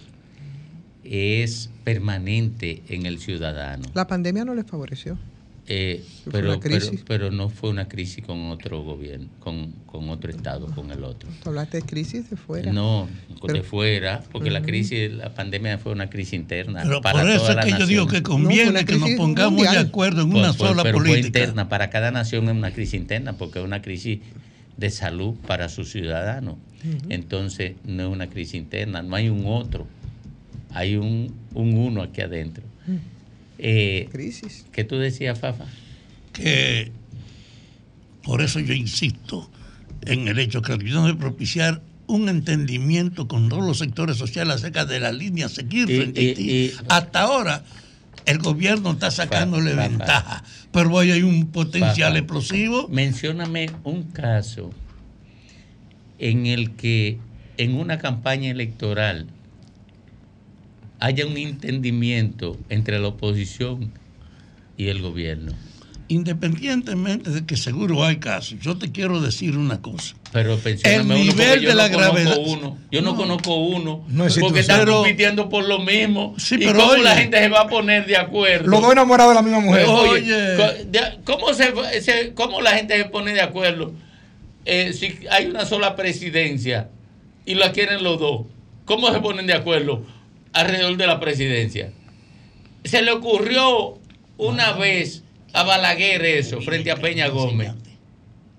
es permanente en el ciudadano. La pandemia no les favoreció. Eh, pero, pero, pero no fue una crisis con otro gobierno, con, con otro estado, con el otro. Tú hablaste de crisis de fuera. No, Pero- de fuera, porque la crisis, la pandemia fue una crisis interna. Pero para por eso toda es la que yo digo nación. que conviene No, que nos crisis pongamos de acuerdo en una Pues, pues, sola pero Fue política. interna, para cada nación es una crisis interna, porque es una crisis de salud para sus ciudadanos. Entonces, no es una crisis interna, no hay un otro, hay un, un uno aquí adentro. Eh, crisis. ¿Qué tú decías, Fafa? que por eso yo insisto en el hecho que debemos propiciar un entendimiento con todos los sectores sociales acerca de la línea a seguir Y- frente a y- Hasta ahora el gobierno está sacándole Fa- fa- ventaja, pero hoy hay un potencial Fafa, explosivo. Mencióname un caso en el que en una campaña electoral haya un entendimiento entre la oposición y el gobierno. Independientemente de que seguro hay casos, yo te quiero decir una cosa. Pero El uno nivel yo de la no conozco gravedad. uno. Yo no, No. conozco uno. No existe porque están compitiendo por lo mismo. Sí, ¿Y pero cómo oye. la gente se va a poner de acuerdo? Los dos enamorados de la misma mujer. Oye, ¿cómo, se, se- cómo la gente se pone de acuerdo eh, si hay una sola presidencia y la quieren los dos? ¿Cómo se ponen de acuerdo alrededor de la presidencia? Se le ocurrió una vez a Balaguer eso frente a Peña Gómez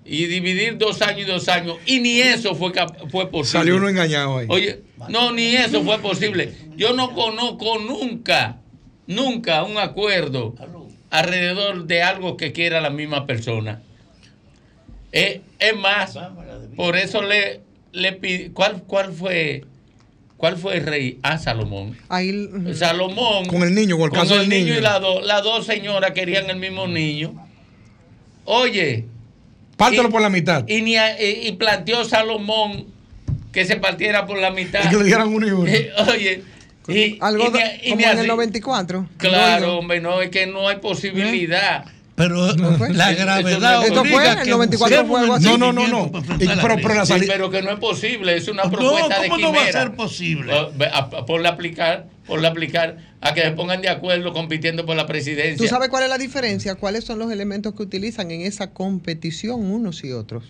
y dividir dos años y dos años y ni eso fue, fue posible. Salió uno engañado ahí. Oye, no, ni eso fue posible. Yo no conozco nunca, nunca un acuerdo alrededor de algo que quiera la misma persona. Eh, es más, por eso le, le pidi- ¿cuál, ¿cuál fue? ¿Cuál fue el rey? Ah, Salomón. Ahí, Salomón. Con el niño, con el caso del niño. y las dos las dos señoras querían el mismo niño. Oye. Pártelo y- por la mitad. Y, ni a- y- y planteó Salomón que se partiera por la mitad. Y que le dieran uno y uno. Oye. Y, Algo y ni- como ni en así. el 94. Claro, hombre, no, es que no hay posibilidad. Pero la gravedad eso no- obliga que busquemos No, no, no, no. la pero, pero la Sí, salida. pero que no es posible, es una No, propuesta de ¿cómo no va a ser posible? Por aplicar, por aplicar a que se pongan de acuerdo compitiendo por la presidencia. ¿Tú sabes cuál es la diferencia? ¿Cuáles son los elementos que utilizan en esa competición unos y otros?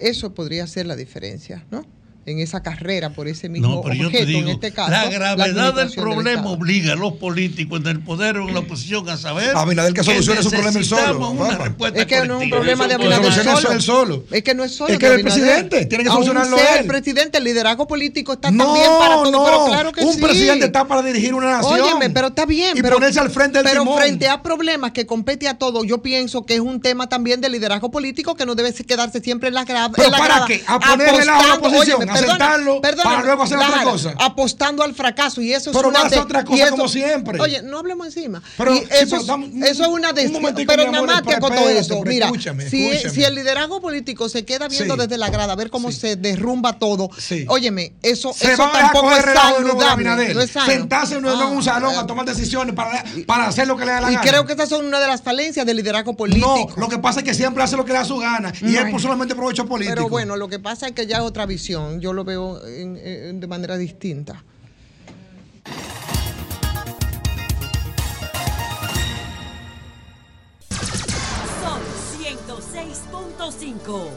Eso podría ser la diferencia, ¿no? En esa carrera por ese mismo No, pero yo objeto, te digo, en este caso. la gravedad del problema obliga a los políticos en el poder o en la oposición a saber Abinader que solucione su problema él solo, una Es que no es un problema de Abinader solo. Es que no es solo Es que el presidente tiene que solucionarlo sea él. el presidente, el liderazgo político está No, también para todo, no. pero claro que Un sí. presidente está para dirigir una nación. Óyeme, pero está bien. Y pero, ponerse al frente del Pero timón. frente a problemas que compete a todo, yo pienso que es un tema también de liderazgo político que no debe quedarse siempre en la grada. ¿Pero en la para grada, qué? ¿A ponerle la oposición? Óyeme, ¿A sentarlo para luego hacer otra Lara, cosa? Apostando al fracaso y eso es Pero una va a hacer de- otra y cosa eso- como siempre. Oye, no hablemos encima. Pero, Y sí, eso, pero es- dame eso es una de un Pero nada más te pero eso. pero Mira, escúchame, si, escúchame. si el liderazgo político se queda viendo Sí. desde la grada a ver cómo se derrumba todo, óyeme, eso, Se eso tampoco es saludable. No es sano. Sentarse en un Ah, salón eh. a tomar decisiones para, hacer lo que le da la Y gana. creo que esas son una de las falencias del liderazgo político. No, lo que pasa es que siempre hace lo que le da su gana. Y es por solamente provecho político. Pero bueno, lo que pasa es que ya es otra visión. Yo lo veo en- en- de manera distinta. Sol 106.5.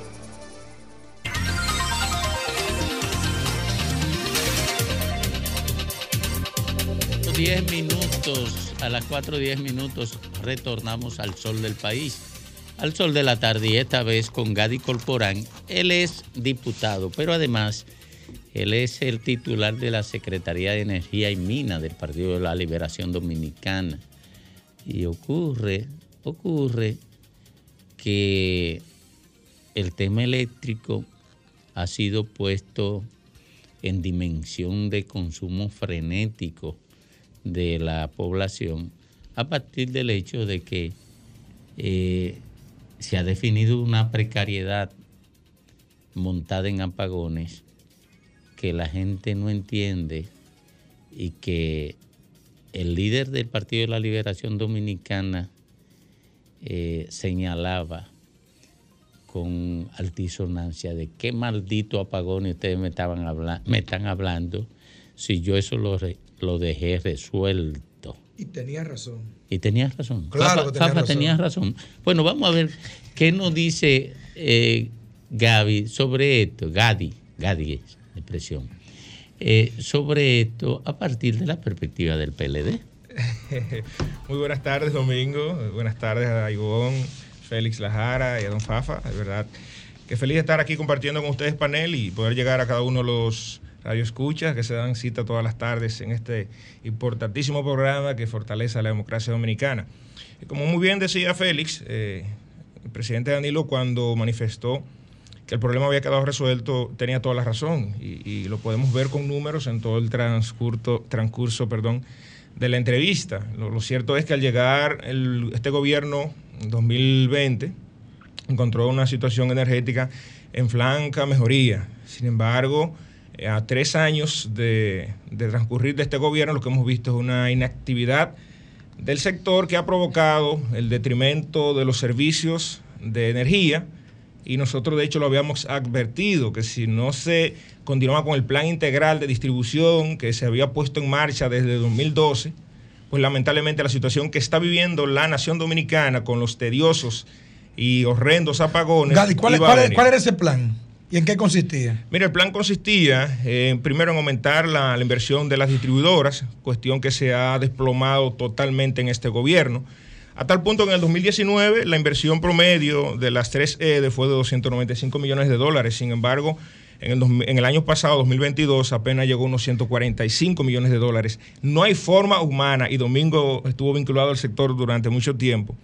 10 minutos, a las 4 10 minutos retornamos al sol del país, al sol de la tarde y esta vez con Gadi Corporán. Él es diputado, pero además él es el titular de la Secretaría de Energía y Mina del Partido de la Liberación Dominicana. Y ocurre, ocurre que el tema eléctrico ha sido puesto en dimensión de consumo frenético de la población a partir del hecho de que eh, se ha definido una precariedad montada en apagones que la gente no entiende y que el líder del Partido de la Liberación Dominicana eh, señalaba con altisonancia de qué maldito apagón ustedes me, estaban me están hablando si yo eso lo, lo dejé resuelto. Y tenía razón. Y tenías razón. Claro Fafa, que tenía Fafa, razón. tenías razón. Bueno, vamos a ver qué nos dice eh, Gaby sobre esto. Gadi, Gadi es la expresión. Eh, sobre esto a partir de la perspectiva del PLD. Muy buenas tardes, Domingo. Buenas tardes a Ivonne, Félix Lajara y a Don Fafa. De verdad que feliz de estar aquí compartiendo con ustedes panel y poder llegar a cada uno de los radioescuchas que se dan cita todas las tardes en este importantísimo programa que fortalece a la democracia dominicana. Como muy bien decía Félix, eh, el presidente Danilo cuando manifestó que el problema había quedado resuelto, tenía toda la razón y, lo podemos ver con números en todo el transcurso, transcurso perdón, de la entrevista. Lo, cierto es que al llegar este gobierno en 2020 encontró una situación energética en flanca mejoría. Sin embargo, a tres años de, de transcurrir de este gobierno, lo que hemos visto es una inactividad del sector que ha provocado el detrimento de los servicios de energía y nosotros de hecho lo habíamos advertido que si no se continuaba con el plan integral de distribución que se había puesto en marcha desde 2012, pues lamentablemente la situación que está viviendo la nación dominicana con los tediosos y horrendos apagones. Gadi, ¿cuál, iba a cuál- venir. cuál era ese plan? ¿Y en qué consistía? Mira, el plan consistía primero en aumentar la, inversión de las distribuidoras, cuestión que se ha desplomado totalmente en este gobierno. A tal punto que en el 2019 la inversión promedio de las 3 EDE fue de 295 millones de dólares. Sin embargo, en el, en el año pasado, 2022, apenas llegó a unos 145 millones de dólares. No hay forma humana, y Domingo estuvo vinculado al sector durante mucho tiempo,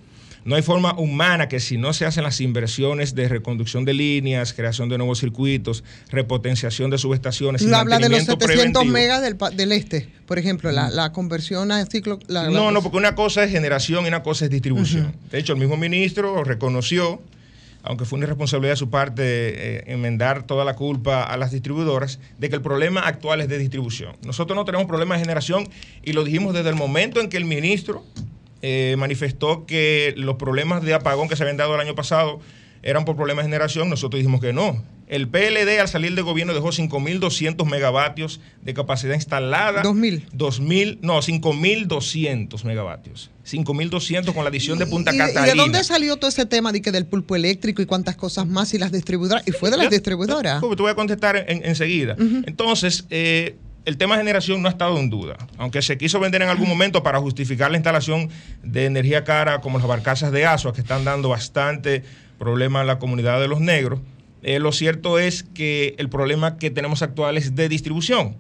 no hay forma humana que si no se hacen las inversiones de reconducción de líneas, creación de nuevos circuitos, repotenciación de subestaciones, y Lo habla de los mantenimiento 700 preventivo. megas del, este, por ejemplo, la, la conversión a ciclo. la- la- No, no, porque una cosa es generación y una cosa es distribución. De hecho, el mismo ministro reconoció, aunque fue una irresponsabilidad de su parte eh, enmendar toda la culpa a las distribuidoras, de que el problema actual es de distribución. Nosotros no tenemos problema de generación y lo dijimos desde el momento en que el ministro eh, manifestó que los problemas de apagón que se habían dado el año pasado eran por problemas de generación, nosotros dijimos que no. El PLD al salir del gobierno dejó 5.200 megavatios de capacidad instalada. 2.000. 2.000, no, 5.200 megavatios. 5.200 con la adición de Punta ¿Y, y Catalina. de dónde salió todo ese tema de que del pulpo eléctrico y cuántas cosas más y las distribuidoras? Y fue de las distribuidoras. Te voy a contestar en- enseguida. Entonces, eh, el tema de generación no ha estado en duda. Aunque se quiso vender en algún momento para justificar la instalación de energía cara como las barcazas de Asua, que están dando bastante problema a la comunidad de los negros, eh, lo cierto es que el problema que tenemos actual es de distribución.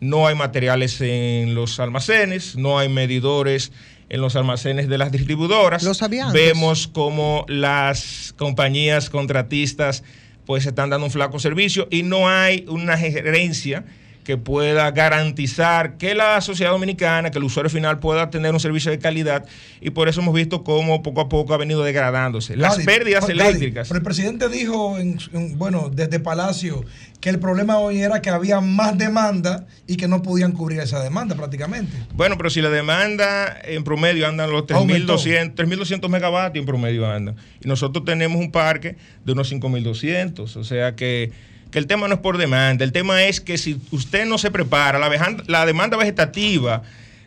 No hay materiales en los almacenes, no hay medidores en los almacenes de las distribuidoras. Lo sabía. Vemos como las compañías contratistas pues están dando un flaco servicio y no hay una gerencia que pueda garantizar que la sociedad dominicana, que el usuario final pueda tener un servicio de calidad y por eso hemos visto cómo poco a poco ha venido degradándose. Las pérdidas eléctricas. Pero el presidente dijo, en- en- bueno, desde Palacio, que el problema hoy era que había más demanda y que no podían cubrir esa demanda prácticamente. Bueno, pero si la demanda en promedio andan los 3.200 3.200 megavatios en promedio andan. Y nosotros tenemos un parque de unos 5.200. O sea que, que el tema no es por demanda. El tema es que si usted no se prepara, la, vejan- la demanda vegetativa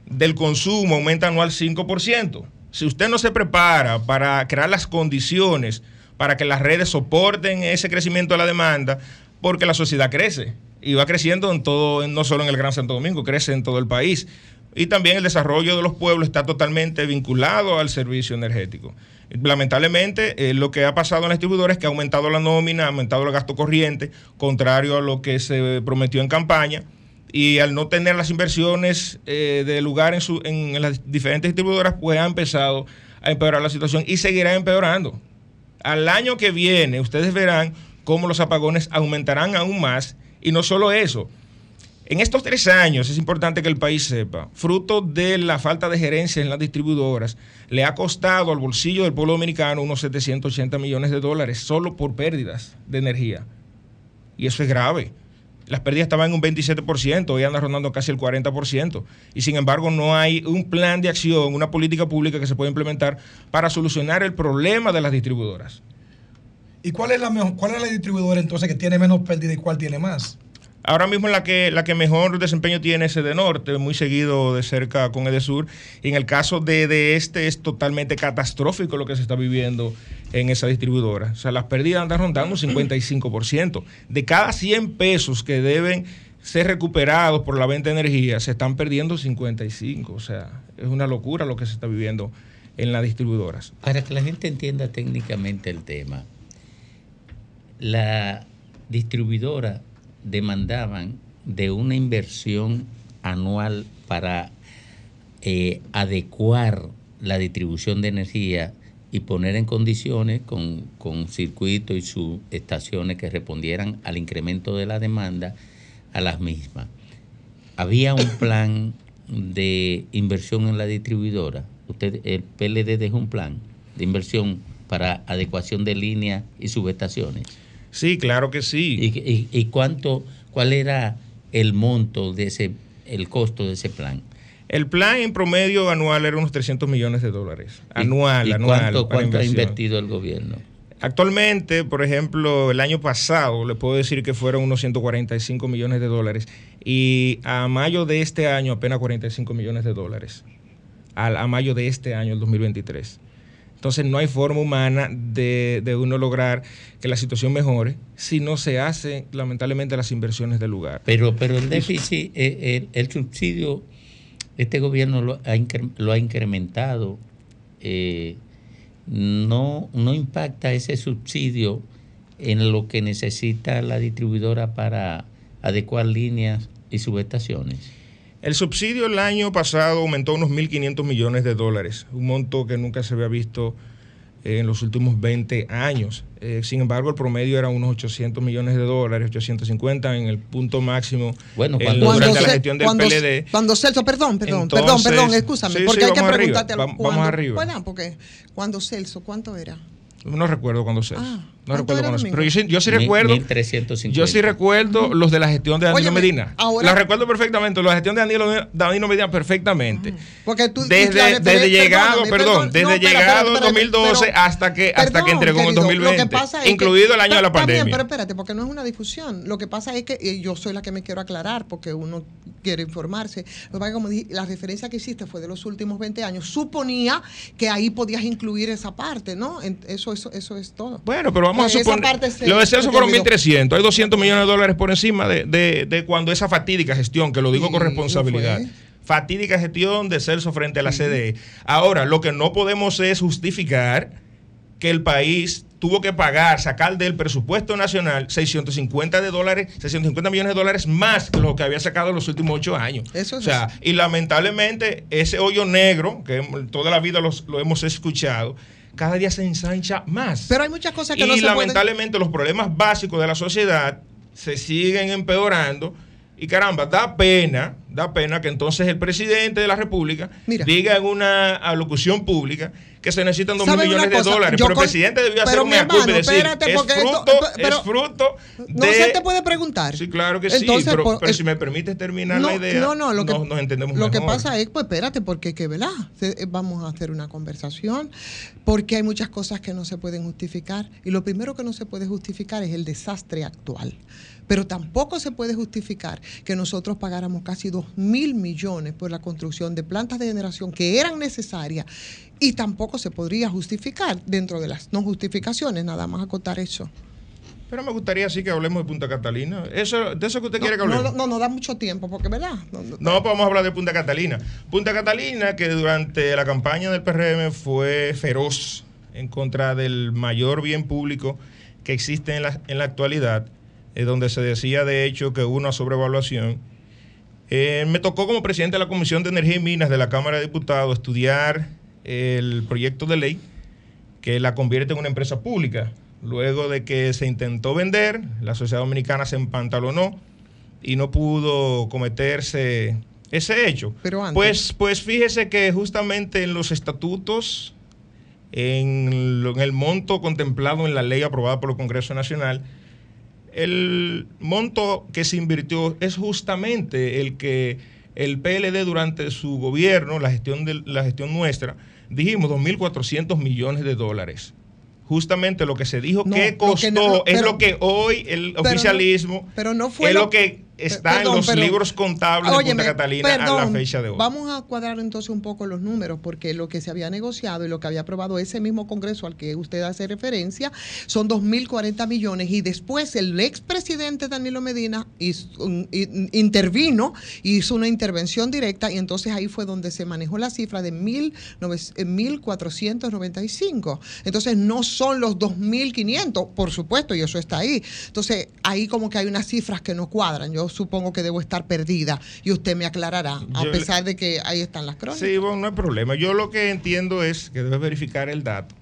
del consumo aumenta anual 5%. Si usted no se prepara para crear las condiciones para que las redes soporten ese crecimiento de la demanda, porque la sociedad crece y va creciendo en todo, no solo en el Gran Santo Domingo, crece en todo el país. Y también el desarrollo de los pueblos está totalmente vinculado al servicio energético. Lamentablemente, eh, lo que ha pasado en la distribuidora es que ha aumentado la nómina, ha aumentado el gasto corriente, contrario a lo que se prometió en campaña. Y al no tener las inversiones eh, de lugar en, su- en las diferentes distribuidoras, pues ha empezado a empeorar la situación y seguirá empeorando. Al año que viene, ustedes verán cómo los apagones aumentarán aún más. Y no solo eso. En estos tres años, es importante que el país sepa, fruto de la falta de gerencia en las distribuidoras, le ha costado al bolsillo del pueblo dominicano unos 780 millones de dólares solo por pérdidas de energía. Y eso es grave. Las pérdidas estaban en un 27%, hoy andan rondando casi el 40%. Y sin embargo, no hay un plan de acción, una política pública que se pueda implementar para solucionar el problema de las distribuidoras. ¿Y cuál es la mejor, cuál es la distribuidora entonces que tiene menos pérdida y cuál tiene más? Ahora mismo la que, la que mejor desempeño tiene es de Norte, muy seguido de cerca con Edesur. Y en el caso de, de este es totalmente catastrófico lo que se está viviendo en esa distribuidora. O sea, las pérdidas andan rondando un 55%. De cada 100 pesos que deben ser recuperados por la venta de energía, se están perdiendo 55. O sea, es una locura lo que se está viviendo en las distribuidoras. Para que la gente entienda técnicamente el tema, la distribuidora demandaban de una inversión anual para eh, adecuar la distribución de energía y poner en condiciones con, con circuitos y sus estaciones que respondieran al incremento de la demanda a las mismas. Había un plan de inversión en la distribuidora. Usted, el PLD dejó un plan de inversión para adecuación de líneas y subestaciones. Sí, claro que sí. ¿Y, y- y cuánto, cuál era el monto de ese, el costo de ese plan? El plan en promedio anual era unos 300 millones de dólares. Anual, ¿Y anual. cuánto, cuánto ha invertido el gobierno? Actualmente, por ejemplo, el año pasado, le puedo decir que fueron unos 145 millones de dólares. Y a mayo de este año, apenas 45 millones de dólares. Al- a mayo de este año, el 2023. Entonces, no hay forma humana de, de uno lograr que la situación mejore si no se hacen, lamentablemente, las inversiones del lugar. Pero, pero el déficit, eh, el, el subsidio, este gobierno lo ha, lo ha incrementado. eh, no, no impacta ese subsidio en lo que necesita la distribuidora para adecuar líneas y subestaciones. El subsidio el año pasado aumentó unos 1.500 millones de dólares, un monto que nunca se había visto en los últimos 20 años. Eh, sin embargo, el promedio era unos 800 millones de dólares, 850 en el punto máximo Bueno, en- cuando- durante Cuando la gestión del cuando, PLD. cuando Celso, perdón, perdón, Entonces, perdón, perdón, escúchame, sí, porque sí, hay que preguntártelo. vam- vamos cuando- arriba. Bueno, porque cuando Celso, ¿cuánto era? No recuerdo cuándo se. No ¿cuánto recuerdo cuándo? Pero yo sí, yo sí recuerdo. 1350. Yo sí recuerdo los de la gestión de Danilo Óyeme, Medina. ahora- La recuerdo perfectamente, la gestión de Danilo, Danilo Medina perfectamente. Porque tú Desde, la refer- desde llegado, perdóname, perdón, desde no, llegado en 2012 pero- hasta que hasta que Perdón, entregó en querido, 2020, lo que pasa es que- incluido el año de la Está bien, pandemia. pero espérate, porque no es una discusión. Lo que pasa es que eh, yo soy la que me quiero aclarar, porque uno quiere informarse. Lo que pasa es que, como dije, la referencia que hiciste fue de los últimos 20 años. Suponía que ahí podías incluir esa parte, ¿no? Eso, eso, eso es todo. Bueno, pero vamos a Esa suponer. parte se- Lo de Celso se fueron olvidó. 1.300. Hay 200 millones de dólares por encima de, de- de cuando esa fatídica gestión, que lo digo con responsabilidad. Fatídica gestión de Celso frente a la CDE. Ahora, lo que no podemos es justificar que el país tuvo que pagar, sacar del presupuesto nacional 650 de dólares, 650 millones de dólares más que lo que había sacado en los últimos ocho años. Eso o es sea, y lamentablemente ese hoyo negro, que toda la vida los- lo hemos escuchado, cada día se ensancha más. Pero hay muchas cosas que y no se pueden- lamentablemente los problemas básicos de la sociedad se siguen empeorando. Y caramba, da pena, da pena que entonces el presidente de la República diga en una alocución pública que se necesitan dos mil ¿Sabe una millones de dólares. Yo pero el presidente debió hacer un mea culpa y decir, espérate, es esto- fruto, pero- es fruto No se te puede preguntar. Sí, claro que sí, pero, por- pero eh, si me permites terminar no, la idea, no, no, lo que, nos, nos entendemos Lo que pasa es, pues espérate, porque que, ¿verdad? Eh, Vamos a hacer una conversación, porque hay muchas cosas que no se pueden justificar. Y lo primero que no se puede justificar es el desastre actual. Pero tampoco se puede justificar que nosotros pagáramos casi 2 mil millones por la construcción de plantas de generación que eran necesarias y tampoco se podría justificar dentro de las no justificaciones, nada más acotar eso. Pero me gustaría sí que hablemos de Punta Catalina. Eso, de eso que usted No, quiere que no, hablemos. no, no da mucho tiempo, porque ¿verdad? No, no- No, pues vamos a hablar de Punta Catalina. Punta Catalina, que durante la campaña del PRM fue feroz en contra del mayor bien público que existe en la, en la actualidad, eh, donde se decía de hecho que hubo una sobrevaluación. Eh, me tocó como presidente de la Comisión de Energía y Minas de la Cámara de Diputados estudiar el proyecto de ley que la convierte en una empresa pública. Luego de que se intentó vender, la sociedad dominicana se empantalonó y no pudo cometerse ese hecho. Pero antes- Pues, pues fíjese que justamente en los estatutos, en el monto contemplado en la ley aprobada por el Congreso Nacional, el monto que se invirtió es justamente el que el PLD durante su gobierno, la gestión, de, la gestión nuestra, dijimos 2.400 millones de dólares. Justamente lo que se dijo No, que lo costó que no- es lo que hoy el pero no- oficialismo pero no fue es lo- lo que está Perdón, en los pero- libros contables de Óyeme, Punta Catalina a la fecha de hoy. Vamos a cuadrar entonces un poco los números, porque lo que se había negociado y lo que había aprobado ese mismo Congreso al que usted hace referencia son 2.040 millones y después el expresidente Danilo Medina hizo intervino, hizo una intervención directa y entonces ahí fue donde se manejó la cifra de 1.900, eh, 1.495. Entonces no son los 2.500, por supuesto, y eso está ahí. Entonces ahí como que hay unas cifras que no cuadran. Yo supongo que debo estar perdida y usted me aclarará, a Yo pesar de que ahí están las crónicas. Sí, bueno, no hay problema. Yo lo que entiendo es que debes verificar el dato.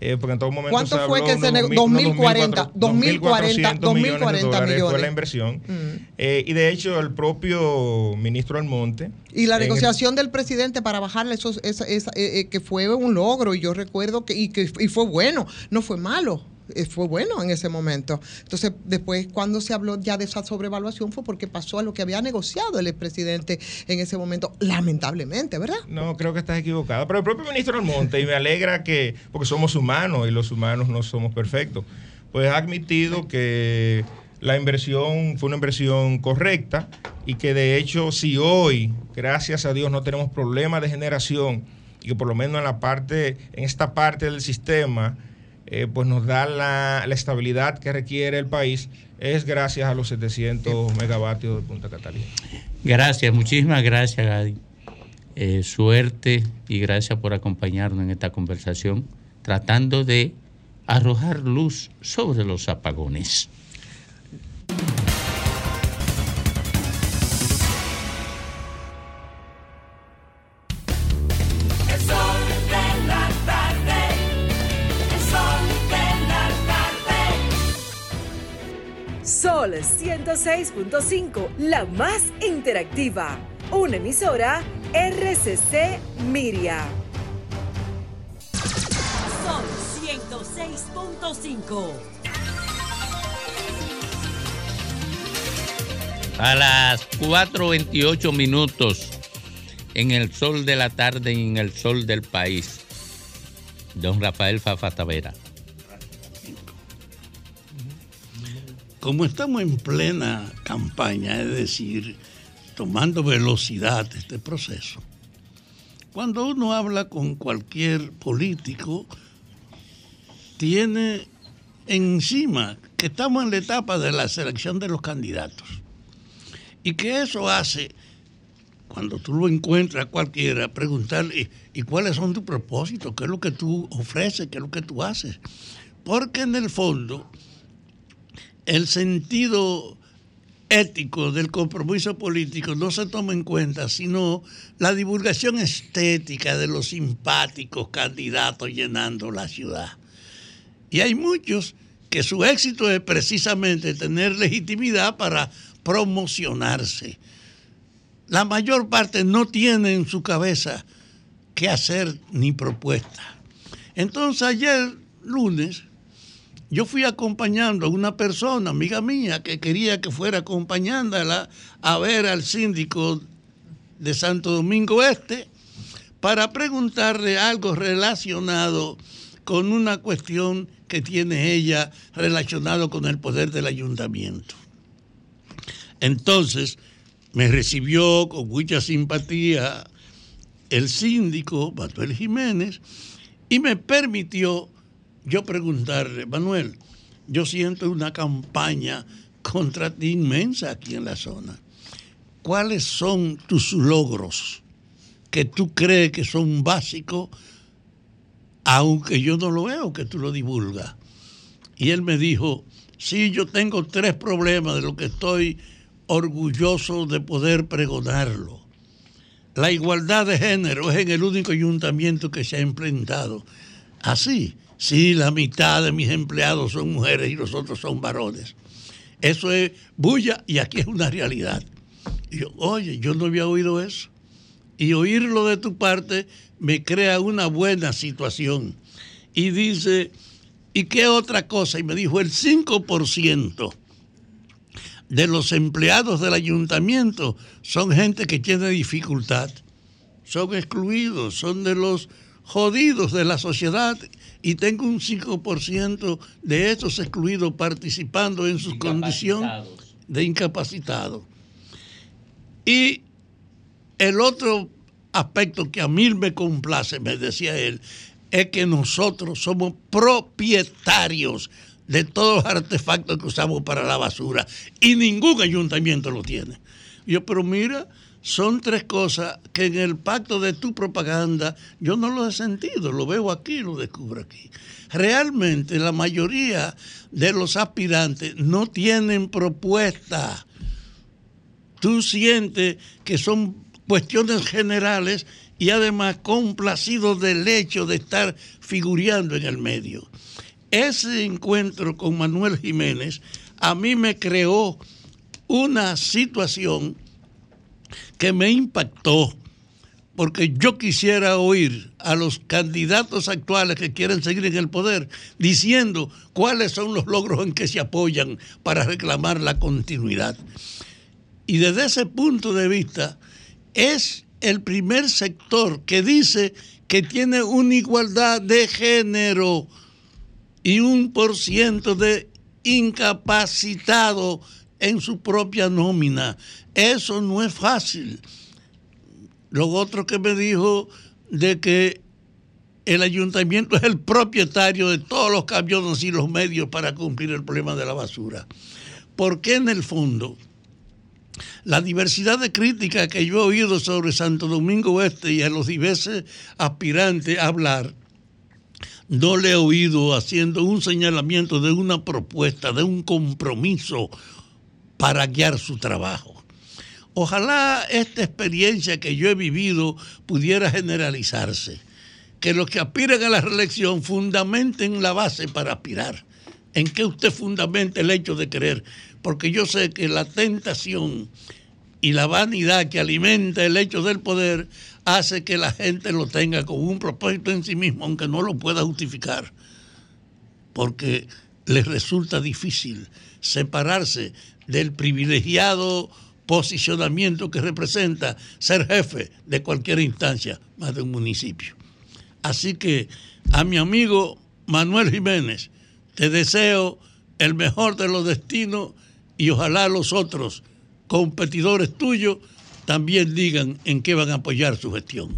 Eh, porque en todo momento ¿Cuánto se fue habló que se negó? 2.040 2040, 2.400 millones de 2040 dólares fue millones. la inversión. Mm. Eh, y de hecho, el propio ministro Almonte. Y la el- negociación del presidente para bajarle esos, esa, esa, eh, eh, que fue un logro, y yo recuerdo que, y que y fue bueno, no fue malo, eh, fue bueno en ese momento. Entonces, después, cuando se habló ya de esa sobrevaluación, fue porque pasó a lo que había negociado el expresidente en ese momento, lamentablemente, ¿verdad? No, creo que estás equivocada. Pero el propio ministro Almonte, y me alegra que, porque somos humanos y los humanos no somos perfectos, pues ha admitido que la inversión fue una inversión correcta y que de hecho si hoy, gracias a Dios, no tenemos problemas de generación y que por lo menos en la parte, en esta parte del sistema, eh, pues nos da la, estabilidad que requiere el país, es gracias a los 700 megavatios de Punta Catalina. Gracias, muchísimas gracias, Gadi. Eh, suerte y gracias por acompañarnos en esta conversación, tratando de arrojar luz sobre los apagones. Sol 106.5, la más interactiva. Una emisora RCC Miria. Sol 106.5. A las 4.28 minutos en el sol de la tarde y en el sol del país. Don Rafael Fafa Tavera. Como estamos en plena campaña, es decir, tomando velocidad este proceso, cuando uno habla con cualquier político, tiene encima que estamos en la etapa de la selección de los candidatos. Y que eso hace, cuando tú lo encuentras a cualquiera, preguntarle, ¿y cuáles son tus propósitos? ¿Qué es lo que tú ofreces? ¿Qué es lo que tú haces? Porque en el fondo, el sentido ético del compromiso político no se toma en cuenta, sino la divulgación estética de los simpáticos candidatos llenando la ciudad. Y hay muchos que su éxito es precisamente tener legitimidad para promocionarse. La mayor parte no tiene en su cabeza qué hacer ni propuesta. Entonces ayer lunes yo fui acompañando a una persona, amiga mía, que quería que fuera acompañándola a ver al síndico de Santo Domingo Este para preguntarle algo relacionado con una cuestión que tiene ella relacionado con el poder del ayuntamiento. Entonces me recibió con mucha simpatía el síndico Manuel Jiménez y me permitió yo preguntarle, Manuel, yo siento una campaña contra ti inmensa aquí en la zona. ¿Cuáles son tus logros que tú crees que son básicos, aunque yo no lo veo que tú lo divulgas? Y él me dijo, sí, yo tengo tres problemas de lo que estoy orgulloso de poder pregonarlo. La igualdad de género es en el único ayuntamiento que se ha implementado. Así, sí, la mitad de mis empleados son mujeres y los otros son varones. Eso es bulla y aquí es una realidad. Y yo, oye, yo no había oído eso. Y oírlo de tu parte me crea una buena situación. Y dice, ¿y qué otra cosa? Y me dijo, el 5% de los empleados del ayuntamiento son gente que tiene dificultad, son excluidos, son de los jodidos de la sociedad y tengo un 5% de esos excluidos participando en su condición de incapacitados. Y el otro aspecto que a mí me complace, me decía él, es que nosotros somos propietarios de todos los artefactos que usamos para la basura y ningún ayuntamiento lo tiene. Yo, pero mira, son tres cosas que en el pacto de tu propaganda yo no lo he sentido, lo veo aquí, lo descubro aquí. Realmente la mayoría de los aspirantes no tienen propuesta. Tú sientes que son cuestiones generales y además complacidos del hecho de estar figureando en el medio. Ese encuentro con Manuel Jiménez a mí me creó una situación que me impactó, porque yo quisiera oír a los candidatos actuales que quieren seguir en el poder diciendo cuáles son los logros en que se apoyan para reclamar la continuidad. Y desde ese punto de vista, es el primer sector que dice que tiene una igualdad de género y un por ciento de incapacitado en su propia nómina. Eso no es fácil. Lo otro que me dijo de que el ayuntamiento es el propietario de todos los camiones y los medios para cumplir el problema de la basura. Porque en el fondo, la diversidad de críticas que yo he oído sobre Santo Domingo Oeste y a los diversos aspirantes a hablar, no le he oído haciendo un señalamiento de una propuesta, de un compromiso para guiar su trabajo. Ojalá esta experiencia que yo he vivido pudiera generalizarse. Que los que aspiran a la reelección fundamenten la base para aspirar. ¿En qué usted fundamenta el hecho de querer? Porque yo sé que la tentación y la vanidad que alimenta el hecho del poder hace que la gente lo tenga como un propósito en sí mismo, aunque no lo pueda justificar. Porque les resulta difícil separarse del privilegiado posicionamiento que representa ser jefe de cualquier instancia, más de un municipio. Así que a mi amigo Manuel Jiménez, te deseo el mejor de los destinos y ojalá los otros competidores tuyos también digan en qué van a apoyar su gestión.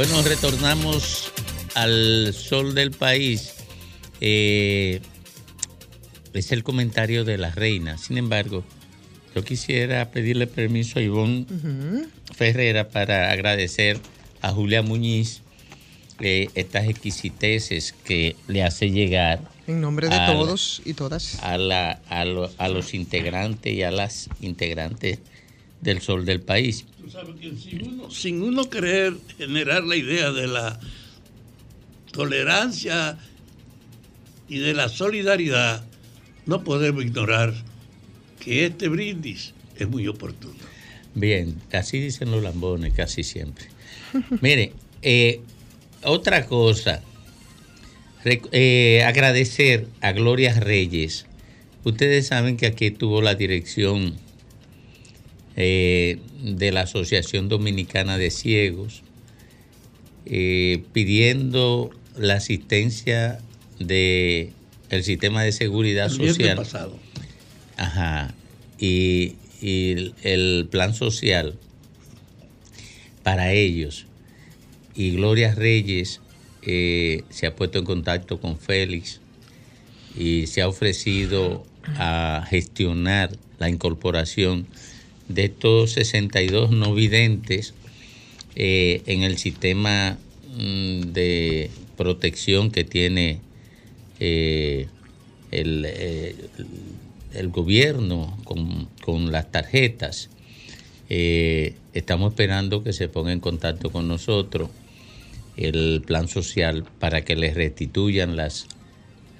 Bueno, retornamos al sol del país. Eh, es el comentario de la reina. Sin embargo, yo quisiera pedirle permiso a Ivonne Ferrera para agradecer a Julia Muñiz eh, estas exquisiteces que le hace llegar En nombre de a todos y todas. a, la- a lo- a los integrantes y a las integrantes del sol del país. Tú sabes que sin uno, sin uno querer generar la idea de la tolerancia y de la solidaridad, no podemos ignorar que este brindis es muy oportuno. Bien, así dicen los lambones casi siempre. Mire, eh, otra cosa, eh, agradecer a Gloria Reyes. Ustedes saben que aquí tuvo la dirección eh, de la Asociación Dominicana de Ciegos, eh, pidiendo la asistencia de el sistema de seguridad El social. pasado. Ajá. Y, y el, el plan social para ellos. Y Gloria Reyes eh, se ha puesto en contacto con Félix y se ha ofrecido a gestionar la incorporación de estos 62 no videntes eh, en el sistema mm, de protección que tiene eh, el, eh, el gobierno con, con las tarjetas. Estamos esperando que se ponga en contacto con nosotros el plan social para que les restituyan las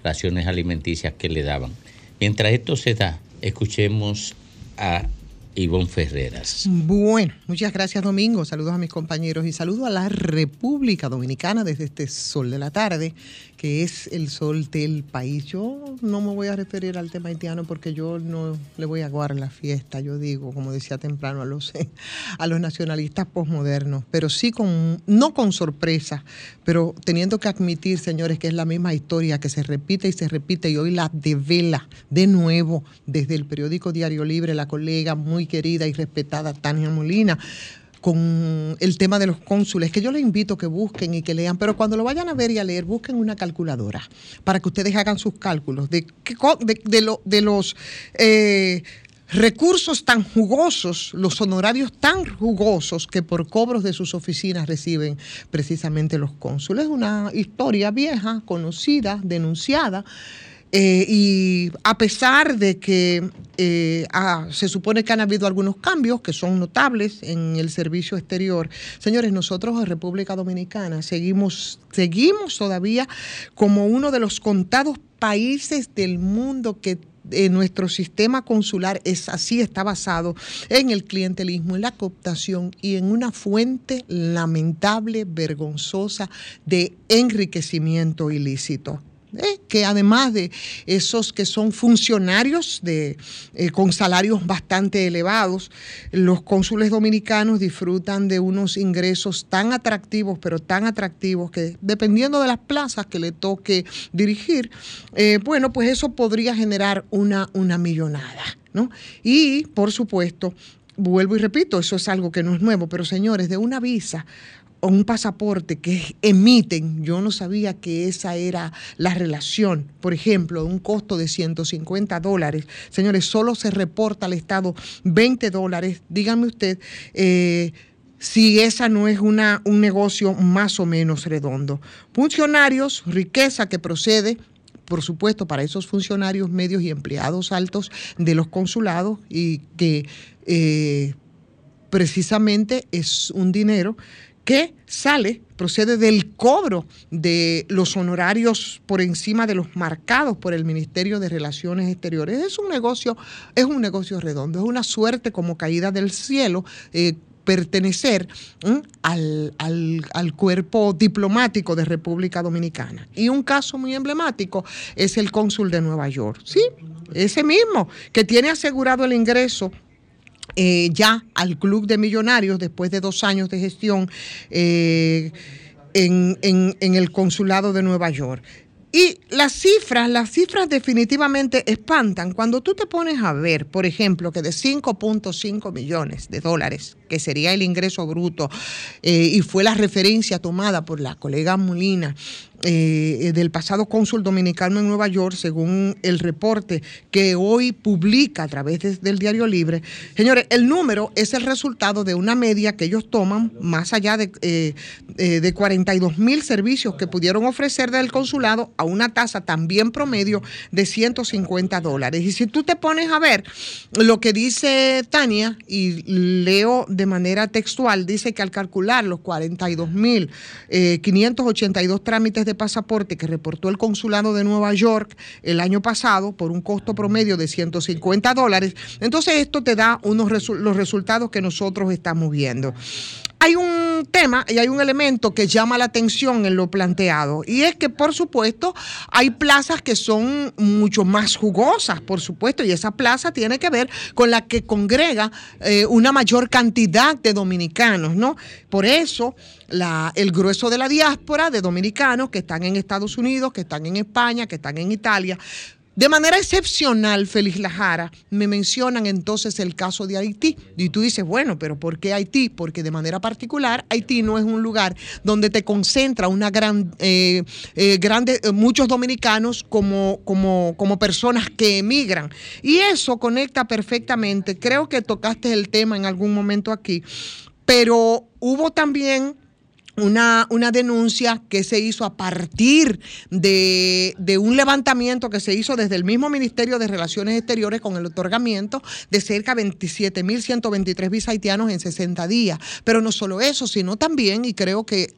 raciones alimenticias que le daban. Mientras esto se da, escuchemos a Ivonne Ferreras. Bueno, muchas gracias Domingo, saludos a mis compañeros y saludo a la República Dominicana desde este sol de la tarde, que es el sol del país. Yo no me voy a referir al tema haitiano porque yo no le voy a aguar la fiesta, yo digo, como decía temprano, a los, a los nacionalistas posmodernos, pero sí con, no con sorpresa, pero teniendo que admitir, señores, que es la misma historia que se repite y se repite y hoy la devela de nuevo desde el periódico Diario Libre, la colega muy querida y respetada Tania Molina con el tema de los cónsules, que yo les invito que busquen y que lean, pero cuando lo vayan a ver y a leer, busquen una calculadora para que ustedes hagan sus cálculos de, de, de lo- de los eh, recursos tan jugosos, los honorarios tan jugosos que por cobros de sus oficinas reciben precisamente los cónsules. Una historia vieja, conocida, denunciada. Eh, y a pesar de que eh, ah, se supone que han habido algunos cambios que son notables en el servicio exterior, señores, nosotros en República Dominicana seguimos, seguimos todavía como uno de los contados países del mundo que eh, nuestro sistema consular es así, está basado en el clientelismo, en la cooptación y en una fuente lamentable, vergonzosa de enriquecimiento ilícito. ¿Eh? que además de esos que son funcionarios de, eh, con salarios bastante elevados, los cónsules dominicanos disfrutan de unos ingresos tan atractivos, pero tan atractivos que dependiendo de las plazas que le toque dirigir, eh, bueno, pues eso podría generar una, una millonada. ¿no? Y, por supuesto, vuelvo y repito, eso es algo que no es nuevo, pero señores, de una visa o un pasaporte que emiten, yo no sabía que esa era la relación, por ejemplo, un costo de 150 dólares. Señores, solo se reporta al Estado 20 dólares. Dígame usted eh, si esa no es una, un negocio más o menos redondo. Funcionarios, riqueza que procede por supuesto, para esos funcionarios medios y empleados altos de los consulados y que eh, precisamente es un dinero que sale, procede del cobro de los honorarios por encima de los marcados por el Ministerio de Relaciones Exteriores. Es un negocio, es un negocio redondo, es una suerte como caída del cielo. eh, pertenecer al, al- al cuerpo diplomático de República Dominicana. Y un caso muy emblemático es el cónsul de Nueva York. Sí, ese mismo, que tiene asegurado el ingreso eh, ya al Club de Millonarios después de dos años de gestión eh, en, el Consulado de Nueva York. Y las cifras, las cifras definitivamente espantan. Cuando tú te pones a ver, por ejemplo, que de 5.5 millones de dólares, que sería el ingreso bruto, eh, y fue la referencia tomada por la colega Molina, eh, del pasado cónsul dominicano en Nueva York, según el reporte que hoy publica a través de- del Diario Libre. Señores, el número es el resultado de una media que ellos toman más allá de, eh, eh, de 42 mil servicios que pudieron ofrecer del consulado a una tasa también promedio de 150 dólares. Y si tú te pones a ver lo que dice Tania, y leo de manera textual, dice que al calcular los 42 mil 582 trámites de pasaporte que reportó el consulado de Nueva York el año pasado por un costo promedio de 150 dólares, entonces esto te da unos los resultados que nosotros estamos viendo. Hay un tema y hay un elemento que llama la atención en lo planteado y es que por supuesto hay plazas que son mucho más jugosas, por supuesto, y esa plaza tiene que ver con la que congrega eh, una mayor cantidad de dominicanos, ¿no? Por eso el grueso de la diáspora de dominicanos que están en Estados Unidos, que están en España, que están en Italia, de manera excepcional, Félix Lajara, me mencionan entonces el caso de Haití. Y tú dices, bueno, pero ¿por qué Haití? Porque de manera particular, Haití no es un lugar donde te concentra una gran, eh, eh, eh, muchos dominicanos como, como, como personas que emigran. Y eso conecta perfectamente. Creo que tocaste el tema en algún momento aquí, pero hubo también una, una denuncia que se hizo a partir de, de un levantamiento que se hizo desde el mismo Ministerio de Relaciones Exteriores con el otorgamiento de cerca de 27.123 visas haitianos en 60 días. Pero no solo eso, sino también, y creo que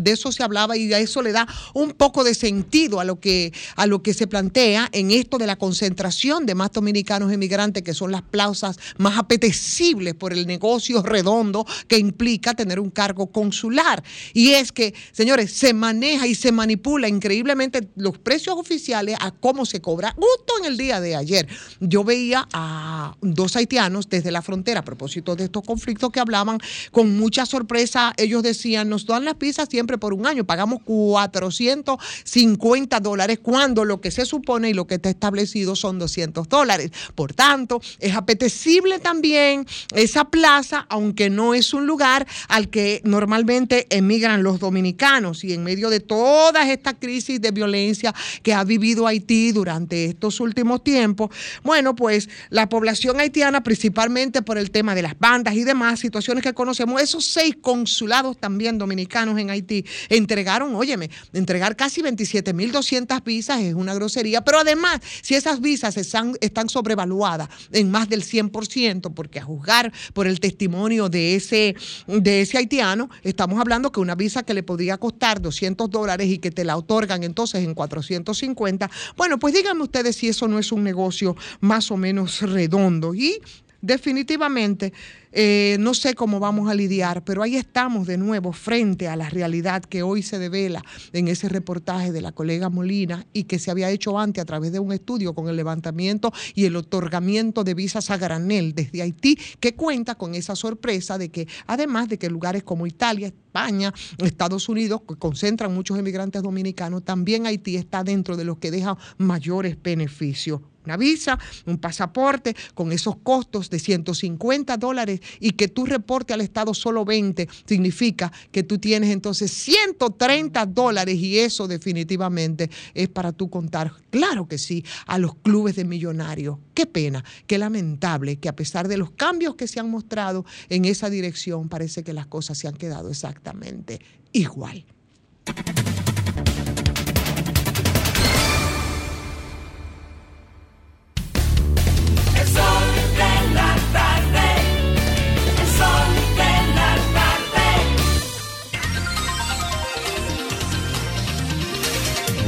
de eso se hablaba y a eso le da un poco de sentido a lo que, a lo que se plantea en esto de la concentración de más dominicanos emigrantes, que son las plazas más apetecibles por el negocio redondo que implica tener un cargo consular. Y es que, señores, se maneja y se manipula increíblemente los precios oficiales a cómo se cobra. Justo en el día de ayer, yo veía a dos haitianos desde la frontera a propósito de estos conflictos que hablaban con mucha sorpresa. Ellos decían, nos dan las pizzas siempre por un año, pagamos 450 dólares cuando lo que se supone y lo que está establecido son 200 dólares. Por tanto, es apetecible también esa plaza, aunque no es un lugar al que normalmente emigran los dominicanos. Y en medio de todas estas crisis de violencia que ha vivido Haití durante estos últimos tiempos, bueno, pues la población haitiana, principalmente por el tema de las bandas y demás situaciones que conocemos, esos seis consulados también dominicanos en Haití entregaron, óyeme, entregar casi 27.200 visas es una grosería, pero además, si esas visas están, están sobrevaluadas en más del 100%, porque a juzgar por el testimonio de ese, de ese haitiano, estamos hablando que una visa que le podría costar 200 dólares y que te la otorgan entonces en 450, bueno, pues díganme ustedes si eso no es un negocio más o menos redondo. Y definitivamente, eh, no sé cómo vamos a lidiar, pero ahí estamos de nuevo frente a la realidad que hoy se devela en ese reportaje de la colega Molina y que se había hecho antes a través de un estudio con el levantamiento y el otorgamiento de visas a granel desde Haití, que cuenta con esa sorpresa de que además de que lugares como Italia, España, Estados Unidos, que concentran muchos emigrantes dominicanos, también Haití está dentro de los que deja mayores beneficios una visa, un pasaporte con esos costos de 150 dólares y que tú reporte al Estado solo 20, significa que tú tienes entonces 130 dólares y eso definitivamente es para tú contar, claro que sí, a los clubes de millonarios. Qué pena, qué lamentable que a pesar de los cambios que se han mostrado en esa dirección, parece que las cosas se han quedado exactamente igual.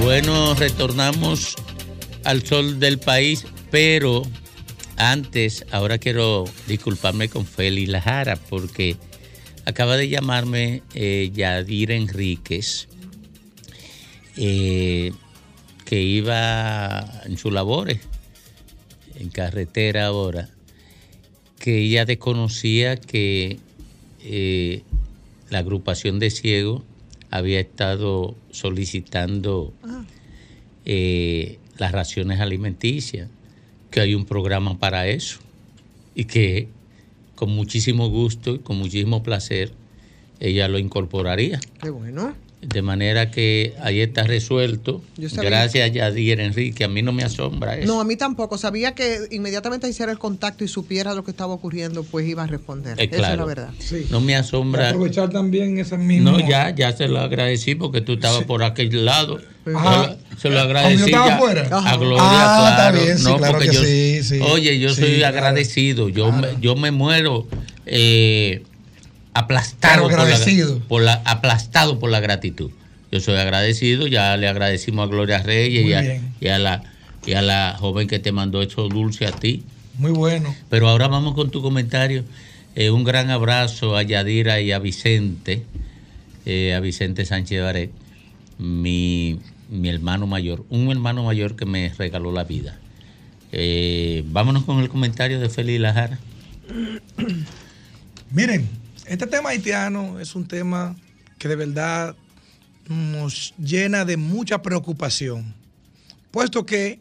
Bueno, retornamos al sol del país, pero antes, ahora quiero disculparme con Feli Lajara porque acaba de llamarme eh, Yadir Enríquez, eh, que iba en sus labores, en carretera ahora, que ella desconocía que eh, la agrupación de ciegos había estado solicitando eh, las raciones alimenticias, que hay un programa para eso y que con muchísimo gusto y con muchísimo placer ella lo incorporaría. Qué bueno. De manera que ahí está resuelto. Gracias, Yadir Enrique. A mí no me asombra eso. No, a mí tampoco. Sabía que inmediatamente hiciera el contacto y supiera lo que estaba ocurriendo, pues iba a responder. Eh, Esa es la claro. verdad. No me asombra. Aprovechar también esas mismas. No, ya, ya se lo agradecí porque tú estabas por aquel lado. Ajá. Se lo ¿Aunque yo agradecí a Ajá. Gloria, Ah, está claro. bien, sí, no, claro porque que yo, sí, sí. Oye, yo Sí, soy claro. agradecido. Yo, me, yo me muero eh, aplastado, por la, agradecido. por la- aplastado por la gratitud. Yo soy agradecido, ya le agradecimos a Gloria Reyes y a, bien. y a la, y a la joven que te mandó eso dulce a ti. Muy bueno. Pero ahora vamos con tu comentario. Eh, un gran abrazo a Yadira y a Vicente, eh, a Vicente Sánchez Baret, mi, mi hermano mayor, un hermano mayor que me regaló la vida. Eh, vámonos con el comentario de Félix Lajara. Miren, este tema haitiano es un tema que de verdad nos llena de mucha preocupación, puesto que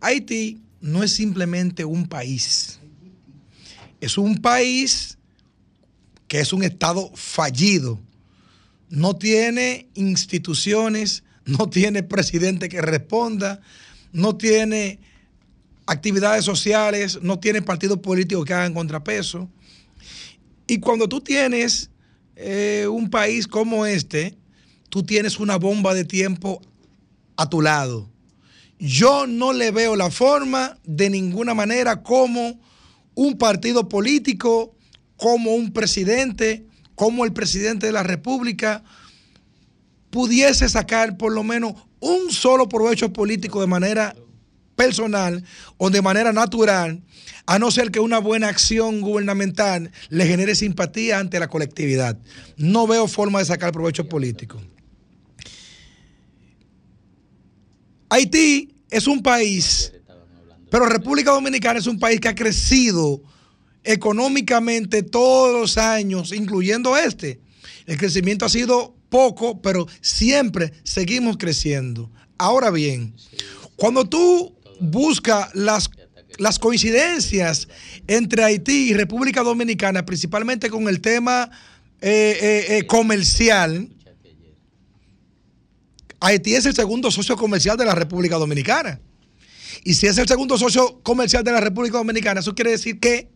Haití no es simplemente un país, es un país que es un estado fallido, no tiene instituciones, no tiene presidente que responda, no tiene actividades sociales, no tiene partidos políticos que hagan contrapeso. Y cuando tú tienes eh, un país como este, tú tienes una bomba de tiempo a tu lado. Yo no le veo la forma de ninguna manera como un partido político, como un presidente, como el presidente de la República pudiese sacar por lo menos un solo provecho político de manera personal o de manera natural, a no ser que una buena acción gubernamental le genere simpatía ante la colectividad. No veo forma de sacar provecho político. Haití es un país, pero República Dominicana es un país que ha crecido económicamente todos los años, incluyendo este. El crecimiento ha sido poco, pero siempre seguimos creciendo. Ahora bien, cuando tú buscas las, las coincidencias entre Haití y República Dominicana, principalmente con el tema eh, eh, eh, comercial, Haití es el segundo socio comercial de la República Dominicana. Y si es el segundo socio comercial de la República Dominicana, eso quiere decir que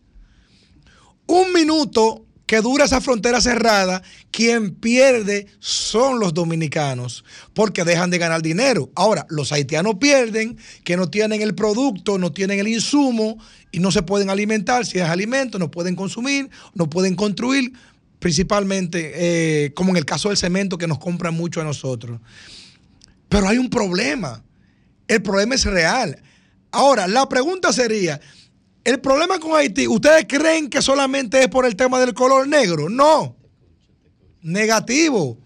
un minuto que dura esa frontera cerrada, quien pierde son los dominicanos, porque dejan de ganar dinero. Ahora, los haitianos pierden, que no tienen el producto, no tienen el insumo y no se pueden alimentar, si es alimento, no pueden consumir, no pueden construir, principalmente eh, como en el caso del cemento que nos compran mucho a nosotros. Pero hay un problema, el problema es real. Ahora, la pregunta sería, el problema con Haití, ¿ustedes creen que solamente es por el tema del color negro? No. Negativo.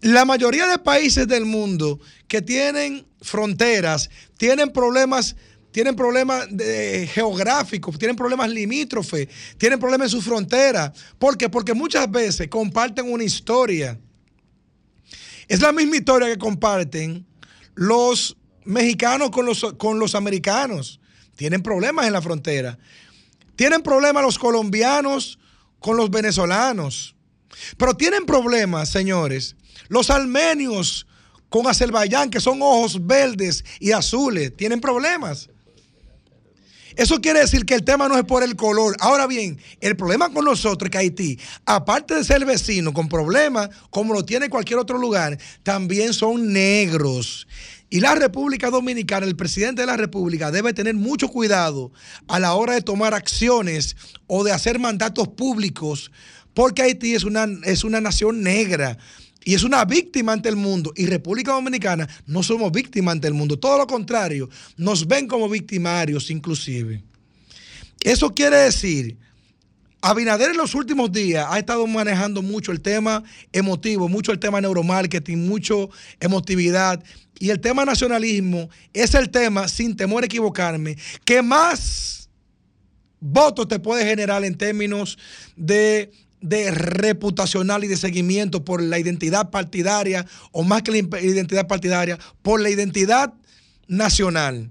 La mayoría de países del mundo que tienen fronteras, tienen problemas, tienen problemas geográficos, tienen problemas limítrofes, tienen problemas en sus fronteras. ¿Por qué? Porque muchas veces comparten una historia. Es la misma historia que comparten los mexicanos con los, con los americanos. Tienen problemas en la frontera. Tienen problemas los colombianos con los venezolanos. Pero tienen problemas, señores, los armenios con Azerbaiyán, que son ojos verdes y azules. Tienen problemas. Eso quiere decir que el tema no es por el color. Ahora bien, el problema con nosotros es que Haití, aparte de ser vecino con problemas, como lo tiene cualquier otro lugar, también son negros. Y la República Dominicana, el presidente de la República debe tener mucho cuidado a la hora de tomar acciones o de hacer mandatos públicos, porque Haití es una, es una nación negra y es una víctima ante el mundo. Y República Dominicana no somos víctimas ante el mundo, todo lo contrario, nos ven como victimarios inclusive. Eso quiere decir, Abinader en los últimos días ha estado manejando mucho el tema emotivo, mucho el tema neuromarketing, mucho emotividad. Y el tema nacionalismo es el tema, sin temor a equivocarme, que más votos te puede generar en términos de, de reputacional y de seguimiento por la identidad partidaria, o más que la identidad partidaria, por la identidad nacional.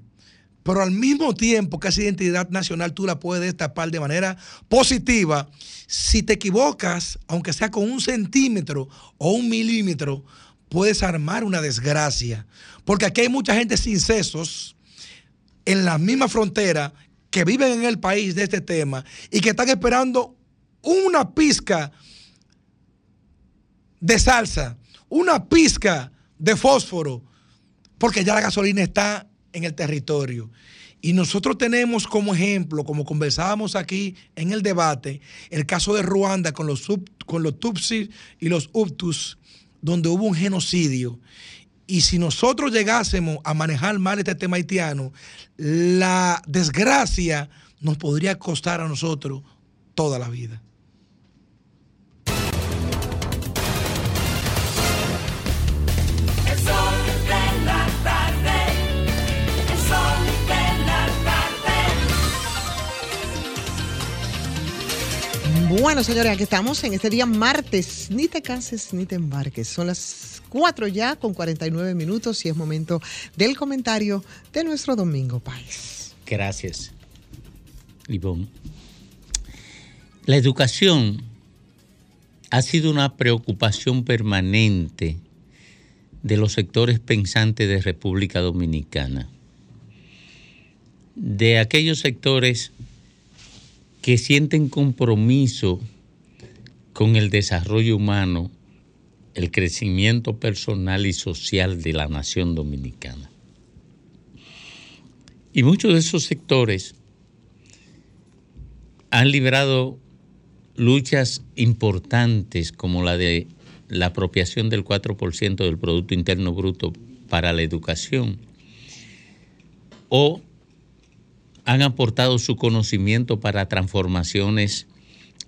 Pero al mismo tiempo que esa identidad nacional tú la puedes destapar de manera positiva, si te equivocas, aunque sea con un centímetro o un milímetro, puedes armar una desgracia. Porque aquí hay mucha gente sin sesos en la misma frontera que viven en el país de este tema y que están esperando una pizca de salsa, una pizca de fósforo, porque ya la gasolina está en el territorio. Y nosotros tenemos como ejemplo, como conversábamos aquí en el debate, el caso de Ruanda con los, sub- con los Tutsis y los Hutus, donde hubo un genocidio. Y si nosotros llegásemos a manejar mal este tema haitiano, la desgracia nos podría costar a nosotros toda la vida. Bueno, señores, aquí estamos en este día martes. Ni te canses ni te embarques. Son las 4 ya con 49 minutos y es momento del comentario de nuestro Domingo País. Gracias, Ivonne. La educación ha sido una preocupación permanente de los sectores pensantes de República Dominicana. De aquellos sectores que sienten compromiso con el desarrollo humano, el crecimiento personal y social de la nación dominicana. Y muchos de esos sectores han librado luchas importantes como la de la apropiación del 4% del Producto Interno Bruto para la educación o han aportado su conocimiento para transformaciones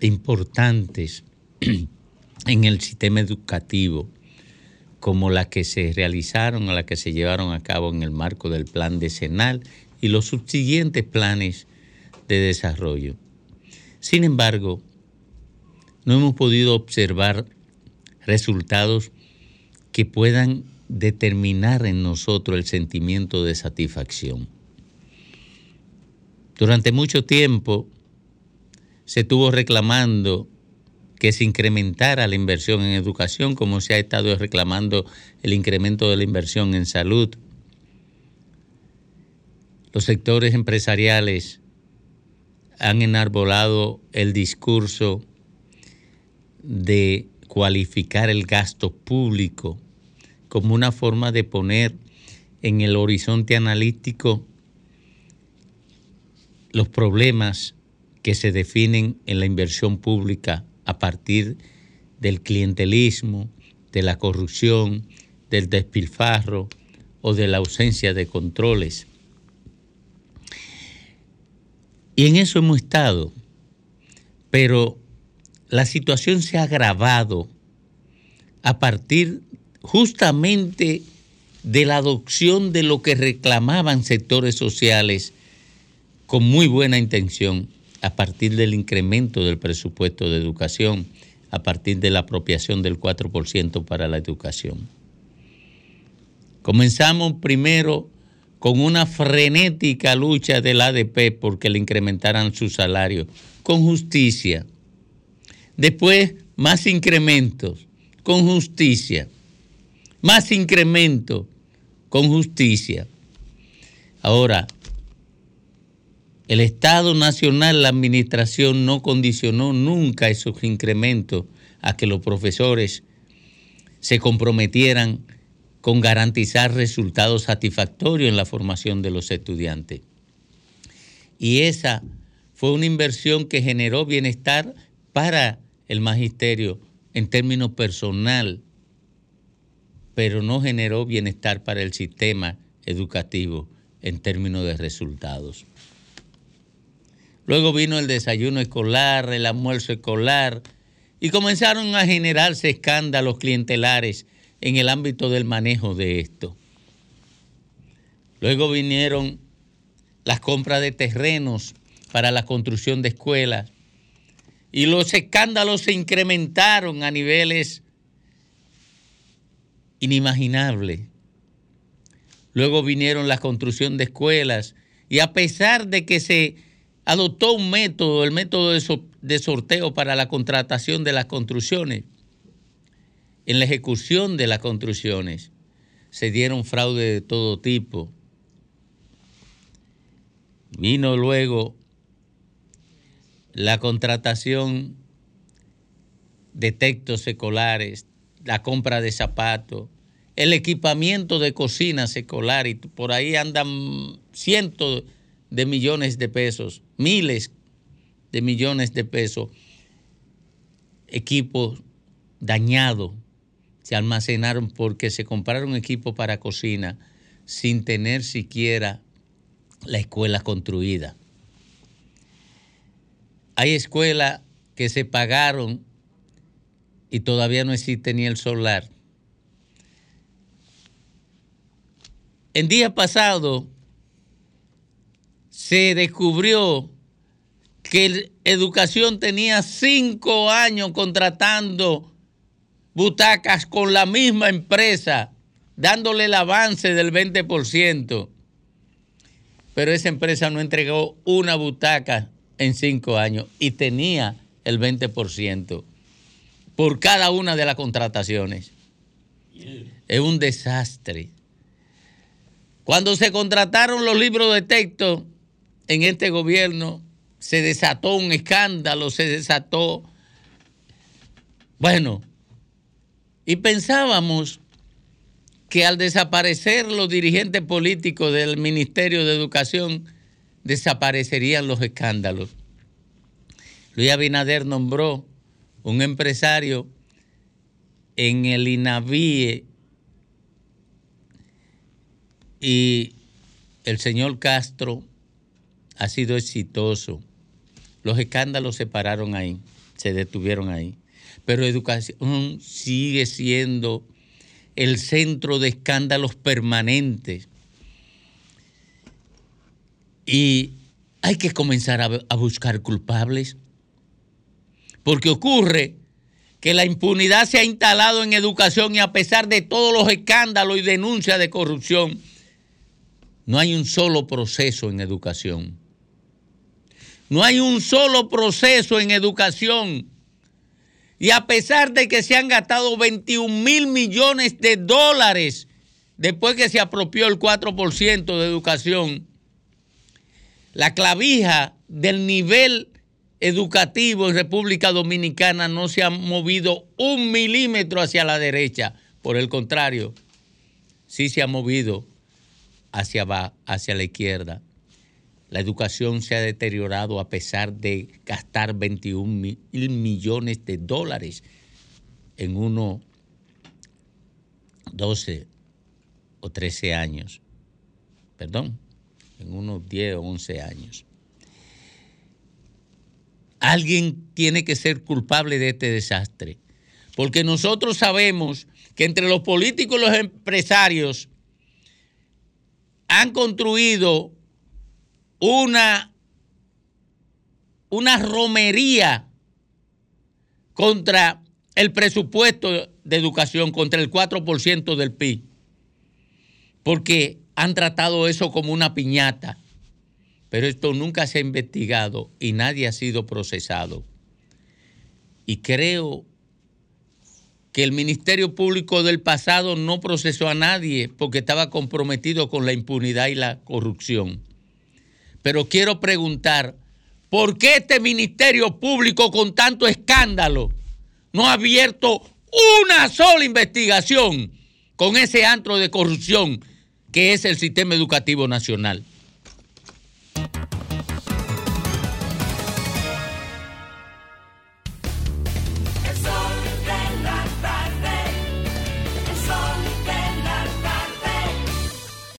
importantes en el sistema educativo, como las que se realizaron o las que se llevaron a cabo en el marco del plan decenal y los subsiguientes planes de desarrollo. Sin embargo, no hemos podido observar resultados que puedan determinar en nosotros el sentimiento de satisfacción. Durante mucho tiempo se estuvo reclamando que se incrementara la inversión en educación, como se ha estado reclamando el incremento de la inversión en salud. Los sectores empresariales han enarbolado el discurso de cualificar el gasto público como una forma de poner en el horizonte analítico los problemas que se definen en la inversión pública a partir del clientelismo, de la corrupción, del despilfarro o de la ausencia de controles. Y en eso hemos estado, pero la situación se ha agravado a partir justamente de la adopción de lo que reclamaban sectores sociales con muy buena intención a partir del incremento del presupuesto de educación, a partir de la apropiación del 4% para la educación. Comenzamos primero con una frenética lucha del ADP porque le incrementaran su salario, con justicia. Después, más incrementos, con justicia. Más incrementos, con justicia. Ahora, el Estado Nacional, la Administración no condicionó nunca esos incrementos a que los profesores se comprometieran con garantizar resultados satisfactorios en la formación de los estudiantes. Y esa fue una inversión que generó bienestar para el magisterio en términos personal, pero no generó bienestar para el sistema educativo en términos de resultados. Luego vino el desayuno escolar, el almuerzo escolar, y comenzaron a generarse escándalos clientelares en el ámbito del manejo de esto. Luego vinieron las compras de terrenos para la construcción de escuelas y los escándalos se incrementaron a niveles inimaginables. Luego vinieron la construcción de escuelas y a pesar de que se adoptó un método, el método de, sorteo para la contratación de las construcciones. En la ejecución de las construcciones se dieron fraude de todo tipo. Vino luego la contratación de textos escolares, la compra de zapatos, el equipamiento de cocinas escolares, por ahí andan cientos de millones de pesos, miles de millones de pesos, equipos dañados se almacenaron porque se compraron equipos para cocina sin tener siquiera la escuela construida. Hay escuelas que se pagaron y todavía no existe ni el solar. El día pasado se descubrió que educación tenía cinco años contratando butacas con la misma empresa, dándole el avance del 20%. Pero esa empresa no entregó una butaca en cinco años y tenía el 20% por cada una de las contrataciones. Es un desastre. Cuando se contrataron los libros de texto, en este gobierno se desató un escándalo, se desató Bueno, y pensábamos que al desaparecer los dirigentes políticos del Ministerio de Educación, desaparecerían los escándalos. Luis Abinader nombró un empresario en el INAVIE y el señor Castro ha sido exitoso. Los escándalos se pararon ahí, se detuvieron ahí. Pero educación sigue siendo el centro de escándalos permanentes. Y hay que comenzar a, buscar culpables. Porque ocurre que la impunidad se ha instalado en educación y a pesar de todos los escándalos y denuncias de corrupción, no hay un solo proceso en educación. No hay un solo proceso en educación. Y a pesar de que se han gastado 21 mil millones de dólares después que se apropió el 4% de educación, la clavija del nivel educativo en República Dominicana no se ha movido un milímetro hacia la derecha. Por el contrario, sí se ha movido hacia, hacia la izquierda. La educación se ha deteriorado a pesar de gastar 21 mil millones de dólares en unos 12 o 13 años. Perdón, en unos 10 o 11 años. Alguien tiene que ser culpable de este desastre. Porque nosotros sabemos que entre los políticos y los empresarios han construido una, una romería contra el presupuesto de educación, contra el 4% del PIB, porque han tratado eso como una piñata, pero esto nunca se ha investigado y nadie ha sido procesado. Y creo que el Ministerio Público del pasado no procesó a nadie porque estaba comprometido con la impunidad y la corrupción. Pero quiero preguntar, ¿por qué este Ministerio Público con tanto escándalo no ha abierto una sola investigación con ese antro de corrupción que es el sistema educativo nacional?